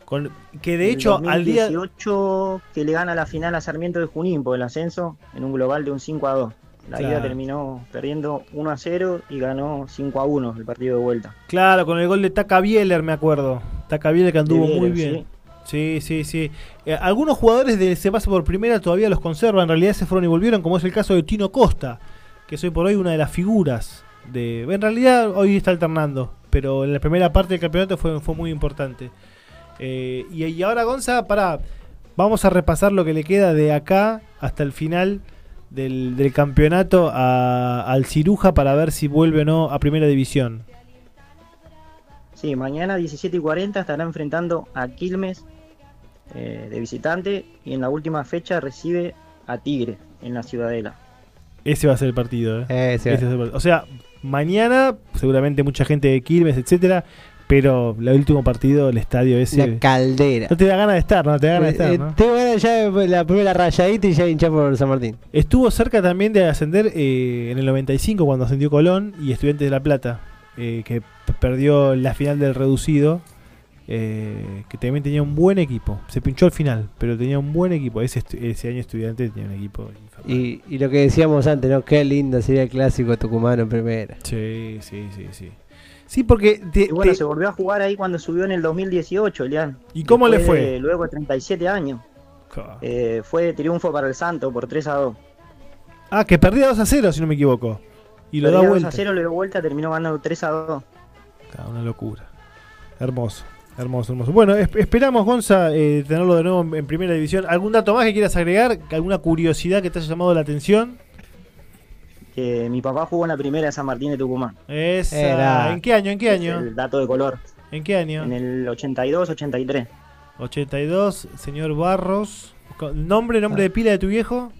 Con, que de hecho al día... 2018 que le gana la final a Sarmiento de Junín por el ascenso en un global de un 5 a 2. La ida Claro. terminó perdiendo 1 a 0 y ganó 5 a 1 el partido de vuelta. Claro, con el gol de Taka Bieler, me acuerdo. Taka Bieler que anduvo muy bien. Sí, sí, sí. Eh, algunos jugadores de ese paso por primera todavía los conservan. En realidad se fueron y volvieron, como es el caso de Tino Costa, que es hoy por hoy una de las figuras. de En realidad hoy está alternando, pero en la primera parte del campeonato fue, fue muy importante. Eh, y, y ahora, Gonza, para vamos a repasar lo que le queda de acá hasta el final del, del campeonato a- al Ciruja para ver si vuelve o no a primera división. Sí, mañana 17 y 40 estará enfrentando a Quilmes eh, de visitante y en la última fecha recibe a Tigre en la Ciudadela. Ese va a ser el partido, ¿eh? Ese va a ser el partido. O sea, mañana seguramente mucha gente de Quilmes, etcétera, pero el último partido, el estadio ese... Una caldera. No te da ganas de estar, no te da ganas de estar, Eh, ¿no? Tengo ganas ya de la primera rayadita y ya hinchar por San Martín. Estuvo cerca también de ascender eh, en el 95 cuando ascendió Colón y Estudiantes de La Plata, eh, que perdió la final del reducido, eh, que también tenía un buen equipo. Se pinchó al final, pero tenía un buen equipo. Ese año Estudiantes tenía un equipo. Y, y lo que decíamos antes, ¿no? Qué lindo sería el clásico tucumano en primera. Sí, sí, sí, sí. Sí, porque... y bueno, se volvió a jugar ahí cuando subió en el 2018, Elian. ¿Y cómo le fue? de- luego de 37 años. Eh, fue triunfo para el Santo por 3 a 2. Ah, que perdía 2 a 0, si no me equivoco. Y lo da Perdía 2 vuelta. a 0, le dio vuelta, terminó ganando 3 a 2. Ah, una locura. Hermoso. Hermoso, hermoso. Bueno, es- esperamos, Gonza, eh, tenerlo de nuevo en, en primera división. ¿Algún dato más que quieras agregar? ¿Alguna curiosidad que te haya llamado la atención? Que mi papá jugó en la primera de San Martín de Tucumán. Esa. Era. ¿En qué año? ¿En qué año? El dato de color. ¿En qué año? En el 82, 83. 82, señor Barros. ¿Nombre, nombre de pila de tu viejo?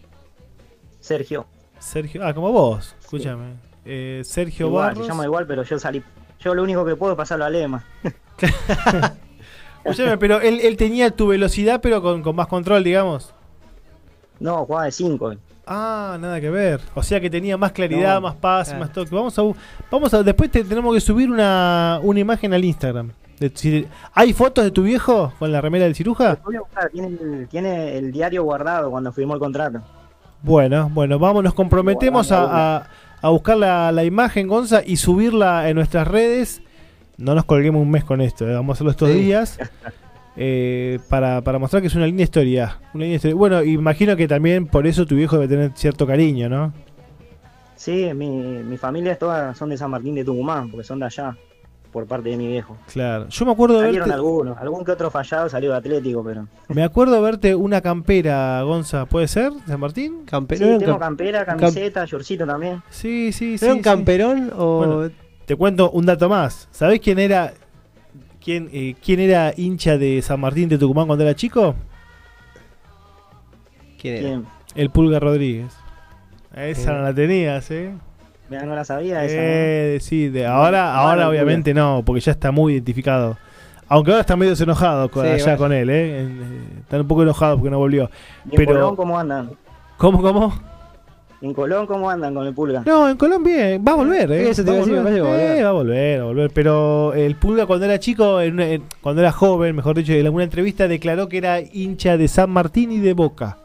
Sergio. Sergio. Ah, como vos. Escúchame. Eh, Sergio Igual, Barros. se llama igual, pero yo salí. Yo lo único que puedo es pasarlo a Lema. Escúchame, pero él, él tenía tu velocidad, pero con, con más control, digamos. No, jugaba de 5. Ah, nada que ver. O sea que tenía más claridad, No, más paz, claro. más toque. Vamos a, vamos a, después te, tenemos que subir una, una imagen al Instagram. De- si- ¿Hay fotos de tu viejo con la remera del ciruja? Voy a buscar, tiene, el, tiene el diario guardado cuando firmó el contrato. Bueno, bueno, vamos, nos comprometemos a, a- a buscar la, la imagen, Gonza, y subirla en nuestras redes. No nos colguemos un mes con esto, eh, vamos a hacerlo estos días. eh, para, para mostrar que es una linda historia. Una linda historia. Bueno, imagino que también por eso tu viejo debe tener cierto cariño, ¿no? Sí, mi, mi familia es toda, son de San Martín de Tucumán, porque son de allá, por parte de mi viejo. Claro. Yo me acuerdo de Salieron verte, algunos, algún que otro fallado salió de Atlético, pero... me acuerdo de verte una campera, Gonza, ¿puede ser? ¿De San Martín? Sí, tengo campera, camiseta, shortcito también. Sí, sí, sí. ¿Era un sí. camperón o.? Bueno, te cuento un dato más. ¿Sabés quién era quién, eh, quién era hincha de San Martín de Tucumán cuando era chico? ¿Quién era? ¿Quién? El Pulga Rodríguez. Esa Eh. no la tenías, ¿eh? Mira, no la sabía esa. ¿no? Eh, sí, de ahora, ahora obviamente no, porque ya está muy identificado. Aunque ahora está medio enojado con, Sí, allá con él, ¿eh? Eh, Están un poco enojados porque no volvió. ¿Y en Pero, Colón cómo andan? ¿Cómo, cómo? ¿En Colón cómo andan con el Pulga? No, en Colombia va a volver, ¿eh? Eso te va, a a decir, volver. volver. Eh, va a volver, va a volver. Pero el Pulga cuando era chico, en una- en- cuando era joven, mejor dicho, en alguna entrevista declaró que era hincha de San Martín y de Boca.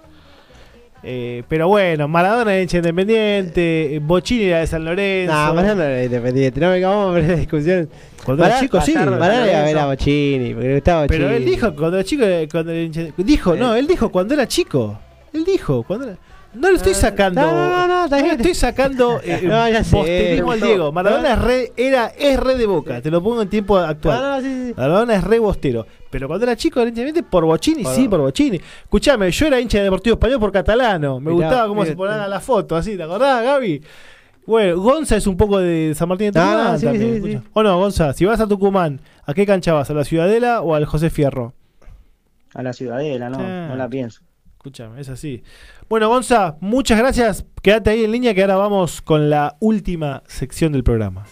Eh, pero bueno, Maradona era hincha independiente, Bochini era de San Lorenzo. No, Maradona era independiente. No me vamos a ver la discusión. Cuando era chico, sí. Maradona iba a ver a Bochini, porque le gustaba Pero Bochini. él dijo cuando era chico, eh, cuando era hincha- dijo, no, él dijo cuando era chico. Él dijo cuando era- no lo estoy sacando. no, no, no, no le bien. estoy sacando eh, No, ya sé. posterismo al. Diego. Maradona No. es re, era, es re de boca, te lo pongo en tiempo actual. No, no, sí, sí. Maradona es re bostero. Pero cuando era chico, evidentemente, por Bochini, sí, por Bochini. Escuchame, yo era hincha de Deportivo Español por catalano. Me Mirá, gustaba cómo se ponían la foto, así, ¿te acordás, Gaby? Bueno, Gonza es un poco de San Martín de No, Tucumán. no, sí, también. O no, Gonza, si vas a Tucumán, ¿a qué cancha vas? ¿A la Ciudadela o al José Fierro? A la Ciudadela, no, Ah. no la pienso. Escúchame, es así. Bueno, Gonza, muchas gracias. Quédate ahí en línea que ahora vamos con la última sección del programa.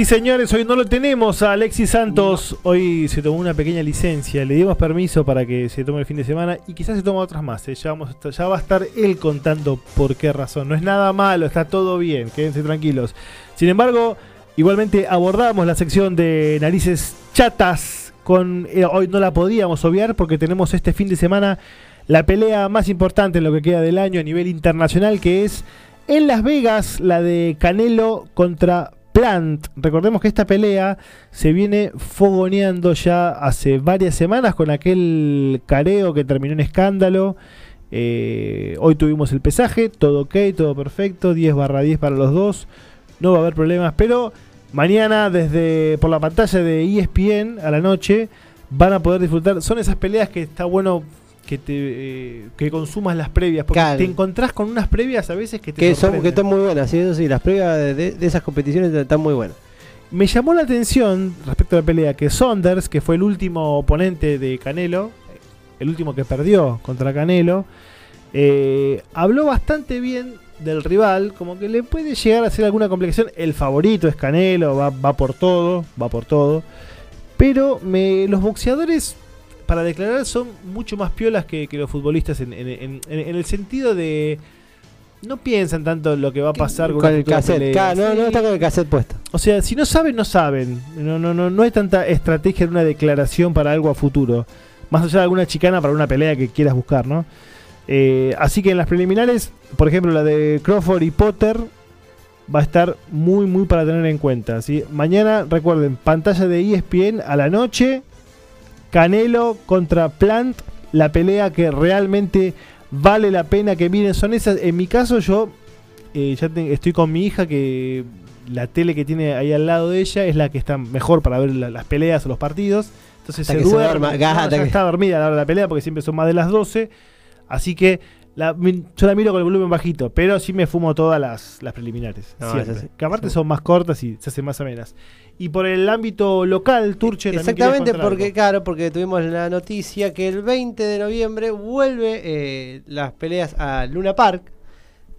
Sí, señores, hoy no lo tenemos a Alexis Santos. Hoy se tomó una pequeña licencia. Le dimos permiso para que se tome el fin de semana y quizás se tome otras más. ¿eh? Ya, vamos estar- ya va a estar él contando por qué razón. No es nada malo, está todo bien. Quédense tranquilos. Sin embargo, igualmente abordamos la sección de narices chatas. Con, eh, hoy no la podíamos obviar porque tenemos este fin de semana la pelea más importante en lo que queda del año a nivel internacional que es En Las Vegas, la de Canelo contra Plant. Recordemos que esta pelea se viene fogoneando ya hace varias semanas con aquel careo que terminó en escándalo. Eh, hoy tuvimos el pesaje, todo ok, todo perfecto, 10 barra 10 para los dos, no va a haber problemas, pero mañana desde por la pantalla de ESPN a la noche van a poder disfrutar, son esas peleas que está bueno que te eh, que consumas las previas, porque Claro. te encontrás con unas previas a veces que te Que, son, sorprenden. que están muy buenas, sí, eso sí, las previas de, esas competiciones están muy buenas. Me llamó la atención respecto a la pelea que Saunders, que fue el último oponente de Canelo, el último que perdió contra Canelo, eh, habló bastante bien del rival, como que le puede llegar a hacer alguna complicación. El favorito es Canelo, va, va por todo, va por todo. Pero me, los boxeadores, para declarar, son mucho más piolas que, que los futbolistas en, en- en- en- en el sentido de... No piensan tanto en lo que va a pasar Con una el cassette, no, Sí. no está con el cassette puesto. O sea, si no saben, no saben. No, no, no, no hay tanta estrategia en una declaración para algo a futuro. Más allá de alguna chicana para una pelea que quieras buscar, ¿no? Eh, así que en las preliminares, por ejemplo, la de Crawford y Potter va a estar muy, muy para tener en cuenta. ¿sí? Mañana, recuerden, pantalla de ESPN a la noche. Canelo contra Plant. La pelea que realmente vale la pena que miren. Son esas. En mi caso, yo eh, ya te- estoy con mi hija que la tele que tiene ahí al lado de ella es la que está mejor para ver la- las peleas o los partidos. Entonces Hasta se duerma, gaja, ya que- está dormida a la hora de la pelea porque siempre son más de las 12. Así que la- yo la miro con el volumen bajito, pero sí me fumo todas las, las preliminares. No, sí, que aparte son más cortas y se hacen más amenas. Y por el ámbito local, Turche también Exactamente, porque algo. claro, porque tuvimos la noticia que el 20 de noviembre vuelve eh, las peleas a Luna Park.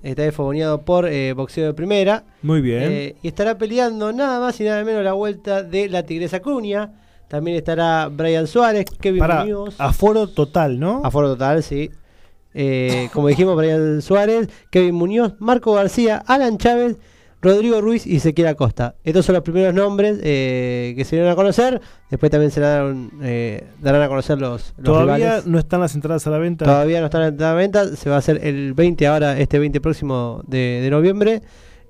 Está fogoneado por eh, boxeo de primera. Muy bien. Eh, y estará peleando nada más y nada menos la vuelta de la Tigresa Cuña. También estará Brian Suárez, Kevin Para Muñoz. aforo total, ¿no? Aforo total, sí. Eh, como dijimos, Brian Suárez, Kevin Muñoz, Marco García, Alan Chávez, Rodrigo Ruiz y Ezequiel Acosta. Estos son los primeros nombres eh, que se dieron a conocer. Después también se darán, eh, darán a conocer los, los Todavía rivales. no están las entradas a la venta. Todavía no están en la venta. Se va a hacer el 20 ahora, este 20 próximo de, de noviembre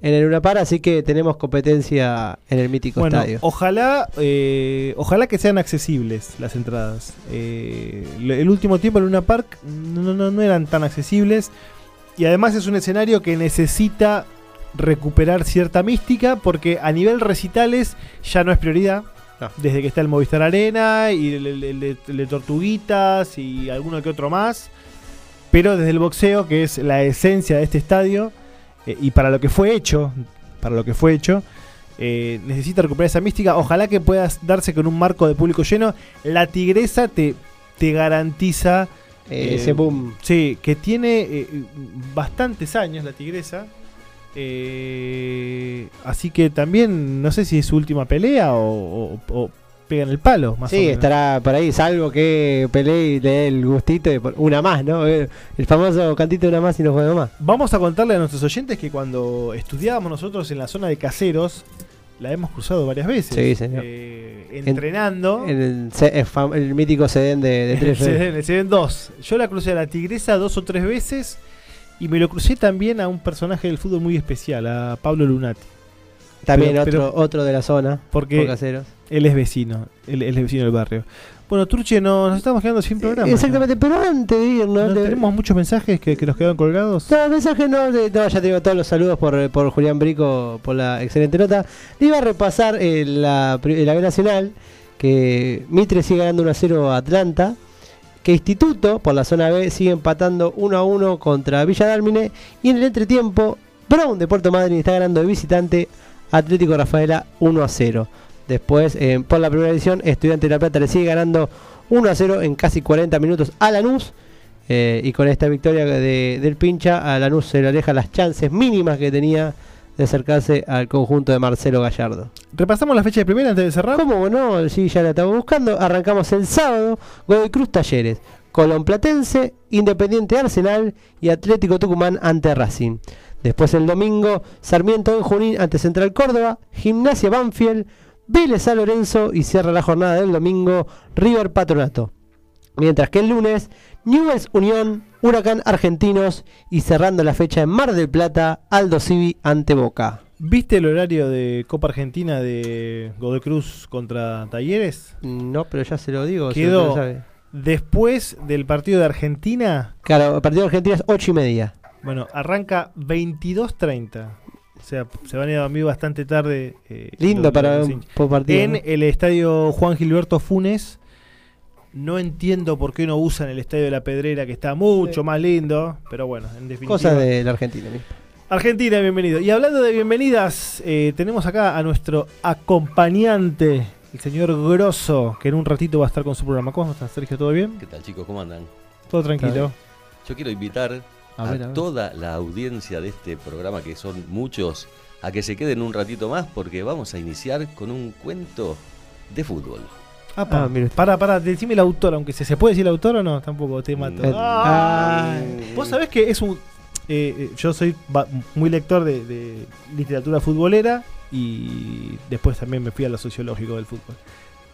en el Luna Park. Así que tenemos competencia en el mítico Bueno, estadio. ojalá, eh, ojalá que sean accesibles las entradas. Eh, el último tiempo en Luna Park no, no, no eran tan accesibles y además es un escenario que necesita recuperar cierta mística porque a nivel recitales ya no es prioridad. Desde que está el Movistar Arena y el, el- el de- el de Tortuguitas y alguno que otro más. Pero desde el boxeo, que es la esencia de este estadio, eh, y para lo que fue hecho, para lo que fue hecho, eh, necesita recuperar esa mística. Ojalá que puedas darse con un marco de público lleno. La tigresa te, te garantiza Eh, ese boom. Sí, que tiene eh, bastantes años la tigresa. Eh, así que también no sé si es su última pelea o, o- o pegan el palo. Más o Sí, menos. estará por ahí, salvo que pelee y le dé el gustito de una más, ¿no? Eh, El famoso cantito de una más y no juega más. Vamos a contarle a nuestros oyentes que cuando estudiábamos nosotros en la zona de caseros, la hemos cruzado varias veces. Sí, señor. Eh, En- entrenando. En el, el el mítico sedén de, de tres se, redes. ven, se ven dos. Yo la crucé a la tigresa dos o tres veces y me lo crucé también a un personaje del fútbol muy especial, a Pablo Lunati. También Pero- otro, pero- otro de la zona. porque por él es vecino, él, él es vecino del barrio. Bueno, Turche, no- nos estamos quedando sin programa. Exactamente, pero antes de irnos, ¿No tenemos muchos mensajes que, que nos quedaron colgados. No, mensaje no, de- no, ya te digo todos los saludos por, por Julián Brico por la excelente nota. Le iba a repasar eh, la, la B Nacional, que Mitre sigue ganando 1 a 0 a Atlanta, que Instituto por la zona B sigue empatando 1 a 1 contra Villa Dálmine, y en el entretiempo Brown de Puerto Madryn está ganando de visitante Atlético Rafaela 1 a 0. Después, eh, por la primera edición, Estudiante de La Plata le sigue ganando 1 a 0 en casi 40 minutos a Lanús. Eh, y con esta victoria de- del pincha, a Lanús se le aleja las chances mínimas que tenía de acercarse al conjunto de Marcelo Gallardo. Repasamos la fecha de primera antes de cerrar. ¿Cómo no? Sí, ya la estamos buscando. Arrancamos el sábado. Godoy Cruz Talleres. Colón Platense, Independiente Arsenal y Atlético Tucumán ante Racing. Después el domingo, Sarmiento en Junín ante Central Córdoba, Gimnasia Banfield, Vélez San Lorenzo y cierra la jornada del domingo River Patronato. Mientras que el lunes, Newell's Unión, Huracán Argentinos y cerrando la fecha en Mar del Plata, Aldo Civi ante Boca. ¿Viste el horario de Copa Argentina de Godoy Cruz contra Talleres? No, pero ya se lo digo. Quedó después del partido de Argentina. Claro, el partido de Argentina es 8 y media. Bueno, arranca 22.30. O sea, se van a ir a dormir bastante tarde. eh, Lindo para un partido, En ¿no? el estadio Juan Gilberto Funes. No entiendo por qué no usan el estadio de la Pedrera, que está mucho más lindo. Pero bueno, en definitiva. Cosas de la Argentina. mismo. Argentina, bienvenido. Y hablando de bienvenidas, eh, tenemos acá a nuestro acompañante, el señor Grosso, que en un ratito va a estar con su programa. ¿Cómo estás, Sergio? ¿Todo bien? ¿Qué tal, chicos? ¿Cómo andan? Todo tranquilo. Yo quiero invitar A a, ver, a ver. toda la audiencia de este programa, que son muchos, a que se queden un ratito más porque vamos a iniciar con un cuento de fútbol. Ah, pa- para, para, decime el autor, aunque se, ¿se puede decir el autor o no, tampoco te mato. Mm. Ay. Vos sabés que es un. eh, eh, yo soy ba- muy lector de, de literatura futbolera y después también me fui a lo sociológico del fútbol.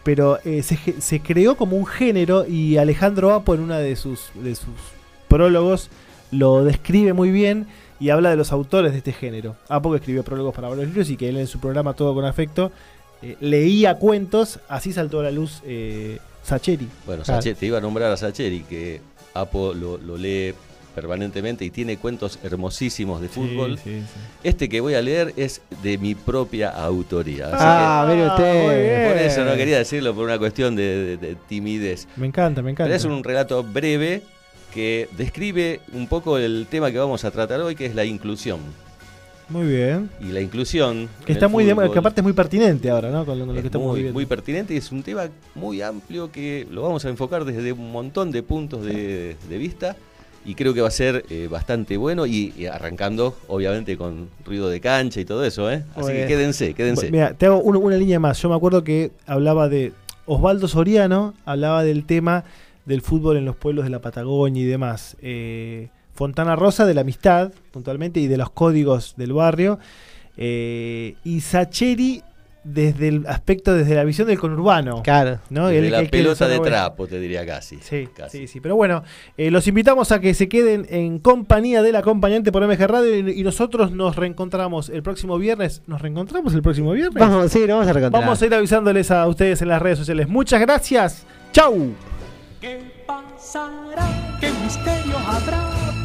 Pero eh, se, ge- se creó como un género y Alejandro Apo en una de sus, de sus prólogos lo describe muy bien y habla de los autores de este género. Apo que escribió prólogos para varios libros y que él en su programa Todo con Afecto eh, leía cuentos, así saltó a la luz eh, Sacheri. Bueno, Claro. Sache- te iba a nombrar a Sacheri, que Apo lo, lo lee permanentemente y tiene cuentos hermosísimos de fútbol. sí, sí. Este que voy a leer es de mi propia autoría. así Ah, que- mire usted. Por eso no quería decirlo por una cuestión de, de- de timidez. Me encanta, me encanta. Pero es un relato breve que describe un poco el tema que vamos a tratar hoy, que es la inclusión. Muy bien. Y la inclusión. Que está muy de, fútbol que aparte es muy pertinente ahora, ¿no? Con lo, con lo es que estamos muy, viviendo. muy pertinente y es un tema muy amplio que lo vamos a enfocar desde un montón de puntos de, de vista y creo que va a ser eh, bastante bueno y, y arrancando obviamente con ruido de cancha y todo eso, ¿eh? Así que quédense, quédense. Mira, te hago un- una línea más. Yo me acuerdo que hablaba de Osvaldo Soriano, hablaba del tema del fútbol en los pueblos de la Patagonia y demás. Eh, Fontana Rosa de la amistad, puntualmente, y de los códigos del barrio. Eh, y Sacheri desde el aspecto, desde la visión del conurbano. Claro. ¿no? Desde la quiere pelota de trapo, te diría casi. Sí, sí, sí. Pero bueno, eh, los invitamos a que se queden en compañía del acompañante por MG Radio y, y nosotros nos reencontramos el próximo viernes. ¿Nos reencontramos el próximo viernes? Vamos, sí, lo vamos a reencontrar. Vamos a ir avisándoles a ustedes en las redes sociales. Muchas gracias. ¡Chau! pasará? ¿Qué misterio habrá?